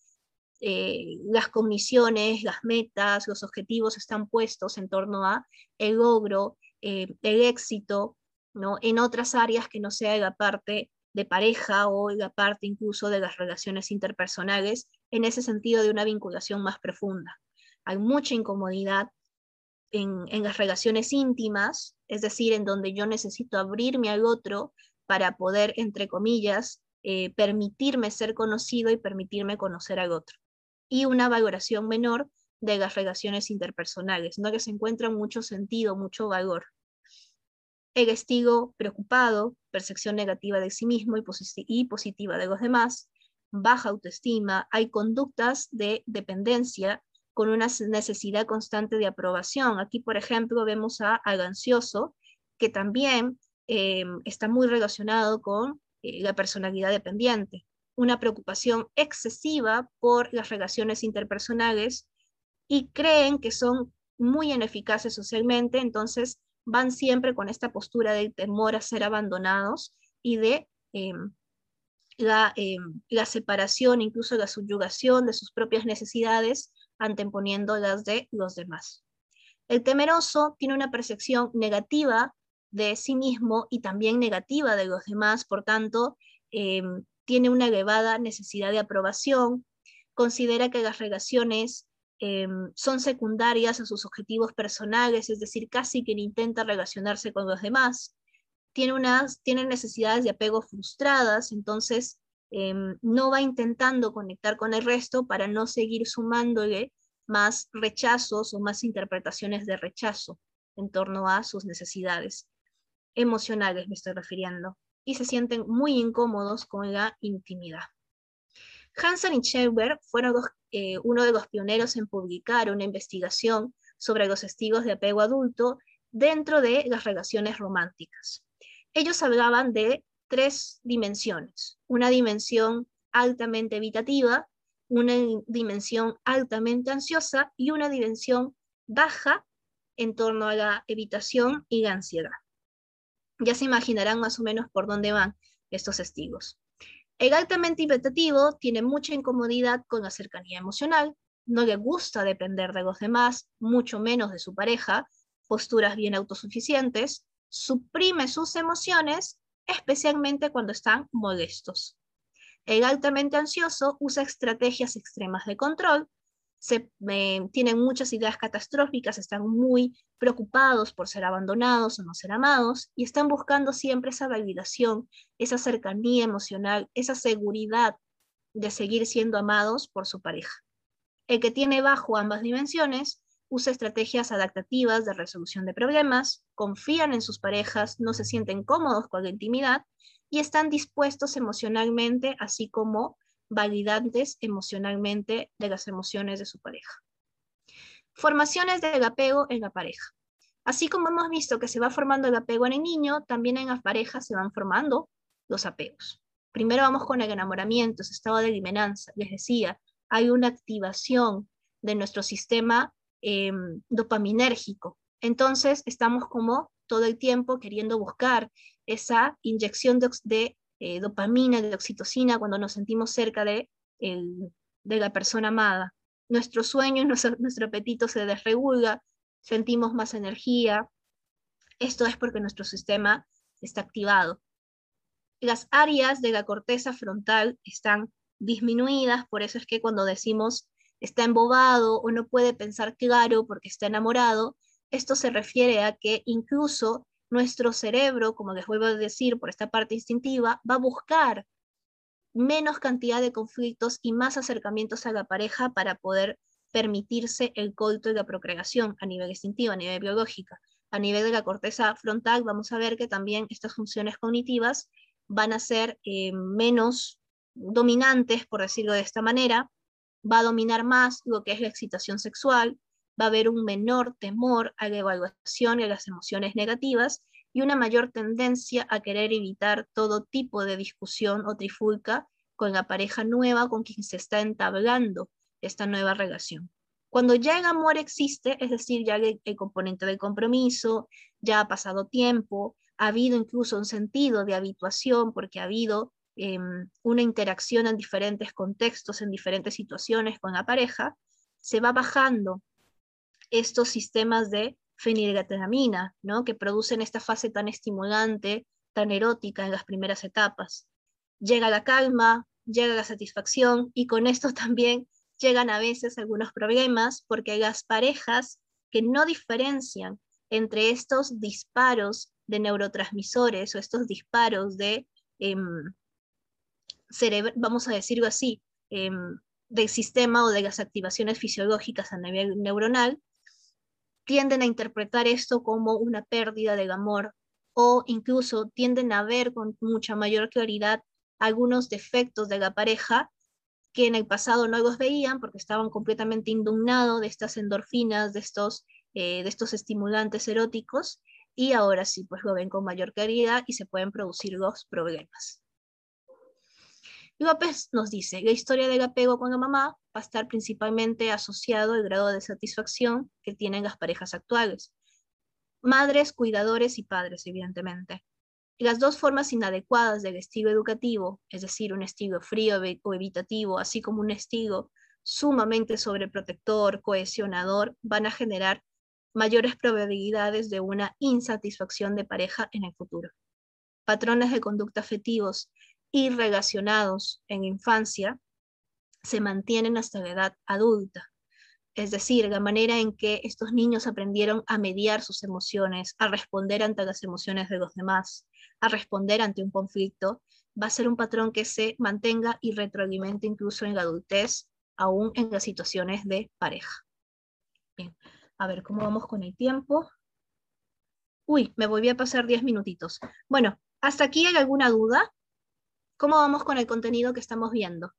eh, las cogniciones, las metas, los objetivos están puestos en torno a el logro, eh, el éxito, ¿no? en otras áreas que no sea la parte de pareja o la parte incluso de las relaciones interpersonales, en ese sentido de una vinculación más profunda. Hay mucha incomodidad en, en las relaciones íntimas, es decir, en donde yo necesito abrirme al otro para poder, entre comillas, eh, permitirme ser conocido y permitirme conocer al otro y una valoración menor de las relaciones interpersonales, no que se encuentra mucho sentido, mucho valor. El estilo preocupado, percepción negativa de sí mismo y, positiva de los demás, baja autoestima, hay conductas de dependencia con una necesidad constante de aprobación. Aquí, por ejemplo, vemos a, al que también eh, está muy relacionado con eh, la personalidad dependiente una preocupación excesiva por las relaciones interpersonales y creen que son muy ineficaces socialmente, entonces van siempre con esta postura de temor a ser abandonados y de em, la, em, la, separación, incluso la subyugación de sus propias necesidades, anteponiendo las de los demás. El temeroso tiene una percepción negativa de sí mismo y también negativa de los demás, por tanto, em, tiene una elevada necesidad de aprobación, considera que las relaciones em, son secundarias a sus objetivos personales, es decir, casi que intenta relacionarse con los demás, tiene, unas, tiene necesidades de apego frustradas, entonces em, no va intentando conectar con el resto para no seguir sumándole más rechazos o más interpretaciones de rechazo en torno a sus necesidades emocionales, me estoy refiriendo y se sienten muy incómodos con la intimidad. Hansen y Schreiber fueron eh, uno de los pioneros en publicar una investigación sobre los testigos de apego adulto dentro de las relaciones románticas. Ellos hablaban de tres dimensiones, una dimensión altamente evitativa, una dimensión altamente ansiosa y una dimensión baja en torno a la evitación y la ansiedad. Ya se imaginarán más o menos por dónde van estos testigos. El altamente inventativo tiene mucha incomodidad con la cercanía emocional, no le gusta depender de los demás, mucho menos de su pareja, posturas bien autosuficientes, suprime sus emociones, especialmente cuando están molestos. El altamente ansioso usa estrategias extremas de control, se, eh, tienen muchas ideas catastróficas, están muy preocupados por ser abandonados o no ser amados y están buscando siempre esa validación, esa cercanía emocional, esa seguridad de seguir siendo amados por su pareja. El que tiene bajo ambas dimensiones usa estrategias adaptativas de resolución de problemas, confían en sus parejas, no se sienten cómodos con la intimidad y están dispuestos emocionalmente, así como validantes emocionalmente de las emociones de su pareja. Formaciones del apego en la pareja. Así como hemos visto que se va formando el apego en el niño, también en las parejas se van formando los apegos. Primero vamos con el enamoramiento, ese estado de limenanza. Les decía, hay una activación de nuestro sistema em, dopaminérgico. Entonces, estamos como todo el tiempo queriendo buscar esa inyección de, eh, dopamina, de oxitocina, cuando nos sentimos cerca de, de la persona amada. Nuestro sueño, nuestro, nuestro apetito se desregula, sentimos más energía. Esto es porque nuestro sistema está activado. Las áreas de la corteza frontal están disminuidas, por eso es que cuando decimos está embobado o no puede pensar claro porque está enamorado, esto se refiere a que incluso nuestro cerebro, como les vuelvo a decir por esta parte instintiva, va a buscar menos cantidad de conflictos y más acercamientos a la pareja para poder permitirse el coito y la procreación a nivel instintivo, a nivel biológico. A nivel de la corteza frontal vamos a ver que también estas funciones cognitivas van a ser eh, menos dominantes, por decirlo de esta manera, va a dominar más lo que es la excitación sexual, a haber un menor temor a la evaluación y a las emociones negativas y una mayor tendencia a querer evitar todo tipo de discusión o trifulca con la pareja nueva con quien se está entablando esta nueva relación. Cuando ya el amor existe, es decir, ya el, el componente del compromiso, ya ha pasado tiempo, ha habido incluso un sentido de habituación porque ha habido em, una interacción en diferentes contextos, en diferentes situaciones con la pareja, se va bajando estos sistemas de fenilgetaramina, ¿no? que producen esta fase tan estimulante, tan erótica en las primeras etapas. Llega la calma, llega la satisfacción y con esto también llegan a veces algunos problemas porque las parejas que no diferencian entre estos disparos de neurotransmisores o estos disparos de, em, vamos a decirlo así, em, del sistema o de las activaciones fisiológicas a nivel neuronal, tienden a interpretar esto como una pérdida del amor o incluso tienden a ver con mucha mayor claridad algunos defectos de la pareja que en el pasado no los veían porque estaban completamente indignados de estas endorfinas, de estos, eh, de estos estimulantes eróticos, y ahora sí, pues lo ven con mayor claridad y se pueden producir los problemas. López nos dice, la historia del apego con la mamá va a estar principalmente asociado al grado de satisfacción que tienen las parejas actuales. Madres, cuidadores y padres, evidentemente. Y las dos formas inadecuadas del estilo educativo, es decir, un estilo frío o evitativo, así como un estilo sumamente sobreprotector, cohesionador, van a generar mayores probabilidades de una insatisfacción de pareja en el futuro. Patrones de conducta afectivos y relacionados en infancia se mantienen hasta la edad adulta. Es decir, la manera en que estos niños aprendieron a mediar sus emociones, a responder ante las emociones de los demás, a responder ante un conflicto, va a ser un patrón que se mantenga y retroalimente incluso en la adultez, aún en las situaciones de pareja. Bien. A ver, ¿cómo vamos con el tiempo? Uy, me volví a pasar 10 minutitos. Bueno, ¿hasta aquí hay alguna duda? ¿Cómo vamos con el contenido que estamos viendo?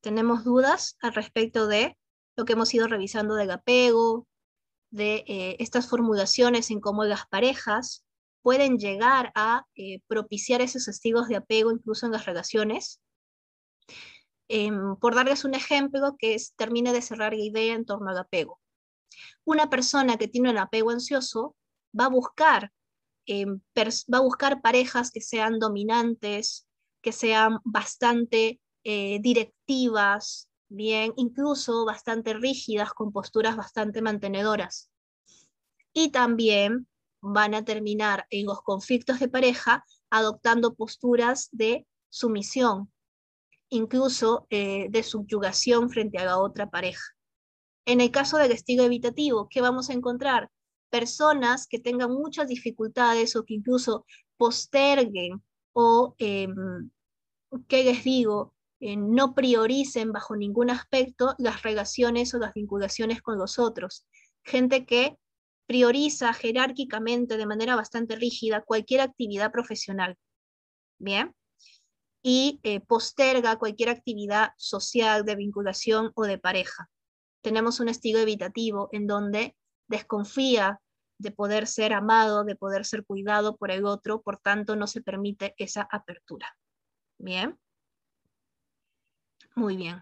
¿Tenemos dudas al respecto de lo que hemos ido revisando del apego, de eh, estas formulaciones en cómo las parejas pueden llegar a eh, propiciar esos testigos de apego incluso en las relaciones. Em, por darles un ejemplo que es, termine de cerrar la idea en torno al apego. Una persona que tiene un apego ansioso va a buscar, em, va a buscar parejas que sean dominantes, que sean bastante eh, directivas, bien, incluso bastante rígidas, con posturas bastante mantenedoras. Y también van a terminar en los conflictos de pareja adoptando posturas de sumisión, incluso eh, de subyugación frente a la otra pareja. En el caso del estilo evitativo, ¿qué vamos a encontrar? Personas que tengan muchas dificultades o que incluso posterguen o, em, ¿qué les digo? Eh, no prioricen bajo ningún aspecto las relaciones o las vinculaciones con los otros. Gente que prioriza jerárquicamente de manera bastante rígida cualquier actividad profesional, ¿bien? Y eh, posterga cualquier actividad social de vinculación o de pareja. Tenemos un estilo evitativo en donde desconfía de poder ser amado, de poder ser cuidado por el otro, por tanto no se permite esa apertura. Bien. Muy bien.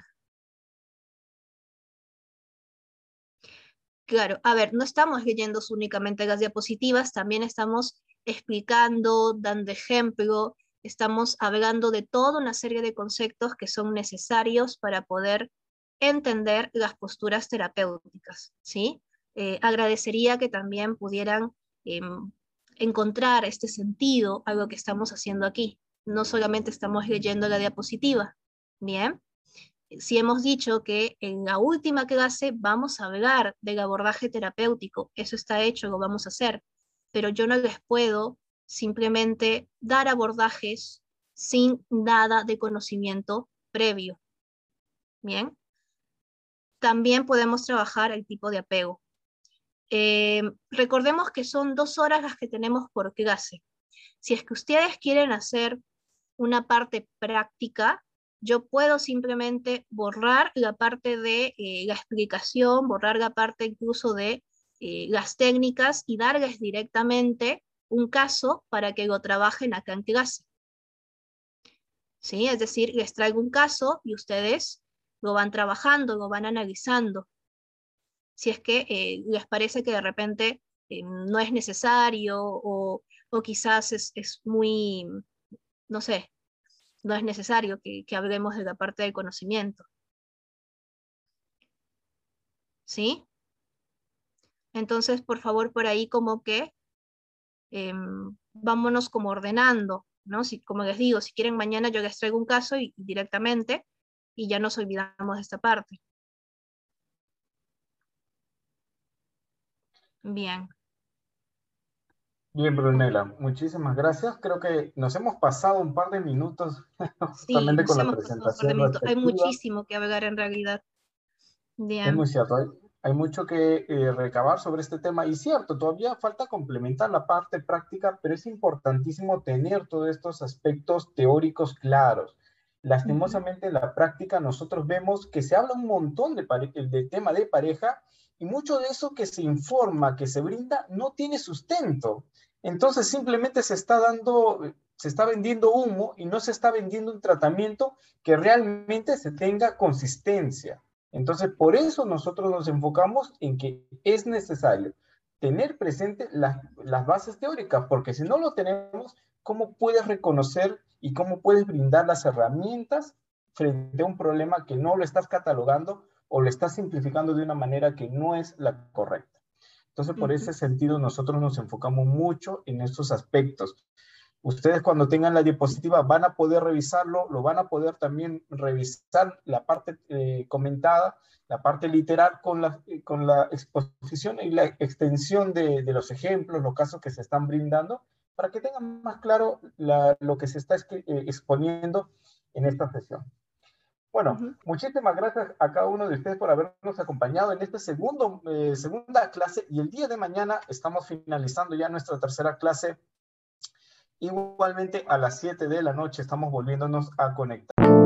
Claro, a ver, no estamos leyendo únicamente las diapositivas, también estamos explicando, dando ejemplo, estamos hablando de toda una serie de conceptos que son necesarios para poder entender las posturas terapéuticas, ¿sí? Eh, agradecería que también pudieran em, encontrar este sentido a lo que estamos haciendo aquí. No solamente estamos leyendo la diapositiva, ¿bien? si hemos dicho que en la última clase vamos a hablar del abordaje terapéutico, eso está hecho, lo vamos a hacer, pero yo no les puedo simplemente dar abordajes sin nada de conocimiento previo. Bien. También podemos trabajar el tipo de apego. Eh, recordemos que son dos horas las que tenemos por clase. Si es que ustedes quieren hacer una parte práctica, yo puedo simplemente borrar la parte de eh, la explicación, borrar la parte incluso de eh, las técnicas y darles directamente un caso para que lo trabajen acá en clase. ¿Sí? Es decir, les traigo un caso y ustedes lo van trabajando, lo van analizando. Si es que eh, les parece que de repente no es necesario o, o quizás es, es muy, no sé, no es necesario que, hablemos de la parte del conocimiento. ¿Sí? Entonces, por favor, por ahí como que em, vámonos como ordenando, ¿no? Si, como les digo, si quieren mañana yo les traigo un caso y, directamente y ya nos olvidamos de esta parte. Bien. Bien, Brunella, muchísimas gracias. Creo que nos hemos pasado un par de minutos justamente con la presentación. Hay muchísimo que hablar en realidad. Bien. Es muy cierto, hay, mucho que eh, recabar sobre este tema y cierto, todavía falta complementar la parte práctica, pero es importantísimo tener todos estos aspectos teóricos claros. Lastimosamente en la práctica nosotros vemos que se habla un montón de, de tema de pareja y mucho de eso que se informa, que se brinda, no tiene sustento. Entonces simplemente se está dando, se está vendiendo humo y no se está vendiendo un tratamiento que realmente se tenga consistencia. Entonces por eso nosotros nos enfocamos en que es necesario tener presente las bases teóricas, porque si no lo tenemos, ¿cómo puedes reconocer y cómo puedes brindar las herramientas frente a un problema que no lo estás catalogando o lo estás simplificando de una manera que no es la correcta? Entonces, por ese sentido, nosotros nos enfocamos mucho en estos aspectos. Ustedes cuando tengan la diapositiva van a poder revisarlo, lo van a poder también revisar la parte eh, comentada, la parte literal con la, con la exposición y la extensión de, los ejemplos, los casos que se están brindando, para que tengan más claro lo que se está eh, exponiendo en esta sesión. Bueno, muchísimas gracias a cada uno de ustedes por habernos acompañado en esta segundo, eh, segunda clase y el día de mañana estamos finalizando ya nuestra tercera clase. Igualmente a las 7 de la noche estamos volviéndonos a conectar.